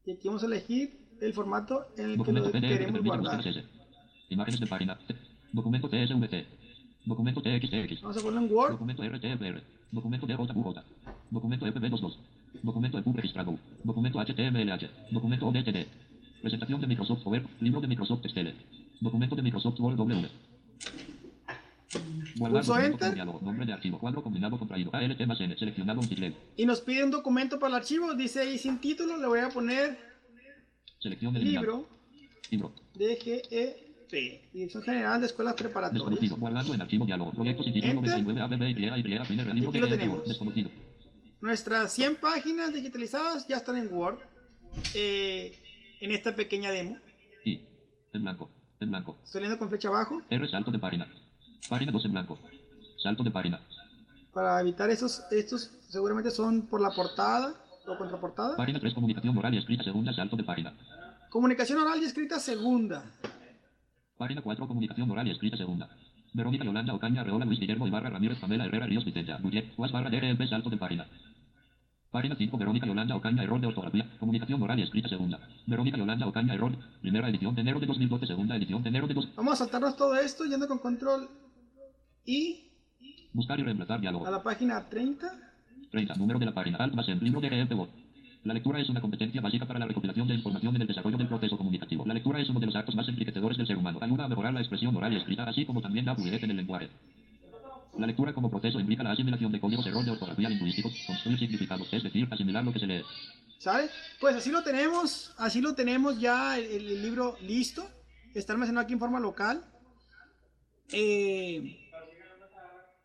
[SPEAKER 2] Y aquí vamos a elegir el formato en el que
[SPEAKER 3] Documento
[SPEAKER 2] lo
[SPEAKER 3] que
[SPEAKER 2] queremos
[SPEAKER 3] permite
[SPEAKER 2] guardar.
[SPEAKER 3] Imágenes de página. Documento TSVC. Documento TXTX.
[SPEAKER 2] Vamos a ponerlo en Word.
[SPEAKER 3] Documento RTFR. Documento DJUJ. Documento FB22. Documento EPUB registrado. Documento HTMLH. Documento ODTD. Presentación de Microsoft Power. Libro de Microsoft Excel. Documento de Microsoft Word W. Guardar
[SPEAKER 2] Pulso
[SPEAKER 3] documento
[SPEAKER 2] Enter.
[SPEAKER 3] con diálogo. Nombre de archivo. Cuadro combinado contraído. ALT más N. Seleccionado un siglet.
[SPEAKER 2] Y nos pide un documento para el archivo. Dice ahí sin título. Le voy a poner
[SPEAKER 3] Selección eliminado.
[SPEAKER 2] libro
[SPEAKER 3] Libro.
[SPEAKER 2] DGEP. Dirección General de Escuelas Preparatorias.
[SPEAKER 3] Desconocido. Guardando en archivo diálogo. Proyecto sin título
[SPEAKER 2] Enter.
[SPEAKER 3] 99 ABB Y Y Finer. Libro
[SPEAKER 2] Aquí
[SPEAKER 3] de
[SPEAKER 2] lo tenemos.
[SPEAKER 3] Desconocido.
[SPEAKER 2] Nuestras 100 páginas digitalizadas ya están en Word. eh, en esta pequeña demo.
[SPEAKER 3] Y. En blanco. En blanco.
[SPEAKER 2] Estoy leyendo con flecha abajo.
[SPEAKER 3] R salto de página. Página 2 en blanco. Salto de página.
[SPEAKER 2] Para evitar esos, estos seguramente son por la portada o contraportada.
[SPEAKER 3] Página 3 comunicación oral y escrita segunda salto de página.
[SPEAKER 2] Comunicación oral y escrita segunda.
[SPEAKER 3] Página 4 comunicación oral y escrita segunda. Verónica Yolanda Ocaña Arreola Luis Guillermo Ibarra Ramírez Pamela Herrera Ríos Vicenta Bullet Guas barra DRP salto de página. Página 5 Verónica Yolanda Ocaña error de ortografía. Comunicación oral y escrita segunda. Verónica Yolanda Ocaña error. Primera edición de enero de 2012 segunda edición de enero de 2.
[SPEAKER 2] Vamos a saltarnos todo esto yendo con control y
[SPEAKER 3] Buscar y reemplazar diálogo.
[SPEAKER 2] a la página 30.
[SPEAKER 3] 30. Número de la página. Alt más en libro de GF Word. La lectura es una competencia básica para la recopilación de información en el desarrollo del proceso comunicativo. La lectura es uno de los actos más enriquecedores del ser humano. Ayuda a mejorar la expresión oral y escrita, así como también da fluidez en el lenguaje. La lectura como proceso implica la asimilación de códigos error de ortografía lingüísticos, construir significados, es decir, asimilar lo que se lee.
[SPEAKER 2] ¿Sale? Pues así lo tenemos, así lo tenemos ya el, el libro listo. Está almacenado aquí en forma local. Eh,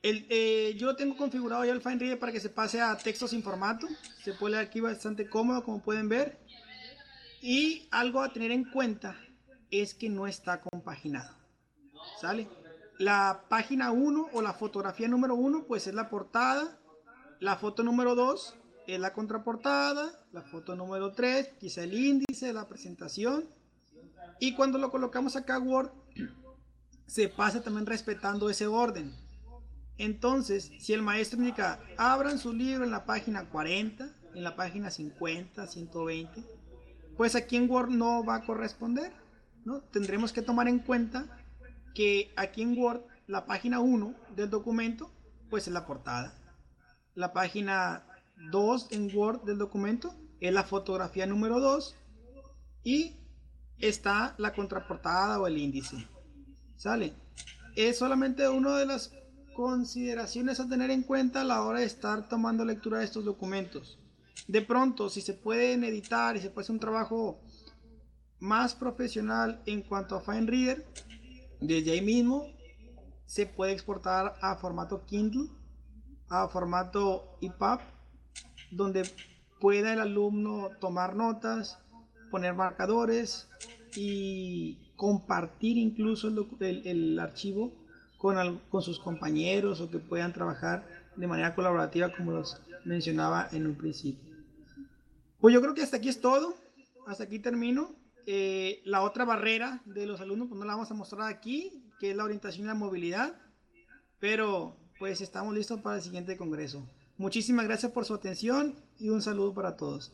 [SPEAKER 2] el, eh, yo tengo configurado ya el FineReader para que se pase a texto sin formato. Se puede leer aquí bastante cómodo, como pueden ver. Y algo a tener en cuenta es que no está compaginado. ¿Sale? La página 1 o la fotografía número 1 pues es la portada. La foto número 2 es la contraportada. La foto número 3 quizá el índice la presentación. Y cuando lo colocamos acá Word se pasa también respetando ese orden. Entonces, si el maestro indica, abran su libro en la página 40, en la página 50, 120, pues aquí en Word no va a corresponder. ¿no? Tendremos que tomar en cuenta que aquí en Word la página 1 del documento pues es la portada. La página 2 en Word del documento es la fotografía número 2 y está la contraportada o el índice. ¿Sale? Es solamente una de las consideraciones a tener en cuenta a la hora de estar tomando lectura de estos documentos. De pronto, si se pueden editar y se puede hacer un trabajo más profesional en cuanto a Fine Reader, desde ahí mismo se puede exportar a formato Kindle, a formato EPUB, donde pueda el alumno tomar notas, poner marcadores y compartir incluso el, archivo con, con sus compañeros o que puedan trabajar de manera colaborativa como los mencionaba en un principio. Pues yo creo que hasta aquí es todo. Hasta aquí termino. Eh, la otra barrera de los alumnos, pues no la vamos a mostrar aquí, que es la orientación y la movilidad. Pero pues estamos listos para el siguiente congreso. Muchísimas gracias por su atención y un saludo para todos.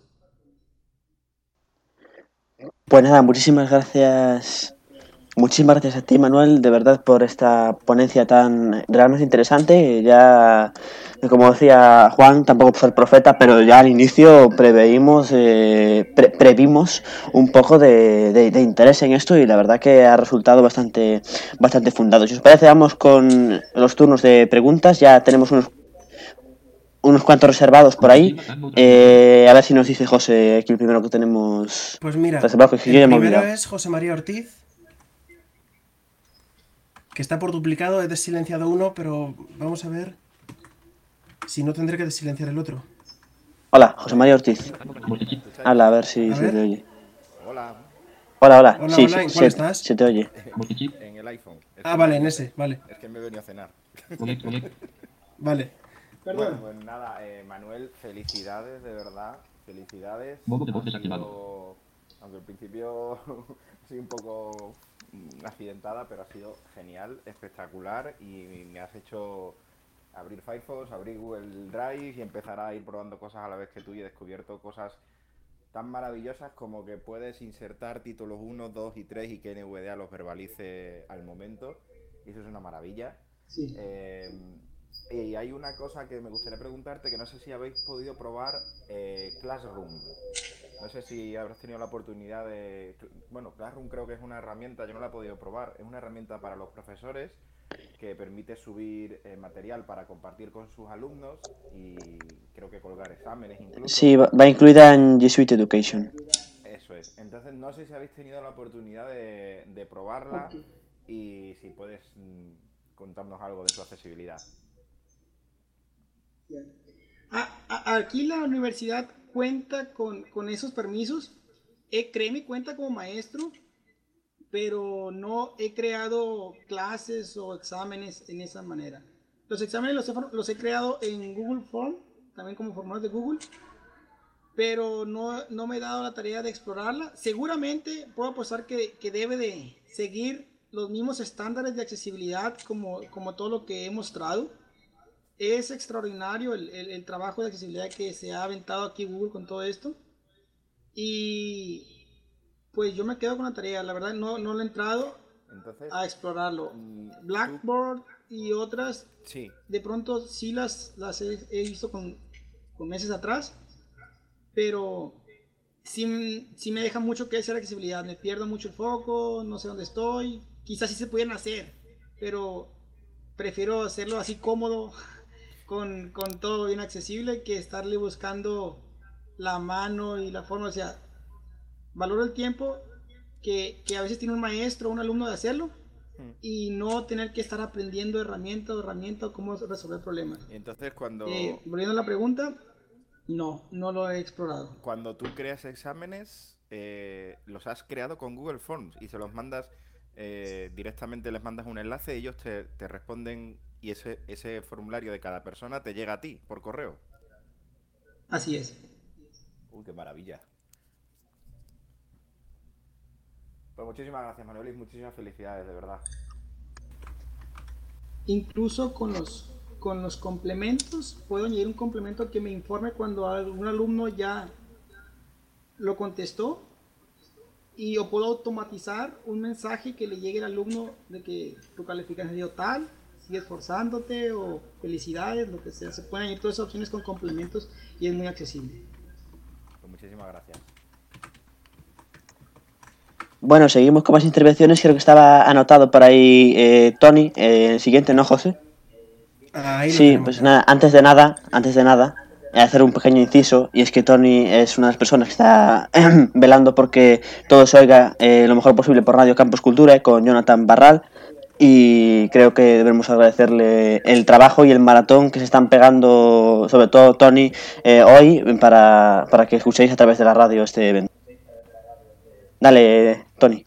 [SPEAKER 1] Pues nada, muchísimas gracias. Muchísimas gracias a ti, Manuel, de verdad, por esta ponencia tan realmente interesante. Ya, como decía Juan, tampoco ser profeta, pero ya al inicio preveímos, eh, previmos un poco de, interés en esto y la verdad que ha resultado bastante, bastante fundado. Si os parece, vamos con los turnos de preguntas. Ya tenemos unos unos cuantos reservados por ahí. Eh, a ver si nos dice José aquí el primero que tenemos.
[SPEAKER 4] Pues mira, el primero es José María Ortiz, que está por duplicado. He desilenciado uno, pero vamos a ver si no tendré que desilenciar el otro.
[SPEAKER 1] Hola, José María Ortiz. Hola, a ver si se te oye.
[SPEAKER 5] Hola.
[SPEAKER 1] Hola, hola.
[SPEAKER 4] hola sí, ¿en cuál estás?
[SPEAKER 1] Se te oye.
[SPEAKER 5] En el iPhone.
[SPEAKER 4] ah, vale, en ese, vale.
[SPEAKER 5] Es que me he venido a cenar.
[SPEAKER 4] vale.
[SPEAKER 5] Bueno, pues nada, eh, Manuel, felicidades, de verdad. Felicidades. aunque al principio soy un poco accidentada, pero ha sido genial, espectacular y me has hecho abrir Firefox, abrir Google Drive y empezar a ir probando cosas a la vez que tú y he descubierto cosas tan maravillosas como que puedes insertar títulos 1, 2 y 3 y que NVDA los verbalice al momento. Y eso es una maravilla.
[SPEAKER 2] Sí.
[SPEAKER 5] Eh, y hay una cosa que me gustaría preguntarte, que no sé si habéis podido probar eh, Classroom. No sé si habrás tenido la oportunidad de... Bueno, Classroom creo que es una herramienta, yo no la he podido probar, es una herramienta para los profesores que permite subir eh, material para compartir con sus alumnos y creo que colgar exámenes incluso.
[SPEAKER 1] Sí, va incluida en G Suite Education.
[SPEAKER 5] Eso es. Entonces no sé si habéis tenido la oportunidad de, de probarla y si puedes mm, contarnos algo de su accesibilidad.
[SPEAKER 2] Aquí la universidad cuenta con, esos permisos. Eh, créeme, cuenta como maestro, pero no he creado clases o exámenes en esa manera. Los exámenes los he, creado en Google Form, también como formatos de Google, pero no, no, me he dado la tarea de explorarla. Seguramente puedo apostar que, que, debe de seguir los mismos estándares de accesibilidad como, como todo lo que he mostrado es extraordinario el, trabajo de accesibilidad que se ha aventado aquí Google con todo esto. Y pues yo me quedo con la tarea, la verdad no, no he entrado a explorarlo. Mm, Blackboard y otras,
[SPEAKER 5] sí.
[SPEAKER 2] de pronto sí las, las he, visto con, meses atrás, pero sí, sí, me deja mucho que hacer accesibilidad. Me pierdo mucho el foco, no sé dónde estoy. Quizás sí se pudieran hacer, pero prefiero hacerlo así cómodo con, todo bien accesible que estarle buscando la mano y la forma. O sea, valoro el tiempo que, a veces tiene un maestro o un alumno de hacerlo hmm. y no tener que estar aprendiendo herramienta o herramienta cómo resolver problemas.
[SPEAKER 5] entonces cuando...
[SPEAKER 2] Eh, volviendo a la pregunta, no, no lo he explorado.
[SPEAKER 5] Cuando tú creas exámenes, eh, los has creado con Google Forms y se los mandas... Eh, directamente les mandas un enlace ellos te, te responden y ese, ese formulario de cada persona te llega a ti por correo.
[SPEAKER 2] Así es.
[SPEAKER 5] Uy, qué maravilla. Pues muchísimas gracias, Manuel, y muchísimas felicidades, de verdad.
[SPEAKER 2] Incluso con los, con los complementos, puedo añadir un complemento que me informe cuando algún alumno ya lo contestó y o puedo automatizar un mensaje que le llegue al alumno de que tu calificación dio tal sigue esforzándote o felicidades, lo que sea. Se pueden ir todas esas opciones con complementos y es muy accesible.
[SPEAKER 5] Pues muchísimas gracias.
[SPEAKER 1] Bueno, seguimos con más intervenciones. Creo que estaba anotado por ahí eh, Tony. Eh, el siguiente, ¿no, José?
[SPEAKER 4] Ahí
[SPEAKER 1] Sí,
[SPEAKER 4] tenemos
[SPEAKER 1] pues nada, antes de nada, antes de nada, hacer un pequeño inciso, y es que Tony es una de las personas que está velando porque todo se oiga eh, lo mejor posible por Radio Campus Cultura con Jonathan Barral, y creo que debemos agradecerle el trabajo y el maratón que se están pegando, sobre todo Tony, eh, hoy, para, para que escuchéis a través de la radio este evento. Dale, Tony.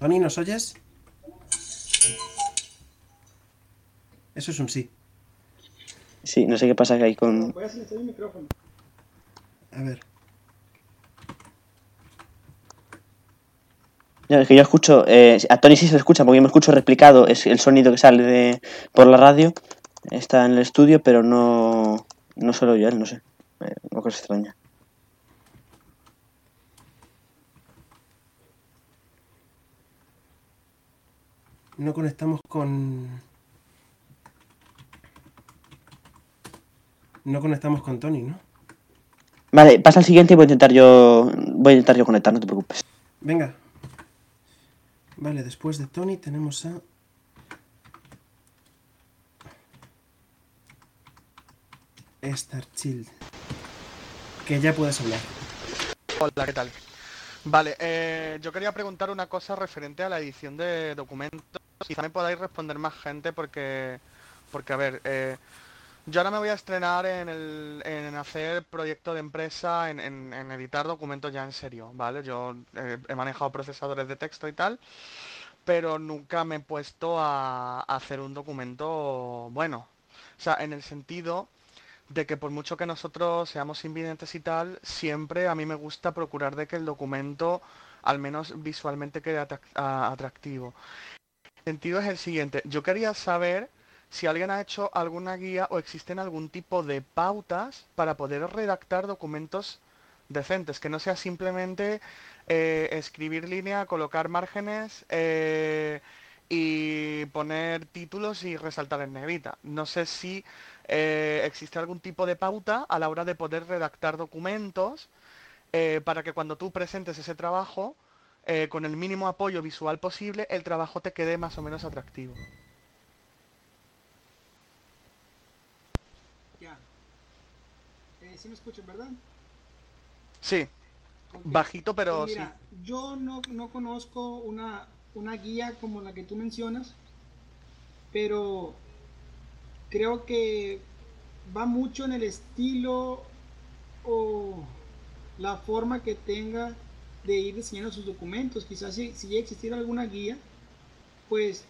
[SPEAKER 4] Tony, ¿nos oyes? Eso es un sí.
[SPEAKER 1] Sí, no sé qué pasa ahí con...
[SPEAKER 2] Voy a silenciar el micrófono.
[SPEAKER 4] A ver.
[SPEAKER 1] No, es que yo escucho, eh, a Tony sí se le escucha, porque yo me escucho replicado, es el sonido que sale de, por la radio, está en el estudio, pero no, no solo yo, él, no sé, eh, una cosa extraña.
[SPEAKER 4] No conectamos con. No conectamos con Tony, ¿no?
[SPEAKER 1] Vale, pasa al siguiente y voy a intentar yo, voy a intentar yo conectar, no te preocupes.
[SPEAKER 4] Venga. Vale, después de Tony tenemos a. Starchild. Que ya puedes hablar.
[SPEAKER 6] Hola, ¿qué tal? Vale, eh, yo quería preguntar una cosa referente a la edición de documentos. Quizá me podáis responder más gente porque, porque a ver, eh, yo ahora me voy a estrenar en, el, en hacer proyecto de empresa, en, editar documentos ya en serio, ¿vale? Yo eh, he manejado procesadores de texto y tal, pero nunca me he puesto a, a hacer un documento bueno. O sea, en el sentido de que por mucho que nosotros seamos invidentes y tal, siempre a mí me gusta procurar de que el documento al menos visualmente quede atractivo. El sentido es el siguiente, yo quería saber si alguien ha hecho alguna guía o existen algún tipo de pautas para poder redactar documentos decentes, que no sea simplemente eh, escribir línea, colocar márgenes eh, y poner títulos y resaltar en negrita. No sé si eh, existe algún tipo de pauta a la hora de poder redactar documentos para que cuando tú presentes ese trabajo, con el mínimo apoyo visual posible, el trabajo te quede más o menos atractivo.
[SPEAKER 2] Ya. Eh, sí me escuchan, ¿verdad?
[SPEAKER 6] Sí, bajito pero
[SPEAKER 2] Pues
[SPEAKER 6] sí.
[SPEAKER 2] mira, yo no, no conozco una, una guía como la que tú mencionas, pero creo que va mucho en el estilo o la forma que tenga de ir diseñando sus documentos. Quizás si, si ya existiera alguna guía, pues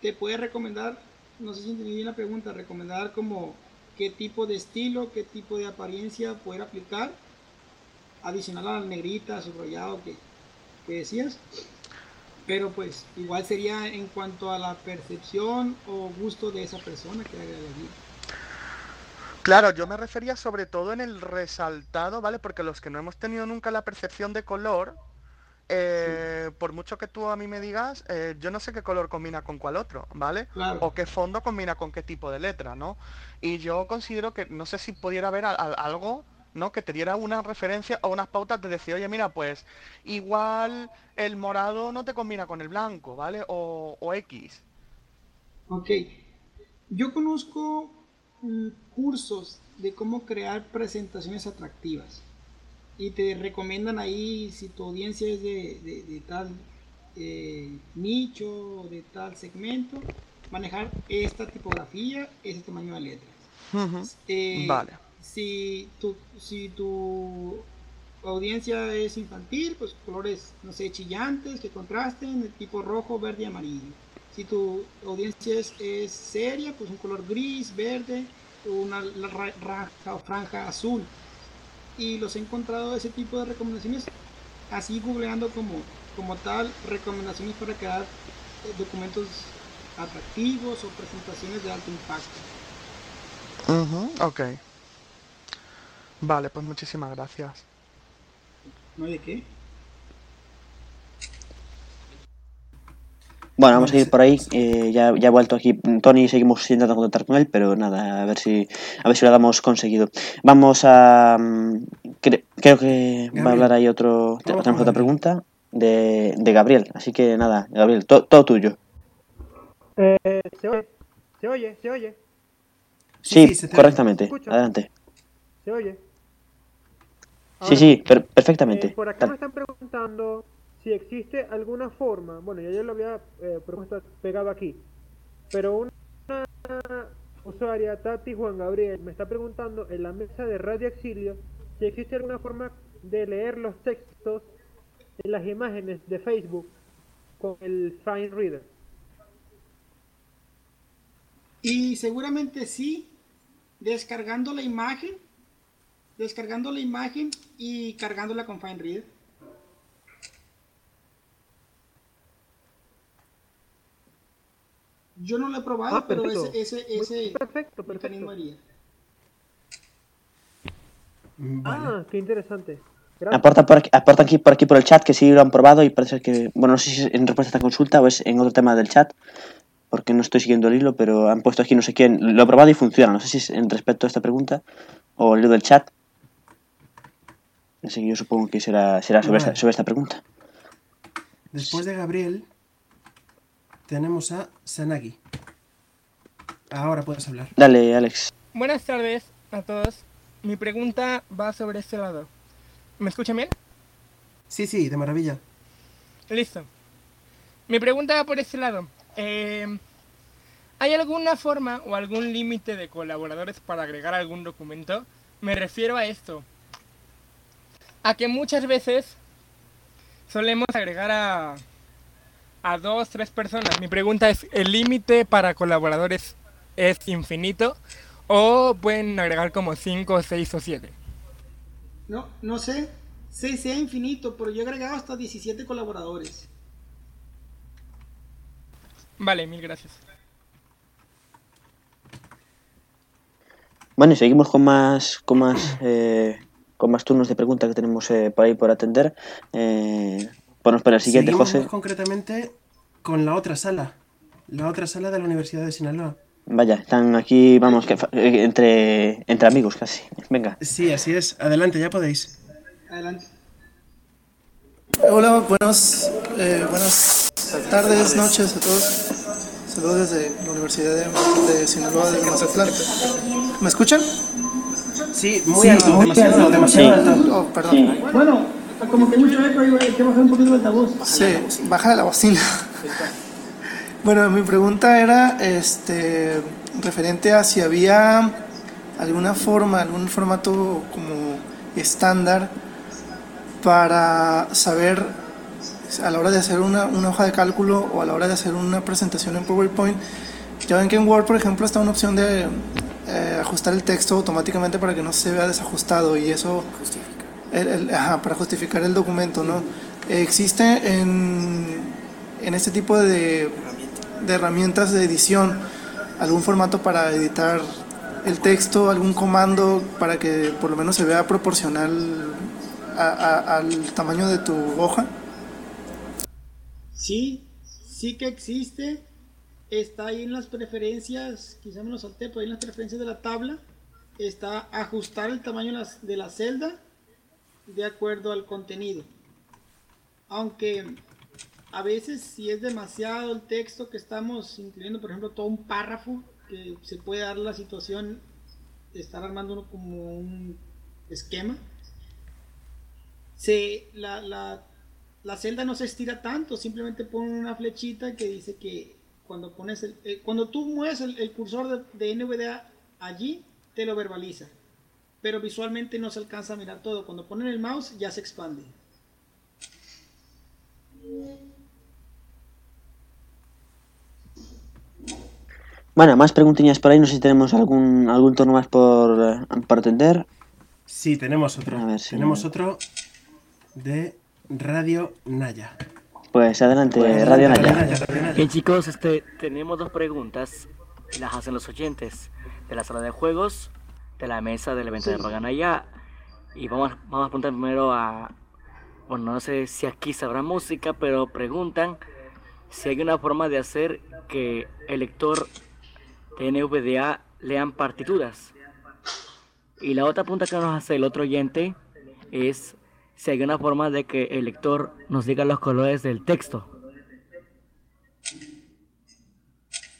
[SPEAKER 2] te puede recomendar, no sé si entendí bien la pregunta, recomendar como qué tipo de estilo, qué tipo de apariencia poder aplicar adicional a la negrita, subrayado que, que decías. Pero pues igual sería en cuanto a la percepción o gusto de esa persona que haga la guía.
[SPEAKER 6] Claro, yo me refería sobre todo en el resaltado, ¿vale? Porque los que no hemos tenido nunca la percepción de color, eh, por mucho que tú a mí me digas, eh, yo no sé qué color combina con cuál otro, ¿vale?
[SPEAKER 2] Claro.
[SPEAKER 6] O qué fondo combina con qué tipo de letra, ¿no? Y yo considero que no sé si pudiera haber al- al- algo, ¿no? Que te diera una referencia o unas pautas de decir, oye, mira, pues igual el morado no te combina con el blanco, ¿vale? O, o X.
[SPEAKER 2] Ok. Yo conozco mm, cursos de cómo crear presentaciones atractivas. Y te recomiendan ahí, si tu audiencia es de, de- de tal eh, nicho o de tal segmento, manejar esta tipografía, ese tamaño de letras. Eh,
[SPEAKER 6] Vale.
[SPEAKER 2] Si tu, si tu audiencia es infantil, pues colores, no sé, chillantes, que contrasten, de tipo rojo, verde y amarillo. Si tu audiencia es, es seria, pues un color gris, verde, una la- franja azul. Y los he encontrado ese tipo de recomendaciones, así googleando como, como tal, recomendaciones para crear eh, documentos atractivos o presentaciones de alto impacto.
[SPEAKER 6] Ujú, Ok. Vale, pues muchísimas gracias.
[SPEAKER 2] ¿No hay de qué?
[SPEAKER 1] Bueno, vamos a ir por ahí. eh, ya, ya ha vuelto aquí Tony, seguimos intentando contactar con él, pero nada, a ver si a ver si lo damos conseguido. Vamos a. mm, cre- creo que va a hablar ahí otro. Tenemos otra pregunta. de, de Gabriel. Así que nada, Gabriel, to- todo tuyo.
[SPEAKER 7] Eh, ¿se oye? ¿Se oye? ¿Se oye?
[SPEAKER 1] Sí,
[SPEAKER 4] sí, se te
[SPEAKER 1] correctamente. Adelante.
[SPEAKER 7] ¿Se oye?
[SPEAKER 1] Sí, sí, per- perfectamente.
[SPEAKER 7] Eh, por acá
[SPEAKER 1] Dale.
[SPEAKER 7] me están preguntando si existe alguna forma, bueno, ya yo lo había eh, propuesto pegado aquí, pero una usuaria, Tati Juan Gabriel, me está preguntando en la mesa de Radio Exilio si existe alguna forma de leer los textos en las imágenes de Facebook con el Fine Reader.
[SPEAKER 2] Y seguramente sí, descargando la imagen, descargando la imagen y cargándola con FineReader. Yo no lo he probado,
[SPEAKER 7] Ah,
[SPEAKER 2] pero
[SPEAKER 7] perfecto.
[SPEAKER 2] ese, ese, ese
[SPEAKER 7] Perfecto, perfecto.
[SPEAKER 2] haría.
[SPEAKER 4] Mm, Vale.
[SPEAKER 7] Ah, qué interesante. Gracias.
[SPEAKER 1] Aporta por aquí, aporta aquí por aquí por el chat que sí lo han probado y parece que, bueno, no sé si es en respuesta a esta consulta o es en otro tema del chat, porque no estoy siguiendo el hilo, pero han puesto aquí no sé quién, lo he probado y funciona, no sé si es en respecto a esta pregunta o el hilo del chat. Así que yo supongo que será, será sobre, esta, sobre esta pregunta.
[SPEAKER 4] Después de Gabriel, tenemos a Sanagi. Ahora puedes hablar.
[SPEAKER 1] Dale, Alex.
[SPEAKER 8] Buenas tardes a todos. Mi pregunta va sobre este lado. ¿Me escuchan bien?
[SPEAKER 4] Sí, sí, de maravilla.
[SPEAKER 8] Listo. Mi pregunta va por este lado. Eh, ¿Hay alguna forma o algún límite de colaboradores para agregar algún documento? Me refiero a esto. A que muchas veces solemos agregar a, a dos, tres personas. Mi pregunta es, ¿el límite para colaboradores es infinito? ¿O pueden agregar como cinco, seis o siete?
[SPEAKER 2] No, no sé si sea infinito, pero yo he agregado hasta 17 colaboradores.
[SPEAKER 8] Vale, mil gracias.
[SPEAKER 1] Bueno, y seguimos con más, con más, eh, con más turnos de preguntas que tenemos eh, por ahí por atender. Eh, ponnos para el siguiente,
[SPEAKER 4] Seguimos
[SPEAKER 1] José.
[SPEAKER 4] más concretamente con la otra sala. La otra sala de la Universidad de Sinaloa.
[SPEAKER 1] Vaya, están aquí, vamos, que, eh, entre, entre amigos casi. Venga.
[SPEAKER 4] Sí, así es. Adelante, ya podéis.
[SPEAKER 2] Adelante.
[SPEAKER 9] Hola, buenos, eh, buenas tardes, noches a todos. Saludos desde la Universidad de, de Sinaloa de Mazatlán. ¿Me escuchan?
[SPEAKER 4] Sí, muy alto, demasiado, demasiado
[SPEAKER 1] Sí.
[SPEAKER 4] alto.
[SPEAKER 9] Oh, perdón.
[SPEAKER 2] Bueno, como que mucho eco, hay que bajar un poquito el altavoz.
[SPEAKER 9] Sí, baja la bocina. Bueno, mi pregunta era este, referente a si había alguna forma, algún formato como estándar para saber a la hora de hacer una, una hoja de cálculo o a la hora de hacer una presentación en PowerPoint. Ya ven que en Word, por ejemplo, está una opción de eh, ajustar el texto automáticamente para que no se vea desajustado y eso el- el- ajá, para justificar el documento, ¿no? ¿Existe en, en este tipo de, de herramientas de edición algún formato para editar el texto, algún comando para que por lo menos se vea proporcional a- a- al tamaño de tu hoja?
[SPEAKER 2] Sí, sí que existe. Está ahí en las preferencias, quizá me lo salté, pero ahí en las preferencias de la tabla está ajustar el tamaño de las- de la celda de acuerdo al contenido. Aunque a veces si es demasiado el texto que estamos incluyendo, por ejemplo, todo un párrafo, que se puede dar la situación de estar armando uno como un esquema, se, la, la, la celda no se estira tanto, simplemente pone una flechita que dice que cuando pones el, eh, cuando tú mueves el, cursor de, de NVDA allí, te lo verbaliza. Pero visualmente no se alcanza a mirar todo. Cuando ponen el mouse ya se expande.
[SPEAKER 1] Bueno, más preguntillas por ahí, no sé si tenemos algún, algún turno más por, eh, por atender.
[SPEAKER 4] Sí, tenemos otro.
[SPEAKER 1] A ver si-
[SPEAKER 4] Tenemos otro de Radio Naya.
[SPEAKER 1] Pues adelante,
[SPEAKER 4] Pues,
[SPEAKER 1] Radio Naya.
[SPEAKER 4] Radio Naya, Radio Naya.
[SPEAKER 10] Bien chicos, este, tenemos dos preguntas las hacen los oyentes de la sala de juegos, de la mesa del evento de Roganaya y vamos, vamos a preguntar primero a, bueno no sé si aquí sabrá música, pero preguntan si hay una forma de hacer que el lector de NVDA lean partituras. Y la otra pregunta que nos hace el otro oyente es si hay una forma de que el lector nos diga los colores del texto.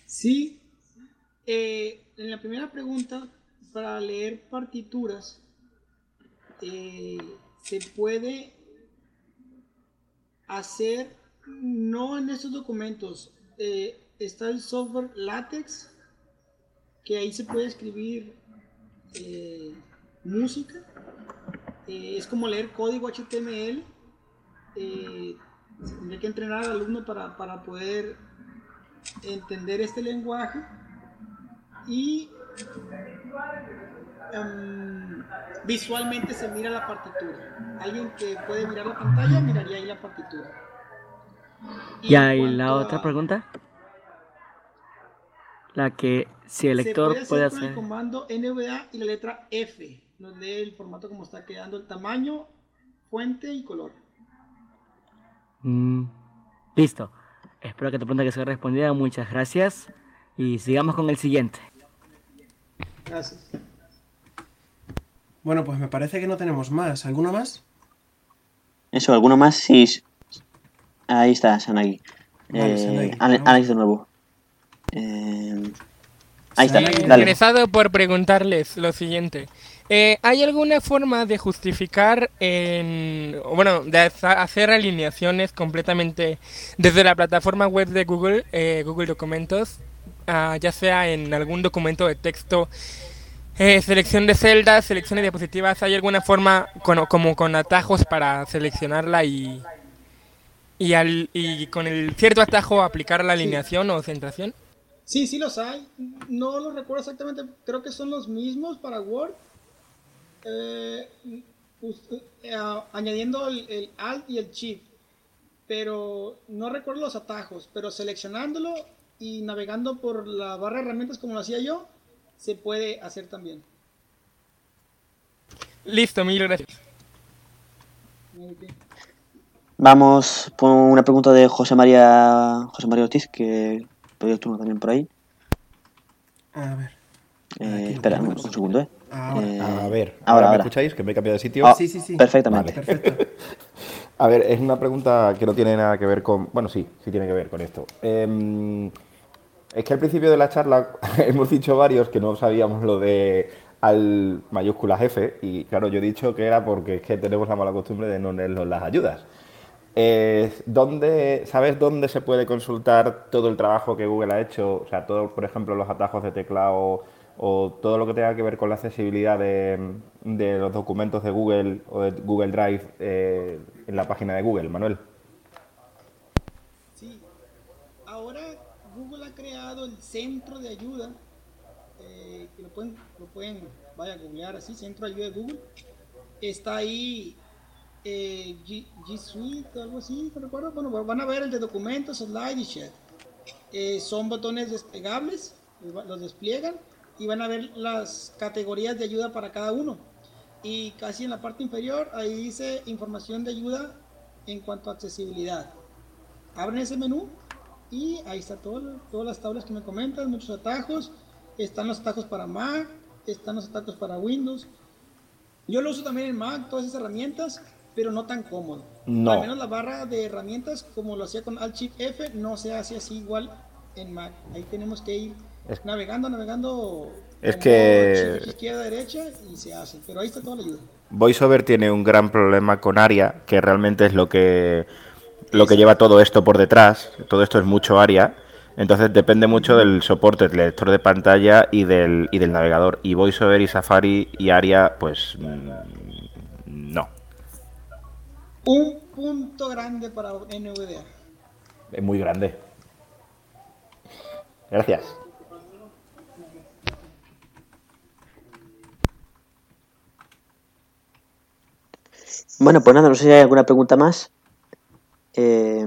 [SPEAKER 2] Sí, eh, en la primera pregunta, para leer partituras, eh, se puede hacer, no en estos documentos, eh, está el software LaTeX, que ahí se puede escribir música, es como leer código HTML, tendría que entrenar al alumno para, para poder entender este lenguaje y um, visualmente se mira la partitura. Alguien que puede mirar la pantalla miraría ahí la partitura.
[SPEAKER 10] ¿Y, ahí la otra pregunta? La que si el lector
[SPEAKER 2] puede,
[SPEAKER 10] puede
[SPEAKER 2] hacer, el comando NVA y la letra F. Nos lee el formato como está quedando, el tamaño, fuente y color.
[SPEAKER 10] Mm, listo. Espero que tu pregunta que sea respondida. Muchas gracias. Y sigamos con el siguiente.
[SPEAKER 2] Gracias.
[SPEAKER 4] Bueno, pues me parece que no tenemos más. ¿Alguno más?
[SPEAKER 1] Eso, ¿alguno más? Sí. Ahí está, Sanagi.
[SPEAKER 4] Vale,
[SPEAKER 1] Eh,
[SPEAKER 4] Sanagi.
[SPEAKER 1] Alex de nuevo. Eh, ahí está,
[SPEAKER 8] Eh,
[SPEAKER 1] dale.
[SPEAKER 8] interesado por preguntarles lo siguiente. Eh, ¿Hay alguna forma de justificar, en, o bueno, de hacer alineaciones completamente desde la plataforma web de Google, eh, Google Documentos, ah, ya sea en algún documento de texto, eh, selección de celdas, selección de diapositivas? ¿Hay alguna forma con- como con atajos para seleccionarla y, y, al- y con el cierto atajo aplicar la alineación o centración?
[SPEAKER 2] Sí, sí los hay. No los recuerdo exactamente. Creo que son los mismos para Word. Eh, eh, a- añadiendo el, el Alt y el Shift. Pero no recuerdo los atajos. Pero seleccionándolo y navegando por la barra de herramientas como lo hacía yo, se puede hacer también.
[SPEAKER 8] Listo, mil gracias.
[SPEAKER 1] Vamos por una pregunta de José María José María Ortiz, que pedí el turno también por ahí.
[SPEAKER 4] A ver.
[SPEAKER 1] Eh, espera, un, un segundo, ¿eh?
[SPEAKER 4] Ahora.
[SPEAKER 1] Eh,
[SPEAKER 5] A ver,
[SPEAKER 1] ahora,
[SPEAKER 5] ¿ahora me
[SPEAKER 1] ahora.
[SPEAKER 5] escucháis? Que me he cambiado de sitio.
[SPEAKER 1] Ah,
[SPEAKER 4] Sí, sí, sí.
[SPEAKER 1] Perfectamente.
[SPEAKER 4] Perfecto.
[SPEAKER 5] A ver, es una pregunta que no tiene nada que ver con... Bueno, sí, sí tiene que ver con esto. Em, es que al principio de la charla hemos dicho varios que no sabíamos lo de al mayúscula jefe y claro, yo he dicho que era porque es que tenemos la mala costumbre de no leernos las ayudas. Eh, ¿dónde, ¿Sabes dónde se puede consultar todo el trabajo que Google ha hecho? O sea, todo, por ejemplo, los atajos de teclado o todo lo que tenga que ver con la accesibilidad de, de los documentos de Google o de Google Drive eh, en la página de Google, Manuel.
[SPEAKER 2] Sí. Ahora Google ha creado el centro de ayuda, eh, que lo pueden, lo pueden, vaya a googlear así, centro de ayuda de Google. Está ahí eh, G, G Suite algo así, no recuerdo. Bueno, van a ver el de documentos, slide y chat. Eh, son botones desplegables, los despliegan y van a ver las categorías de ayuda para cada uno. Y casi en la parte inferior, ahí dice información de ayuda en cuanto a accesibilidad. Abren ese menú y ahí está todo, todas las tablas que me comentan, muchos atajos. Están los atajos para Mac, están los atajos para Windows. Yo lo uso también en Mac, todas esas herramientas, pero no tan cómodo.
[SPEAKER 5] No.
[SPEAKER 2] Al menos la barra de herramientas, como lo hacía con Alt Shift F, no se hace así igual en Mac. Ahí tenemos que ir
[SPEAKER 5] Es-
[SPEAKER 2] navegando, navegando.
[SPEAKER 5] Es que-
[SPEAKER 2] izquierda, derecha y se hace. Pero ahí está toda la ayuda.
[SPEAKER 5] VoiceOver tiene un gran problema con ARIA, que realmente es lo que, lo que lleva todo esto por detrás. Todo esto es mucho ARIA. Entonces depende mucho del soporte del lector de pantalla y del, y del navegador. Y VoiceOver y Safari y ARIA, pues mm, no.
[SPEAKER 2] Un punto grande para NVDA.
[SPEAKER 5] Es muy grande. Gracias.
[SPEAKER 1] Bueno, pues nada, no sé si hay alguna pregunta más. Eh,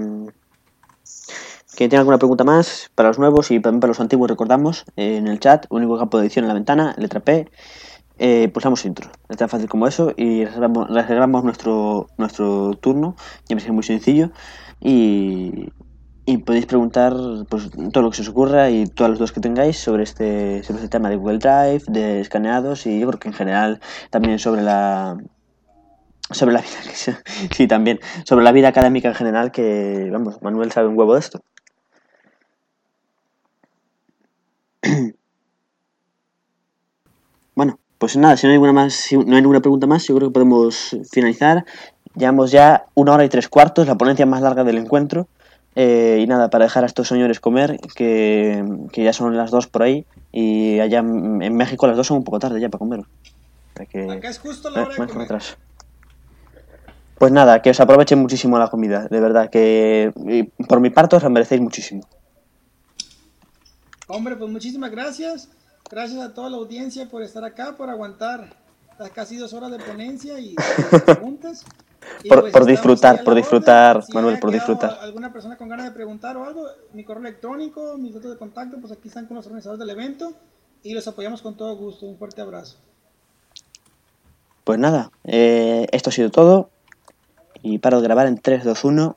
[SPEAKER 1] ¿Quién tiene alguna pregunta más para los nuevos y también para los antiguos? Recordamos eh, en el chat, único campo de edición en la ventana, letra P. Eh, pulsamos intro. Es tan fácil como eso y reservamos, nuestro, nuestro turno. Ya me es muy sencillo. Y, y podéis preguntar pues, todo lo que se os ocurra y todas las dudas que tengáis sobre este, sobre este tema de Google Drive, de escaneados y yo creo que en general también sobre la sobre la vida, sí, también, sobre la vida académica en general, que, vamos, Manuel sabe un huevo de esto. Bueno, pues nada, si no hay ninguna más, si no hay ninguna pregunta más, yo creo que podemos finalizar. Llevamos ya una hora y tres cuartos, la ponencia más larga del encuentro. Eh, y nada, para dejar a estos señores comer, que, ya son las dos por ahí, y allá en México las dos son un poco tarde ya para comer.
[SPEAKER 2] Acá es justo la hora de comer.
[SPEAKER 1] Pues nada, que os aprovechen muchísimo la comida, de verdad, que por mi parte os la merecéis muchísimo.
[SPEAKER 2] Hombre, pues muchísimas gracias. Gracias a toda la audiencia por estar acá, por aguantar las casi dos horas de ponencia y preguntas.
[SPEAKER 1] por, pues por disfrutar, por disfrutar, Manuel, por disfrutar.
[SPEAKER 2] ¿Alguna persona con ganas de preguntar o algo? Mi correo electrónico, mis datos de contacto, pues aquí están con los organizadores del evento y los apoyamos con todo gusto. Un fuerte abrazo.
[SPEAKER 1] Pues nada, eh, esto ha sido todo y paro de grabar en 3, 2, 1.